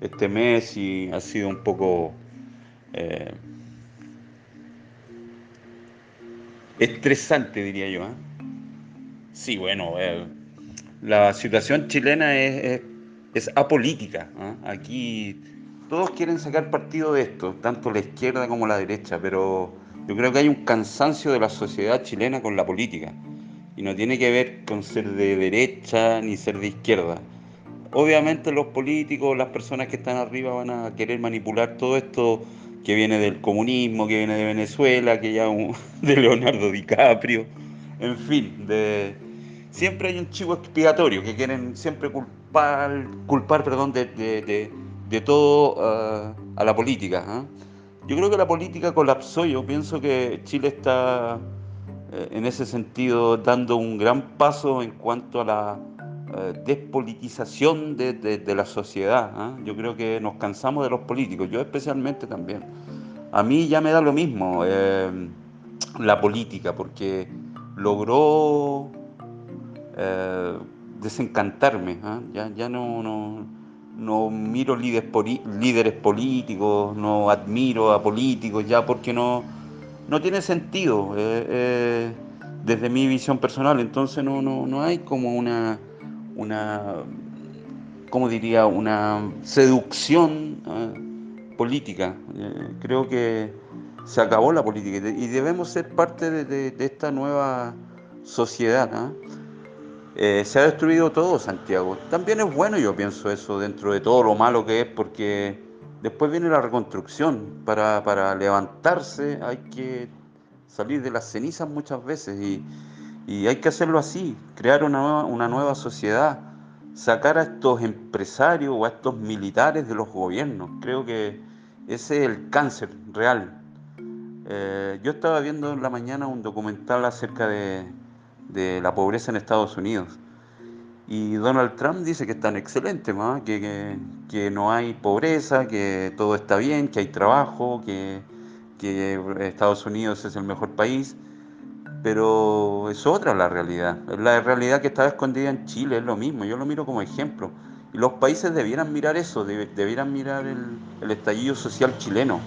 este mes y ha sido un poco eh, estresante, diría yo. ¿eh? Sí, bueno, eh, la situación chilena es, es apolítica. Aquí todos quieren sacar partido de esto, tanto la izquierda como la derecha, pero yo creo que hay un cansancio de la sociedad chilena con la política y no tiene que ver con ser de derecha ni ser de izquierda. Obviamente los políticos, las personas que están arriba van a querer manipular todo esto que viene del comunismo, que viene de Venezuela, que ya de Leonardo DiCaprio, en fin, siempre hay un chivo expiatorio que quieren siempre culpar, culpar perdón, de, todo ah, a la política. ¿ah? Yo creo que la política colapsó. Yo pienso que Chile está eh, en ese sentido dando un gran paso en cuanto a la eh, despolitización de, la sociedad. ¿ah? Yo creo que nos cansamos de los políticos, yo especialmente también. A mí ya me da lo mismo eh, la política, porque logró desencantarme. ¿ah? Ya, ya no, no no miro líderes, políticos, no admiro a políticos ya porque no, no tiene sentido eh, eh, desde mi visión personal. Entonces no, no, hay como una, una, ¿cómo diría? Una seducción eh, política. creo que se acabó la política y debemos ser parte de, esta nueva sociedad. ¿ah? Eh, se ha destruido todo Santiago. También es bueno, yo pienso eso, dentro de todo lo malo que es, porque después viene la reconstrucción. Para, levantarse hay que salir de las cenizas muchas veces y, hay que hacerlo así, crear una nueva, sociedad, sacar a estos empresarios o a estos militares de los gobiernos. Creo que ese es el cáncer real. Eh, yo estaba viendo en la mañana un documental acerca de, de la pobreza en Estados Unidos. Y Donald Trump dice que están excelentes, que, que, no hay pobreza, que todo está bien, que hay trabajo, que, que Estados Unidos es el mejor país. Pero es otra la realidad. La realidad que está escondida en Chile es lo mismo. Yo lo miro como ejemplo. Y los países debieran mirar eso, debieran mirar el, el estallido social chileno,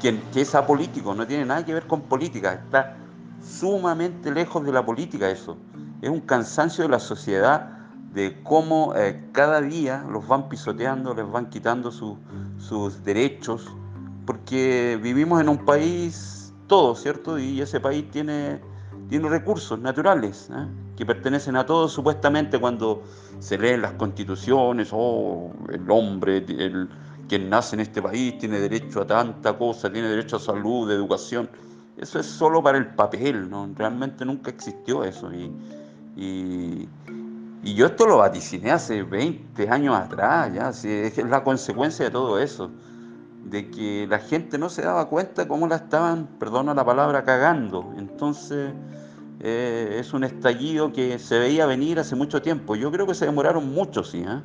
que, que es apolítico, no tiene nada que ver con política. Está sumamente lejos de la política eso. Es un cansancio de la sociedad de cómo eh, cada día los van pisoteando, les van quitando sus derechos, porque vivimos en un país todo, ¿cierto? Y ese país tiene, tiene recursos naturales ¿eh? que pertenecen a todos supuestamente cuando se leen las constituciones, oh, el hombre, el, quien nace en este país tiene derecho a tanta cosa, tiene derecho a salud, educación eso es solo para el papel, ¿no? Realmente nunca existió eso. Y, y, yo esto lo vaticiné hace 20 años atrás, ya, es la consecuencia de todo eso, de que la gente no se daba cuenta cómo la estaban, perdona la palabra, cagando. Entonces eh, es un estallido que se veía venir hace mucho tiempo. Yo creo que se demoraron mucho, sí, ¿eh?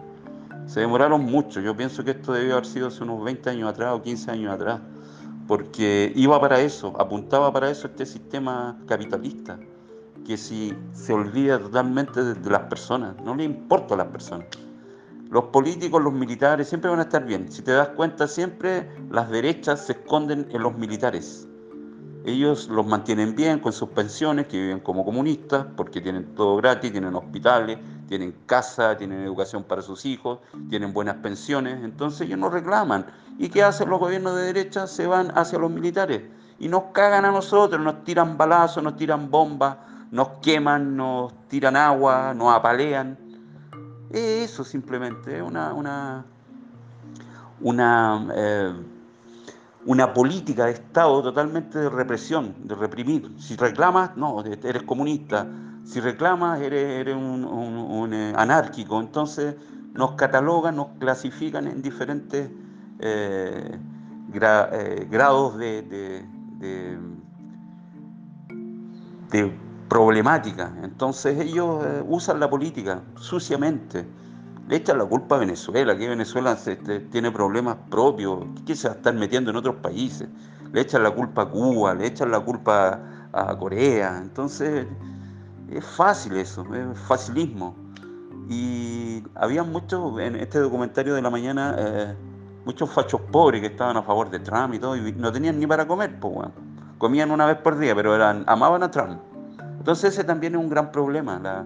Se demoraron mucho. Yo pienso que esto debió haber sido hace unos 20 años atrás o 15 años atrás porque iba para eso, apuntaba para eso este sistema capitalista. que si se olvida totalmente de, las personas, no le importa a las personas. Los políticos, los militares siempre van a estar bien. Si te das cuenta, siempre las derechas se esconden en los militares. Ellos los mantienen bien con sus pensiones, que viven como comunistas, porque tienen todo gratis, tienen hospitales, tienen casa, tienen educación para sus hijos, tienen buenas pensiones, entonces ellos no reclaman. ¿Y qué hacen los gobiernos de derecha? Se van hacia los militares y nos cagan a nosotros, nos tiran balazos, nos tiran bombas, nos queman, nos tiran agua, nos apalean. Eso simplemente es una, una, una, eh, una política de Estado totalmente de represión, de reprimir. Si reclamas, no, eres comunista. Si reclamas, eres, un, eh, anárquico. Entonces nos catalogan, nos clasifican en diferentes eh, grados de, de problemática. Entonces ellos eh, usan la política suciamente. Le echan la culpa a Venezuela, que Venezuela este, tiene problemas propios, que se va a estar metiendo en otros países. Le echan la culpa a Cuba, le echan la culpa a Corea. Entonces es fácil eso, es facilismo. Y había muchos, en este documentario de la mañana, eh, muchos fachos pobres que estaban a favor de Trump y todo, y no tenían ni para comer, pues, comían una vez por día, pero eran, amaban a Trump. Entonces ese también es un gran problema,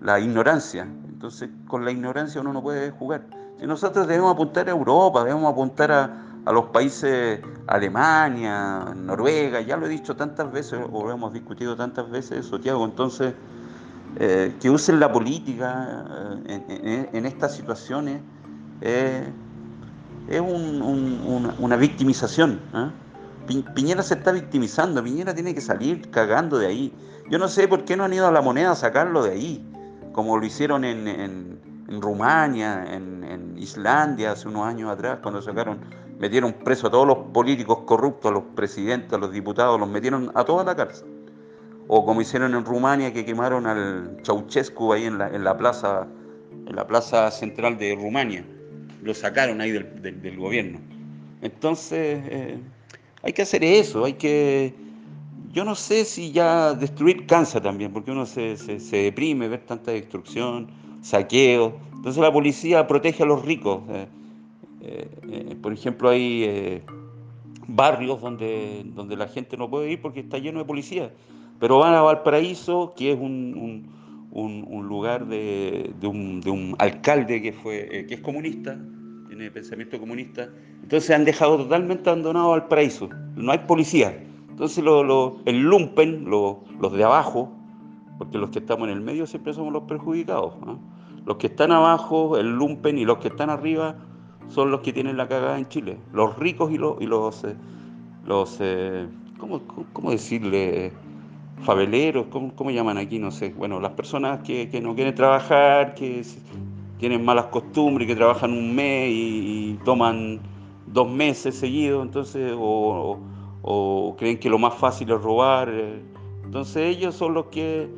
la, ignorancia. Entonces con la ignorancia uno no puede jugar. Si nosotros debemos apuntar a Europa, debemos apuntar a, los países Alemania, Noruega, ya lo he dicho tantas veces, o lo hemos discutido tantas veces, Santiago, entonces eh, que usen la política eh, en, estas situaciones es una, victimización. Piñera se está victimizando, Piñera tiene que salir cagando de ahí. Yo no sé por qué no han ido a la moneda a sacarlo de ahí, como lo hicieron en, Rumania, en, Islandia hace unos años atrás, cuando sacaron, metieron preso a todos los políticos corruptos, a los presidentes, a los diputados, los metieron a toda la cárcel. O como hicieron en Rumania, que quemaron al Ceausescu ahí en la plaza, en la plaza central de Rumania. Lo sacaron ahí del, gobierno. Entonces, eh, hay que hacer eso, hay que yo no sé si ya destruir cansa también, porque uno se, deprime ver tanta destrucción, saqueo. Entonces la policía protege a los ricos. Eh, eh, por ejemplo, hay barrios donde, donde la gente no puede ir porque está lleno de policía. Pero van a Valparaíso, que es un, lugar de, un, de, un, alcalde que, fue, que es comunista, pensamiento comunista. Entonces han dejado totalmente abandonado Valparaíso. No hay policía. Entonces lo, el lumpen, los de abajo, porque los que estamos en el medio siempre somos los perjudicados. Los que están abajo, el lumpen, y los que están arriba son los que tienen la cagada en Chile. Los ricos y los, y los, eh, los eh, ¿cómo, decirle? Faveleros, ¿cómo, llaman aquí? No sé. Bueno, las personas que, no quieren trabajar, que tienen malas costumbres, que trabajan un mes y, toman dos meses seguidos, entonces, o creen que lo más fácil es robar. Eh. Entonces ellos son los que,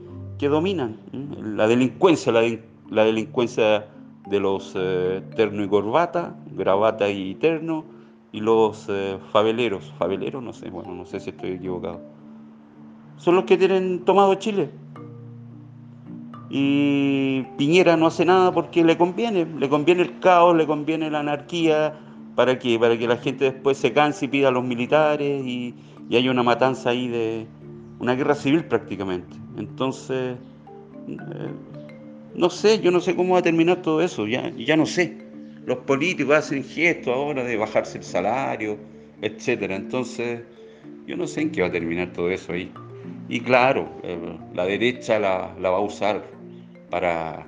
dominan la delincuencia, la, delincuencia de los eh, terno y corbata, gravata y terno, y los eh, faveleros, faveleros, no sé, bueno, no sé si estoy equivocado. Son los que tienen tomado Chile. Y Piñera no hace nada porque le conviene, le conviene el caos, le conviene la anarquía, ¿Para qué? Para que la gente después se canse y pida a los militares y, y haya una matanza ahí de una guerra civil prácticamente. Entonces, eh, no sé, yo no sé cómo va a terminar todo eso, ya, ya no sé. Los políticos hacen gestos ahora de bajarse el salario, etcétera. Entonces, yo no sé en qué va a terminar todo eso ahí. Y claro, eh, la derecha la, va a usar para,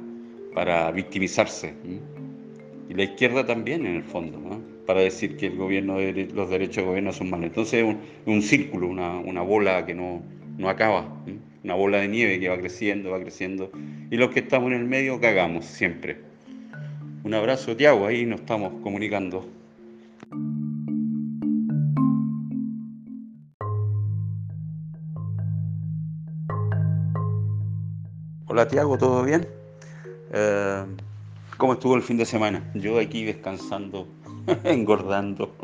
para victimizarse. Y la izquierda también, en el fondo. ¿no? para decir que el gobierno los derechos de gobierno son malos. Entonces es un, círculo, una, bola que no, acaba, una bola de nieve que va creciendo, va creciendo. Y los que estamos en el medio cagamos siempre. Un abrazo, Tiago, ahí nos estamos comunicando. Hola Tiago, ¿todo bien? Eh, ¿Cómo estuvo el fin de semana? Yo aquí descansando engordando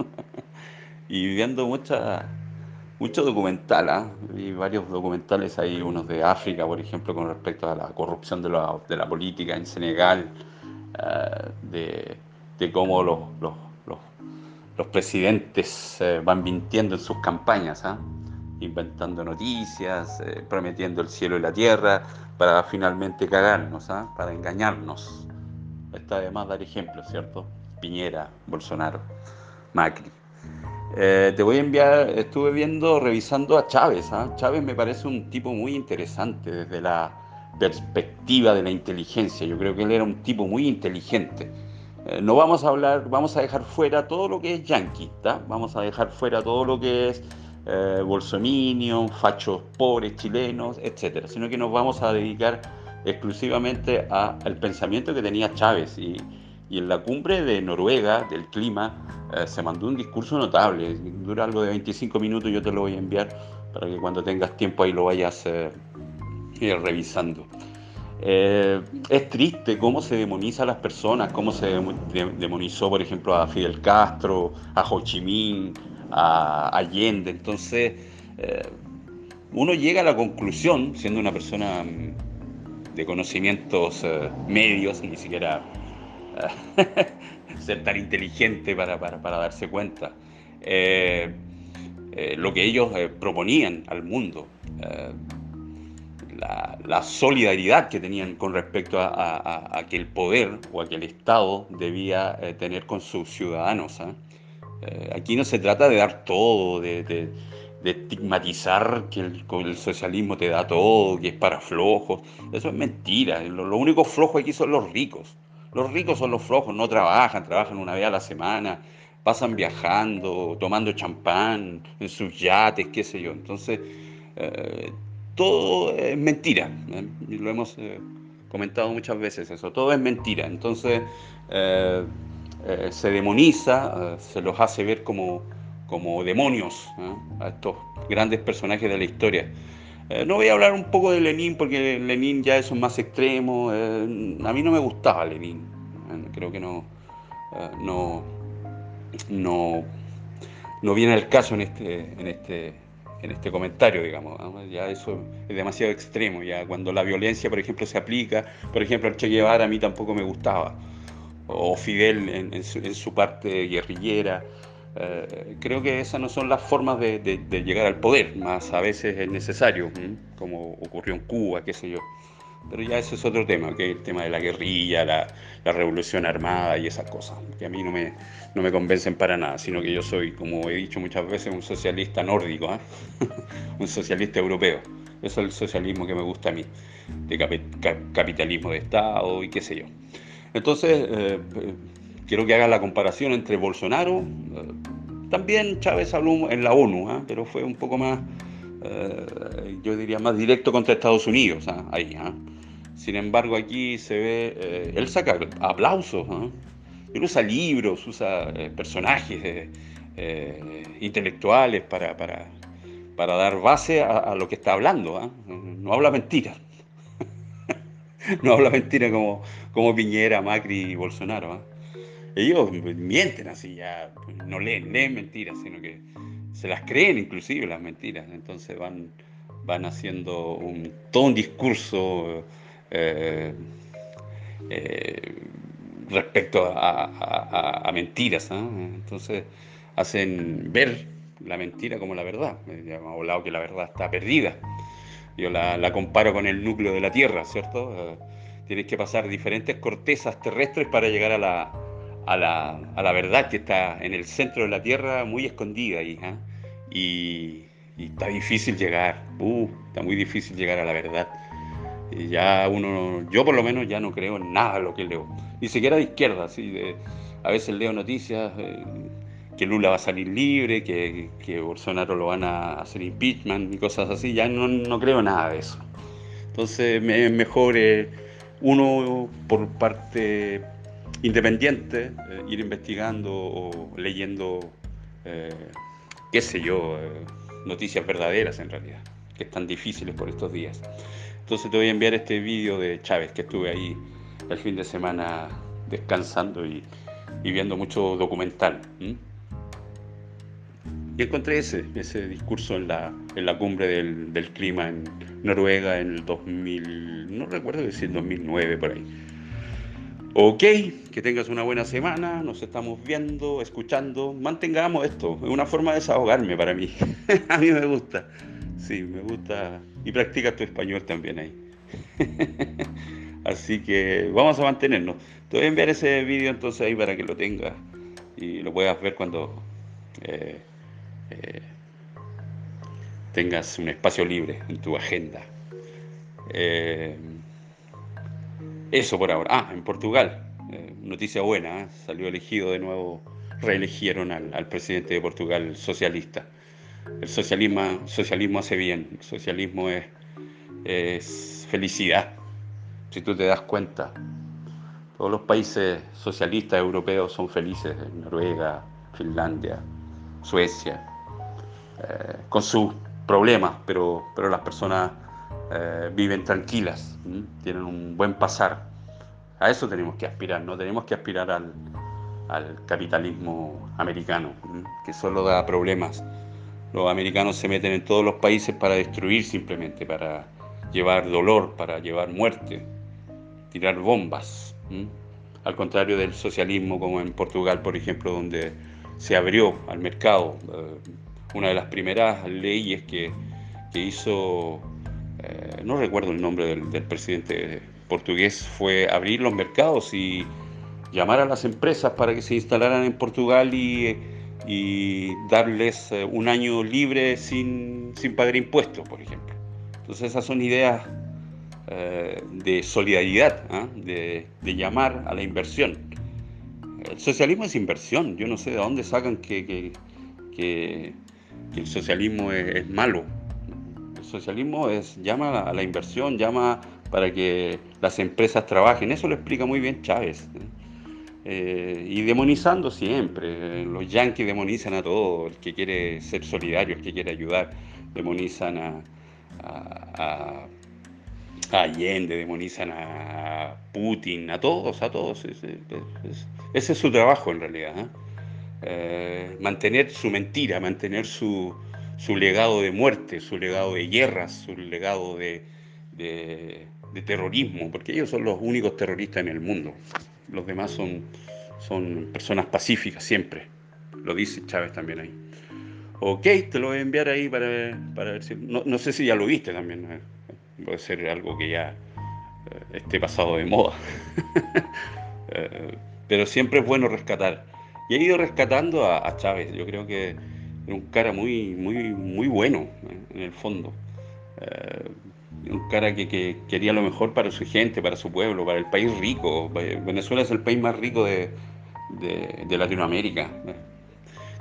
y viendo muchas mucho documental, y varios documentales, hay unos de África, por ejemplo, con respecto a la corrupción de la, de la política en Senegal, eh, de, de, cómo los, los, los, presidentes eh, van mintiendo en sus campañas, ¿ah? inventando noticias, eh, prometiendo el cielo y la tierra, para finalmente cagarnos, ¿ah? para engañarnos. Está de más dar ejemplos, ¿cierto? Piñera, Bolsonaro, Macri. Eh, te voy a enviar, estuve viendo, revisando a Chávez. ¿ah? Chávez me parece un tipo muy interesante desde la perspectiva de la inteligencia. Yo creo que él era un tipo muy inteligente. Eh, no vamos a hablar, vamos a dejar fuera todo lo que es yanqui, vamos a dejar fuera todo lo que es eh, fachos pobres chilenos, etcétera, sino que nos vamos a dedicar exclusivamente al pensamiento que tenía Chávez y, y en la cumbre de Noruega del clima eh, se mandó un discurso notable, dura algo de 25 minutos, yo te lo voy a enviar para que cuando tengas tiempo ahí lo vayas eh, revisando. Eh, es triste cómo se demoniza a las personas, cómo se demonizó, por ejemplo, a Fidel Castro, a Ho Chi Minh, a Allende. Entonces, uno llega a la conclusión, siendo una persona mm, de conocimientos medios, ni siquiera ser tan inteligente para, darse cuenta. Eh, eh, lo que ellos eh, proponían al mundo, la, solidaridad que tenían con respecto a, que el poder o a que el Estado debía tener con sus ciudadanos. ¿Ah? aquí no se trata de dar todo, de, estigmatizar que el, socialismo te da todo, que es para flojos. Eso es mentira. lo único flojo aquí son los ricos. Los ricos son los flojos, no trabajan, trabajan una vez a la semana, pasan viajando, tomando champán en sus yates, qué sé yo. Entonces, eh, todo es mentira. ¿eh? Lo hemos eh, comentado muchas veces eso, todo es mentira. Entonces, se demoniza, se los hace ver como, como demonios a estos grandes personajes de la historia. no voy a hablar un poco de Lenin porque Lenin ya es un más extremo. a mí no me gustaba Lenin creo que no, eh, no, no, no viene el caso en este, en este, en este comentario, digamos. Ya eso es demasiado extremo. Ya cuando la violencia, por ejemplo, se aplica, por ejemplo, el Che Guevara a mí tampoco me gustaba, o Fidel en, su, parte guerrillera. Eh, creo que esas no son las formas de, llegar al poder, más a veces es necesario, como ocurrió en Cuba, qué sé yo. Pero ya eso es otro tema, que es el tema de la guerrilla, la, revolución armada y esas cosas, que a mí no me, no me convencen para nada, sino que yo soy, como he dicho muchas veces, un socialista nórdico, ¿eh? un socialista europeo. Eso es el socialismo que me gusta a mí, de capitalismo de Estado y qué sé yo. Entonces, eh, quiero que hagan la comparación entre Bolsonaro, eh, también Chávez habló en la ONU, pero fue un poco más, yo diría, más directo contra Estados Unidos, ahí. Sin embargo, aquí se ve, eh, él saca aplausos, él usa libros, usa eh, personajes eh, intelectuales para, dar base a, lo que está hablando. No habla mentira. no habla mentira como, como Piñera, Macri y Bolsonaro. Ellos mienten así, ya no leen, leen mentiras, sino que se las creen inclusive las mentiras. Entonces van, van haciendo un, todo un discurso eh, eh, respecto a, mentiras. ¿ah? Entonces hacen ver la mentira como la verdad. Hemos hablado que la verdad está perdida. Yo la, comparo con el núcleo de la Tierra, ¿cierto? Eh, tienes que pasar diferentes cortezas terrestres para llegar a la, a la, verdad que está en el centro de la Tierra, muy escondida ahí. ¿ah? Y, está difícil llegar, uh, está muy difícil llegar a la verdad. Y ya uno, yo por lo menos ya no creo en nada de lo que leo, ni siquiera de izquierda, así de, a veces leo noticias eh, que Lula va a salir libre, que, que, Bolsonaro lo van a hacer impeachment y cosas así, ya no, no creo nada de eso. Entonces es mejor eh, uno por parte independiente eh, ir investigando o leyendo, qué sé yo, noticias verdaderas en realidad, que están difíciles por estos días. Entonces te voy a enviar este vídeo de Chávez, que estuve ahí el fin de semana descansando y, viendo mucho documental. Y encontré ese, ese discurso en la, en la cumbre del, del, clima en Noruega en el 2000, no recuerdo el 2009 por ahí. Ok, que tengas una buena semana, nos estamos viendo, escuchando, mantengamos esto, es una forma de desahogarme para mí, a mí me gusta, sí, me gusta, y practica tu español también ahí. Así que vamos a mantenernos. Te voy a enviar ese vídeo entonces ahí para que lo tengas y lo puedas ver cuando eh, eh, tengas un espacio libre en tu agenda. Eh, eso por ahora. Ah, en Portugal, noticia buena, salió elegido de nuevo, reeligieron al, presidente de Portugal socialista. El socialismo, socialismo hace bien, el socialismo es, es felicidad, si tú te das cuenta. Todos los países socialistas europeos son felices, Noruega, Finlandia, Suecia, eh, con sus problemas, pero, pero las personas eh, viven tranquilas, tienen un buen pasar. A eso tenemos que aspirar, no tenemos que aspirar al, al capitalismo americano, que solo da problemas. Los americanos se meten en todos los países para destruir simplemente, para llevar dolor, para llevar muerte, tirar bombas. Al contrario del socialismo como en Portugal, por ejemplo, donde se abrió al mercado. Eh, una de las primeras leyes que, hizo, eh, no recuerdo el nombre del, presidente portugués, fue abrir los mercados y llamar a las empresas para que se instalaran en Portugal y, darles eh, un año libre sin, pagar impuestos, por ejemplo. Entonces esas son ideas de solidaridad, ¿ah? de, llamar a la inversión. El socialismo es inversión. Yo no sé de dónde sacan que, el socialismo es, malo. El socialismo es llama a la inversión, llama para que las empresas trabajen. Eso lo explica muy bien Chávez. Eh, y demonizando siempre. Los yanquis demonizan a todo. El que quiere ser solidario, el que quiere ayudar, demonizan a Allende, demonizan a Putin, a todos, a todos. Ese, es su trabajo en realidad. ¿eh? Eh, mantener su mentira, mantener su, legado de muerte, su legado de guerras, su legado de, terrorismo, porque ellos son los únicos terroristas en el mundo. Los demás son, son personas pacíficas siempre. Lo dice Chávez también ahí. Ok, te lo voy a enviar ahí para, ver si... No, sé si ya lo viste también. puede ser algo que ya eh, esté pasado de moda. Eh, pero siempre es bueno rescatar. Y he ido rescatando a, Chávez. Yo creo que era un cara muy, muy, muy bueno eh, en el fondo. un cara que, quería lo mejor para su gente, para su pueblo, para el país rico. Venezuela es el país más rico de, de Latinoamérica.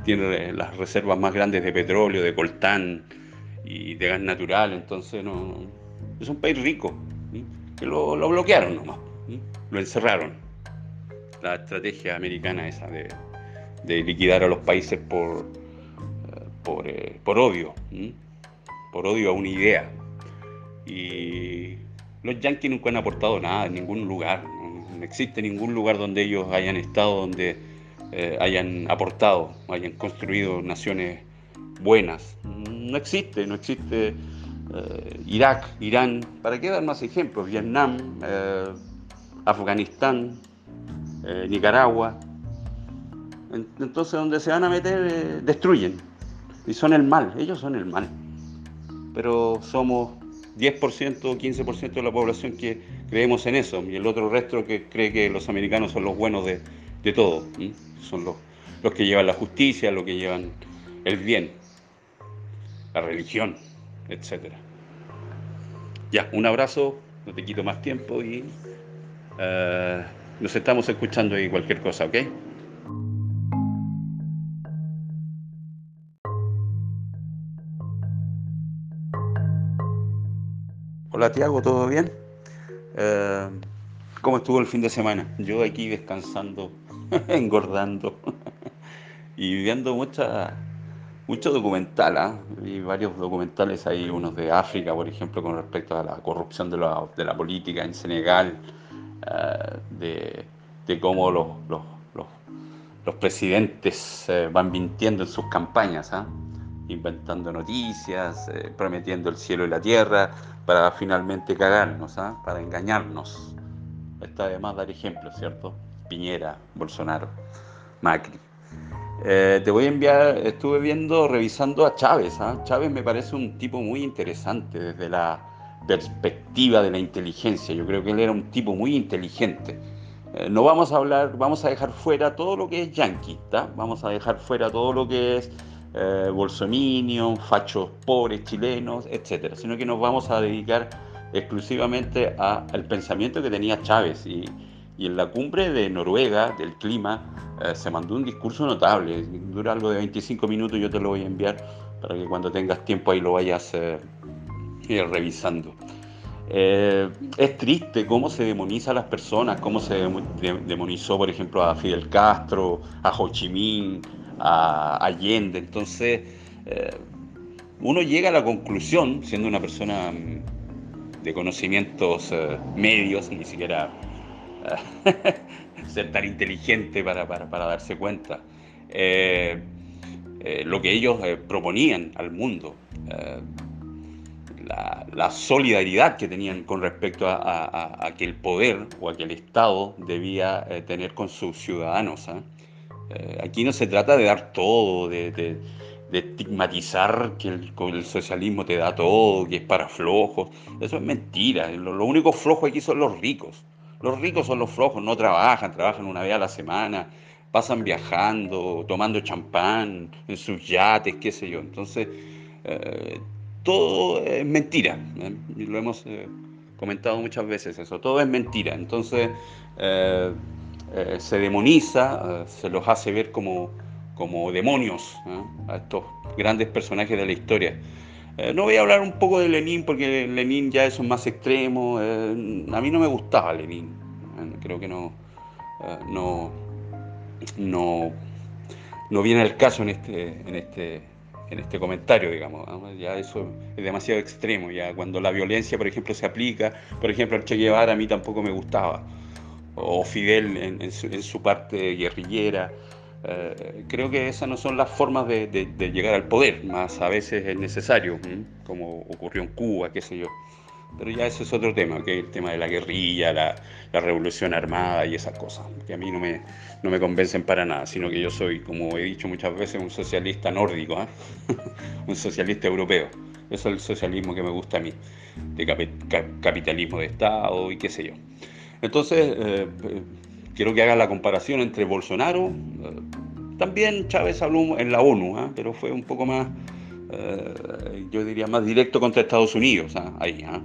Tiene las reservas más grandes de petróleo, de coltán y de gas natural. Entonces no, es un país rico, que lo, bloquearon nomás, lo encerraron. La estrategia americana esa de, liquidar a los países por, eh, por, eh, por odio, por odio a una idea. Y los yanquis nunca han aportado nada en ningún lugar, no, existe ningún lugar donde ellos hayan estado, donde eh, hayan aportado, hayan construido naciones buenas. No existe, no existe Irak, Irán, ¿para qué dar más ejemplos? Vietnam, Afganistán, Nicaragua. Entonces, donde se van a meter, destruyen. Y son el mal, ellos son el mal. Pero somos 10% o 15% de la población que creemos en eso, y el otro resto que cree que los americanos son los buenos de, todo. Son los, los que llevan la justicia, los que llevan el bien, la religión etcétera. Ya, un abrazo, no te quito más tiempo y eh, nos estamos escuchando ahí cualquier cosa, ¿ok? Hola Tiago, ¿todo bien? Eh, ¿Cómo estuvo el fin de semana? Yo aquí descansando, engordando y viendo muchas mucho documental, ¿ah? Vi varios documentales ahí, unos de África, por ejemplo, con respecto a la corrupción de la, de la política en Senegal, eh, de, de, cómo los, los, los, presidentes eh, van mintiendo en sus campañas. ¿ah? inventando noticias, eh, prometiendo el cielo y la tierra, para finalmente cagarnos, ¿ah? para engañarnos. Está de más dar ejemplos, ¿cierto? Piñera, Bolsonaro, Macri. Eh, te voy a enviar, estuve viendo, revisando a Chávez. ¿ah? Chávez me parece un tipo muy interesante desde la perspectiva de la inteligencia. Yo creo que él era un tipo muy inteligente. Eh, no vamos a hablar, vamos a dejar fuera todo lo que es yanqui, vamos a dejar fuera todo lo que es eh, fachos pobres chilenos, etcétera, sino que nos vamos a dedicar exclusivamente al pensamiento que tenía Chávez y, en la cumbre de Noruega del clima eh, se mandó un discurso notable, dura algo de 25 minutos, yo te lo voy a enviar para que cuando tengas tiempo ahí lo vayas eh, revisando. es triste cómo se demoniza a las personas, cómo se demonizó, por ejemplo, a Fidel Castro, a Ho Chi Minh, a Allende. Entonces, eh, uno llega a la conclusión, siendo una persona mm, de conocimientos eh, medios, ni siquiera eh, ser tan inteligente para, darse cuenta, lo que ellos proponían al mundo. La, solidaridad que tenían con respecto a, que el poder o a que el Estado debía tener con sus ciudadanos. Eh, aquí no se trata de dar todo, de, estigmatizar que el, socialismo te da todo, que es para flojos. Eso es mentira. Lo, único flojo aquí son los ricos. Los ricos son los flojos, no trabajan, trabajan una vez a la semana, pasan viajando, tomando champán en sus yates, qué sé yo. Entonces, eh, todo es mentira. ¿eh? Lo hemos comentado muchas veces eso. Todo es mentira. Entonces, eh, se demoniza, eh, se los hace ver como, como demonios a estos grandes personajes de la historia. Eh, no voy a hablar un poco de Lenin porque Lenin ya es un más extremo. a mí no me gustaba Lenin. creo que no, no, no, no viene el caso en este, en este, en este comentario, digamos. Ya eso es demasiado extremo. Ya cuando la violencia, por ejemplo, se aplica, por ejemplo, el Che Guevara a mí tampoco me gustaba o Fidel en, su, parte guerrillera. Eh, creo que esas no son las formas de, llegar al poder, más a veces es necesario, como ocurrió en Cuba, qué sé yo. Pero ya eso es otro tema, que es el tema de la guerrilla, la, revolución armada y esas cosas, que a mí no me, no me convencen para nada, sino que yo soy, como he dicho muchas veces, un socialista nórdico, ¿eh? un socialista europeo. Eso es el socialismo que me gusta a mí, de capitalismo de Estado y qué sé yo. Entonces, eh, quiero que haga la comparación entre Bolsonaro, eh, también Chávez habló en la ONU, ¿ah? pero fue un poco más, eh, yo diría, más directo contra Estados Unidos, ¿ah? ahí. ¿ah?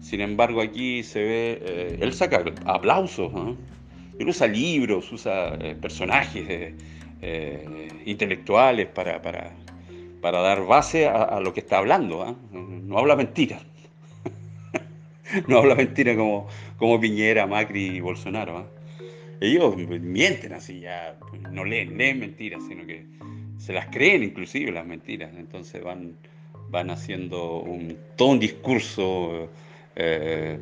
Sin embargo, aquí se ve, él saca aplausos, él usa libros, usa personajes intelectuales para, dar base a, lo que está hablando, no habla mentiras. no habla mentira como, como Piñera, Macri y Bolsonaro. ¿ah? Ellos mienten así, ya no leen, leen mentiras, sino que se las creen inclusive las mentiras. Entonces van, van haciendo un, todo un discurso eh,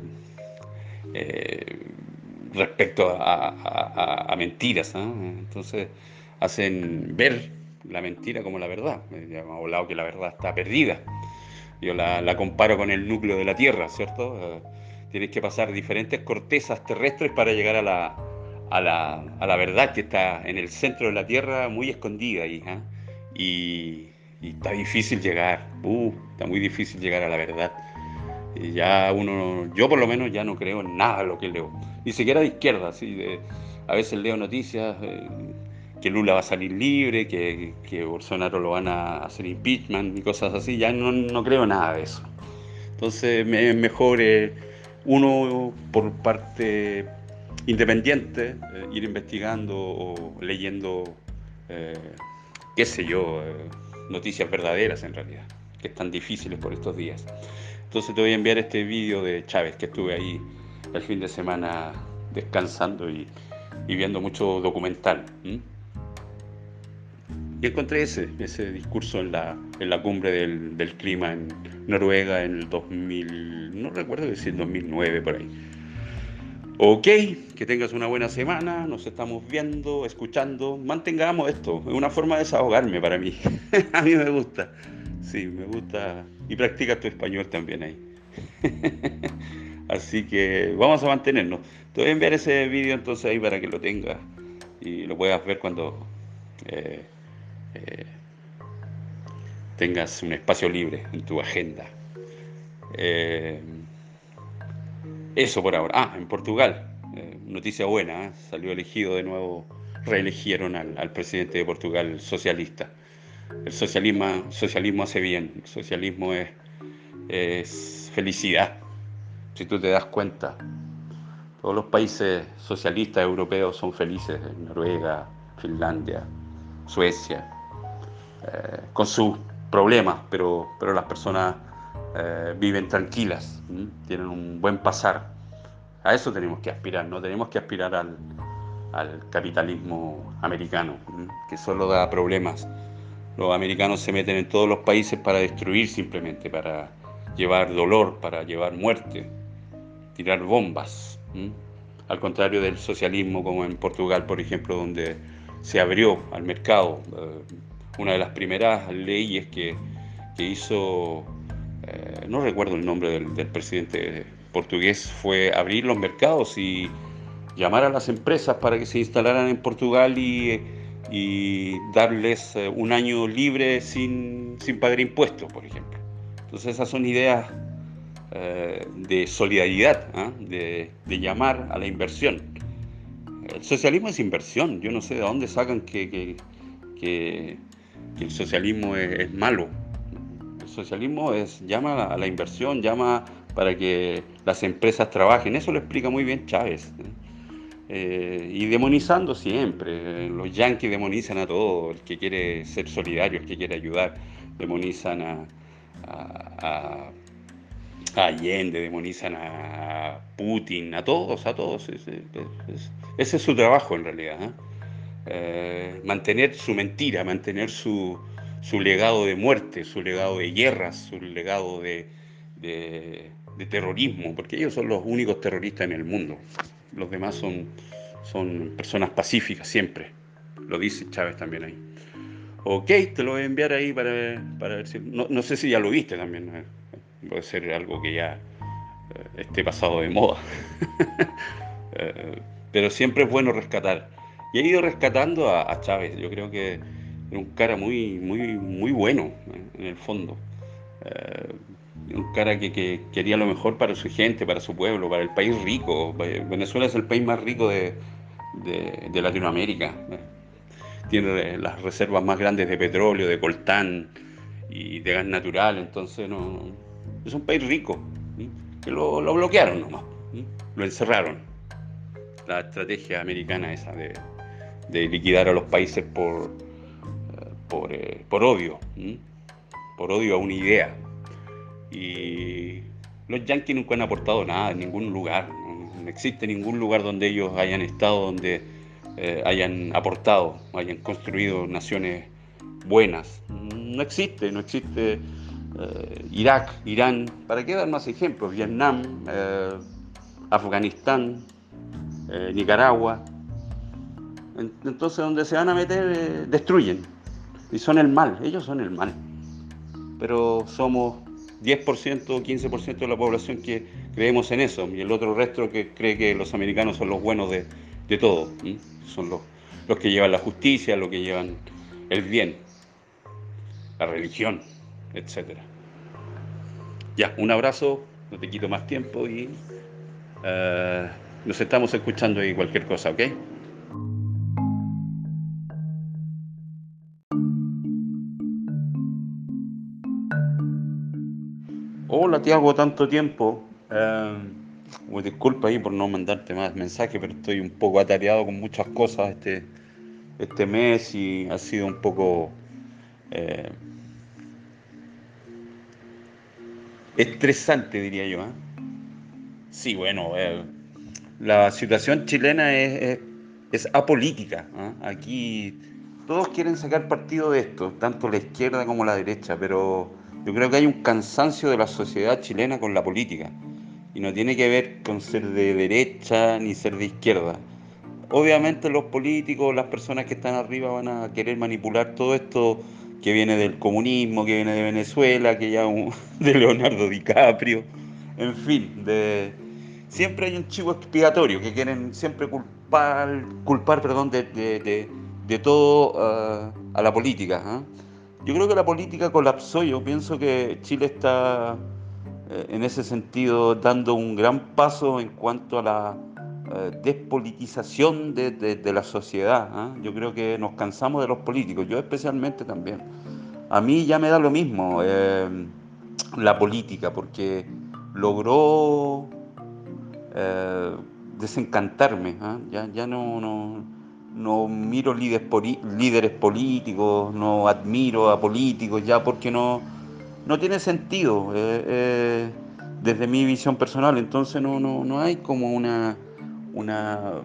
eh, respecto a, mentiras. ¿ah? Entonces hacen ver la mentira como la verdad. Hemos hablado que la verdad está perdida. Yo la, comparo con el núcleo de la Tierra, ¿cierto? Eh, tienes que pasar diferentes cortezas terrestres para llegar a la, a la, verdad que está en el centro de la Tierra, muy escondida ahí. ¿eh? Y, está difícil llegar, uh, está muy difícil llegar a la verdad. Y ya uno, yo por lo menos ya no creo en nada lo que leo, ni siquiera de izquierda, así de, a veces leo noticias, eh, que Lula va a salir libre, que, que, Bolsonaro lo van a hacer impeachment y cosas así, ya no, no creo nada de eso. Entonces es mejor eh, uno por parte independiente eh, ir investigando o leyendo, eh, qué sé yo, noticias verdaderas en realidad, que están difíciles por estos días. Entonces te voy a enviar este vídeo de Chávez, que estuve ahí el fin de semana descansando y, viendo mucho documental. Y encontré ese, ese discurso en la, en la cumbre del, del, clima en Noruega en el 2000, no recuerdo si en 2009 por ahí. Ok, que tengas una buena semana, nos estamos viendo, escuchando, mantengamos esto, es una forma de desahogarme para mí, a mí me gusta, sí, me gusta, y practica tu español también ahí. Así que vamos a mantenernos. Te voy a enviar ese vídeo entonces ahí para que lo tengas y lo puedas ver cuando eh, eh, tengas un espacio libre en tu agenda. Eh, eso por ahora. Ah, en Portugal, noticia buena, salió elegido de nuevo, reeligieron al, presidente de Portugal socialista. El socialismo, socialismo hace bien, el socialismo es, es felicidad, si tú te das cuenta. Todos los países socialistas europeos son felices, Noruega, Finlandia, Suecia, eh, con sus problemas, pero, pero las personas eh, viven tranquilas, tienen un buen pasar. A eso tenemos que aspirar, no tenemos que aspirar al, capitalismo americano, que solo da problemas. Los americanos se meten en todos los países para destruir simplemente, para llevar dolor, para llevar muerte, tirar bombas. Al contrario del socialismo como en Portugal, por ejemplo, donde se abrió al mercado. Eh, una de las primeras leyes que, hizo, eh, no recuerdo el nombre del, presidente portugués, fue abrir los mercados y llamar a las empresas para que se instalaran en Portugal y, darles eh, un año libre sin, sin pagar impuestos, por ejemplo. Entonces esas son ideas eh, de solidaridad, ¿ah? de, llamar a la inversión. El socialismo es inversión, yo no sé de dónde sacan que, el socialismo es, malo. El socialismo es llama a la inversión, llama para que las empresas trabajen, eso lo explica muy bien Chávez. Eh, y demonizando siempre, los yanquis demonizan a todo, el que quiere ser solidario, el que quiere ayudar, demonizan a a Allende, demonizan a Putin, a todos, a todos. Ese, es su trabajo en realidad. ¿eh? Eh, mantener su mentira, mantener su, legado de muerte, su legado de guerras, su legado de, terrorismo, porque ellos son los únicos terroristas en el mundo. Los demás son, son personas pacíficas siempre. Lo dice Chávez también ahí. Ok, te lo voy a enviar ahí para, ver si... No, no sé si ya lo viste también. ¿eh? puede ser algo que ya eh, esté pasado de moda. Eh, pero siempre es bueno rescatar. Y he ido rescatando a, Chávez. Yo creo que era un cara muy, muy, muy bueno eh, en el fondo. un cara que, quería lo mejor para su gente, para su pueblo, para el país rico. Venezuela es el país más rico de, de Latinoamérica. Tiene las reservas más grandes de petróleo, de coltán y de gas natural. Entonces no, es un país rico, que lo, bloquearon nomás, lo encerraron. La estrategia americana esa de, liquidar a los países por, eh, eh, por, odio, por odio a una idea. Y los yanquis nunca han aportado nada en ningún lugar, no, existe ningún lugar donde ellos hayan estado, donde eh, hayan aportado, hayan construido naciones buenas. No existe, no existe Irak, Irán, ¿para qué dar más ejemplos? Vietnam, Afganistán, Nicaragua. Entonces, donde se van a meter, destruyen. Y son el mal, ellos son el mal. Pero somos 10% o 15% de la población que creemos en eso, y el otro resto que cree que los americanos son los buenos de, todo. Son los, los que llevan la justicia, los que llevan el bien, la religión etcétera. Ya, un abrazo, no te quito más tiempo y eh, nos estamos escuchando ahí cualquier cosa, ¿ok? Tiago, tanto tiempo. Eh, disculpa ahí por no mandarte más mensajes, pero estoy un poco atareado con muchas cosas este, este mes y ha sido un poco eh, estresante, diría yo. ¿eh? Sí, bueno, eh, la situación chilena es, es, apolítica. Aquí todos quieren sacar partido de esto, tanto la izquierda como la derecha, pero yo creo que hay un cansancio de la sociedad chilena con la política. y no tiene que ver con ser de derecha ni ser de izquierda. Obviamente los políticos, las personas que están arriba van a querer manipular todo esto que viene del comunismo, que viene de Venezuela, que ya de Leonardo DiCaprio, en fin, de, siempre hay un chivo expiatorio que quieren siempre culpar, culpar perdón, de, todo uh, a la política. ¿ah? Yo creo que la política colapsó, yo pienso que Chile está eh, en ese sentido dando un gran paso en cuanto a la uh, despolitización de, la sociedad. ¿ah? Yo creo que nos cansamos de los políticos, yo especialmente también. A mí ya me da lo mismo eh, la política, porque logró eh, desencantarme. ¿ah? Ya, ya no, no, no miro líderes, líderes, políticos, no admiro a políticos, ya porque no, no tiene sentido eh, eh, desde mi visión personal. Entonces no, no, no hay como una, una,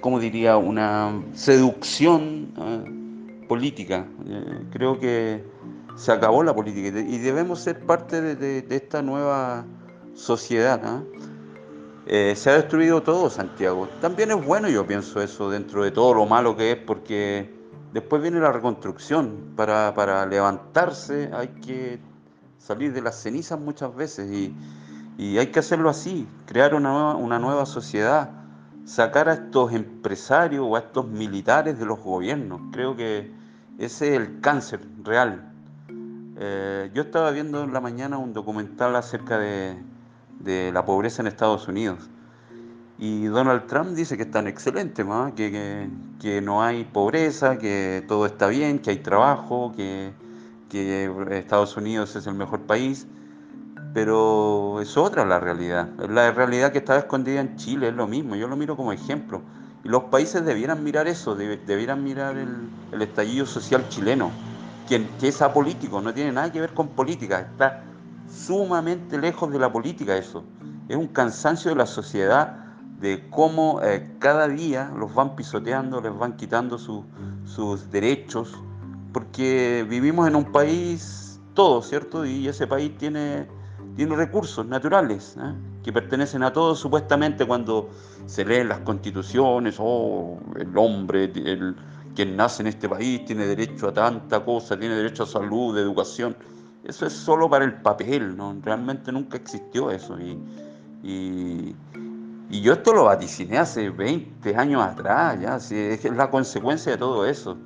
¿cómo diría? Una seducción ¿ah? política. creo que se acabó la política y debemos ser parte de, esta nueva sociedad. ¿ah? Eh, se ha destruido todo Santiago. También es bueno, yo pienso eso, dentro de todo lo malo que es, porque después viene la reconstrucción. Para, para levantarse hay que salir de las cenizas muchas veces y, y hay que hacerlo así, crear una nueva, una nueva sociedad, sacar a estos empresarios o a estos militares de los gobiernos. Creo que ese es el cáncer real. Eh, yo estaba viendo en la mañana un documental acerca de, de la pobreza en Estados Unidos. Y Donald Trump dice que están excelentes, que, que, no hay pobreza, que todo está bien, que hay trabajo, que, que, Estados Unidos es el mejor país. Pero es otra la realidad. La realidad que estaba escondida en Chile es lo mismo. Yo lo miro como ejemplo. Y los países debieran mirar eso, debieran mirar el, el estallido social chileno, que, que es apolítico, no tiene nada que ver con política. Está sumamente lejos de la política eso. Es un cansancio de la sociedad de cómo eh, cada día los van pisoteando, les van quitando sus derechos, porque vivimos en un país todo, ¿cierto? Y ese país tiene, tiene recursos naturales ¿eh? que pertenecen a todos supuestamente cuando se leen las constituciones, oh, el hombre, el, quien nace en este país tiene derecho a tanta cosa, tiene derecho a salud, educación eso es solo para el papel, ¿no? Realmente nunca existió eso. Y, y, yo esto lo vaticiné hace 20 años atrás, ya, es la consecuencia de todo eso,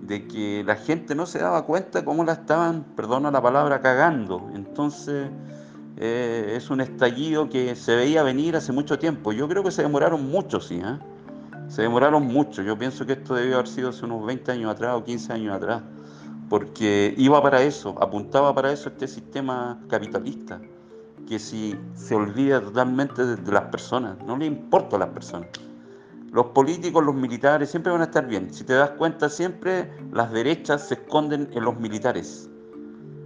de que la gente no se daba cuenta cómo la estaban, perdona la palabra, cagando. Entonces eh, es un estallido que se veía venir hace mucho tiempo. Yo creo que se demoraron mucho, sí, ¿eh? Se demoraron mucho. Yo pienso que esto debió haber sido hace unos 20 años atrás o 15 años atrás porque iba para eso, apuntaba para eso este sistema capitalista, que si se olvida totalmente de, las personas, no le importa a las personas. Los políticos, los militares siempre van a estar bien. Si te das cuenta, siempre las derechas se esconden en los militares.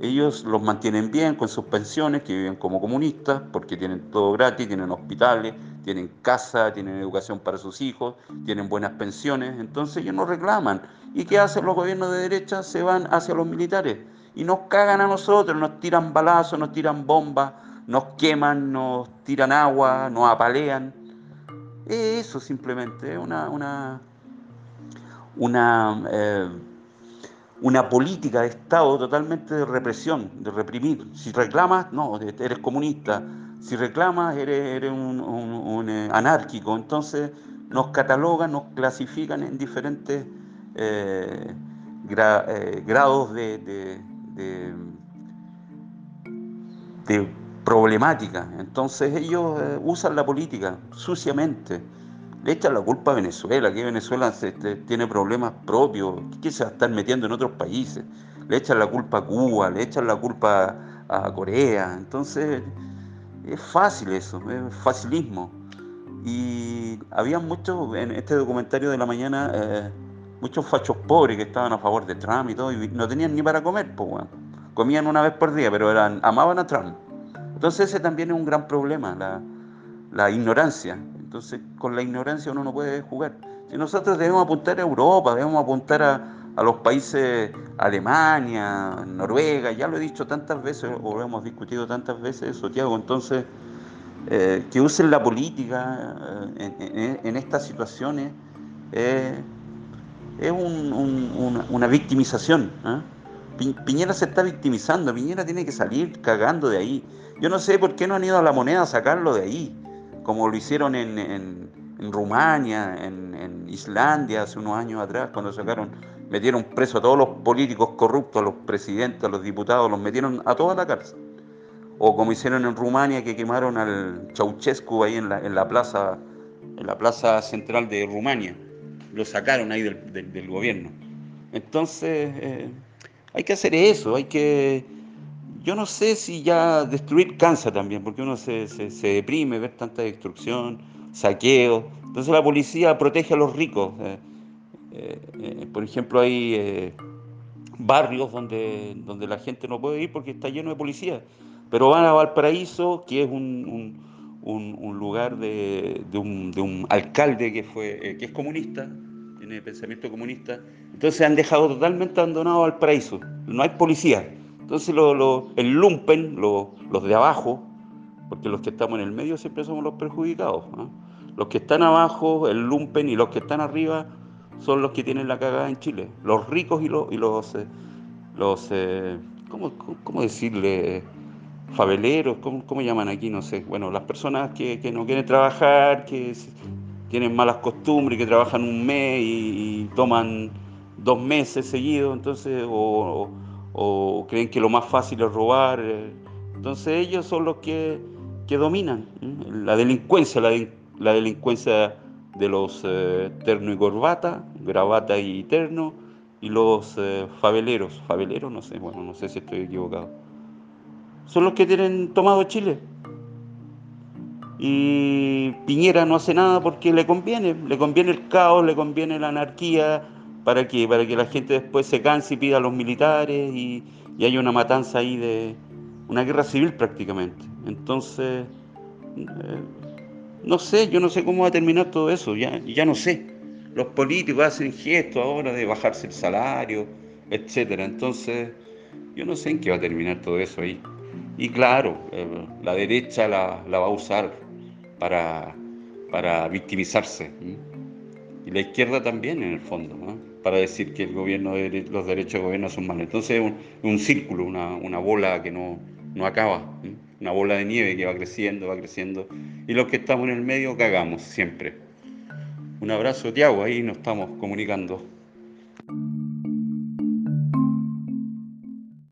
Ellos los mantienen bien con sus pensiones, que viven como comunistas, porque tienen todo gratis, tienen hospitales, tienen casa, tienen educación para sus hijos, tienen buenas pensiones, entonces ellos no reclaman. ¿Y qué hacen los gobiernos de derecha? Se van hacia los militares y nos cagan a nosotros, nos tiran balazos, nos tiran bombas, nos queman, nos tiran agua, nos apalean. Eso simplemente es una, una, una, eh, una política de Estado totalmente de represión, de reprimir. Si reclamas, no, eres comunista si reclamas, eres, un, eh, anárquico. Entonces nos catalogan, nos clasifican en diferentes eh, eh, grados de, de, problemática. Entonces ellos usan la política suciamente. Le echan la culpa a Venezuela, que Venezuela este, tiene problemas propios, que se va a estar metiendo en otros países. Le echan la culpa a Cuba, le echan la culpa a Corea. Entonces es fácil eso, es facilismo. Y había muchos, en este documentario de la mañana, eh, muchos fachos pobres que estaban a favor de Trump y todo, y no tenían ni para comer, pues. Comían una vez por día, pero eran, amaban a Trump. Entonces ese también es un gran problema, la, la ignorancia. Entonces con la ignorancia uno no puede jugar. Si nosotros debemos apuntar a Europa, debemos apuntar a, a los países Alemania, Noruega, ya lo he dicho tantas veces, o lo hemos discutido tantas veces, Santiago, entonces eh, que usen la política eh, en, estas situaciones es una, victimización. Piñera se está victimizando, Piñera tiene que salir cagando de ahí. Yo no sé por qué no han ido a la moneda a sacarlo de ahí, como lo hicieron en Rumania, en, Islandia hace unos años atrás, cuando sacaron, metieron preso a todos los políticos corruptos, a los presidentes, a los diputados, los metieron a toda la cárcel. O como hicieron en Rumania, que quemaron al Ceausescu ahí en la, plaza, en la plaza central de Rumania. Lo sacaron ahí del, gobierno. Entonces, eh, hay que hacer eso, hay que... Yo no sé si ya destruir cansa también, porque uno se, se, deprime ver tanta destrucción saqueo. Entonces la policía protege a los ricos. Eh, por ejemplo, hay barrios donde, donde la gente no puede ir porque está lleno de policía. Pero van a Valparaíso, que es un, lugar de, un, alcalde que, fue, que es comunista, tiene pensamiento comunista. Entonces han dejado totalmente abandonado Valparaíso. No hay policía. Entonces lo, el lumpen, los de abajo, porque los que estamos en el medio siempre somos los perjudicados. Los que están abajo, el lumpen, y los que están arriba son los que tienen la cagada en Chile. Los ricos y los, y los, eh, los eh, ¿cómo, decirle? Faveleros, ¿cómo, llaman aquí? No sé. Bueno, las personas que, no quieren trabajar, que tienen malas costumbres, que trabajan un mes y, toman dos meses seguidos, entonces, o, creen que lo más fácil es robar. Eh. Entonces ellos son los que que dominan la delincuencia, la, delincuencia de los eh, terno y corbata, gravata y terno, y los eh, faveleros, faveleros, no sé, bueno, no sé si estoy equivocado. Son los que tienen tomado Chile. Y Piñera no hace nada porque le conviene, le conviene el caos, le conviene la anarquía, ¿para qué? Para que la gente después se canse y pida a los militares y, y haya una matanza ahí de una guerra civil prácticamente. Entonces, eh, no sé, yo no sé cómo va a terminar todo eso, ya, ya no sé. Los políticos hacen gestos ahora de bajarse el salario, etcétera. Entonces, yo no sé en qué va a terminar todo eso ahí. Y claro, eh, la derecha la, va a usar para, para victimizarse. Y la izquierda también, en el fondo, para decir que el gobierno de, los derechos de gobierno son malos. Entonces, es un, un círculo, una, una bola que no, no acaba una bola de nieve que va creciendo, va creciendo, y los que estamos en el medio cagamos siempre. Un abrazo, Tiago, ahí nos estamos comunicando.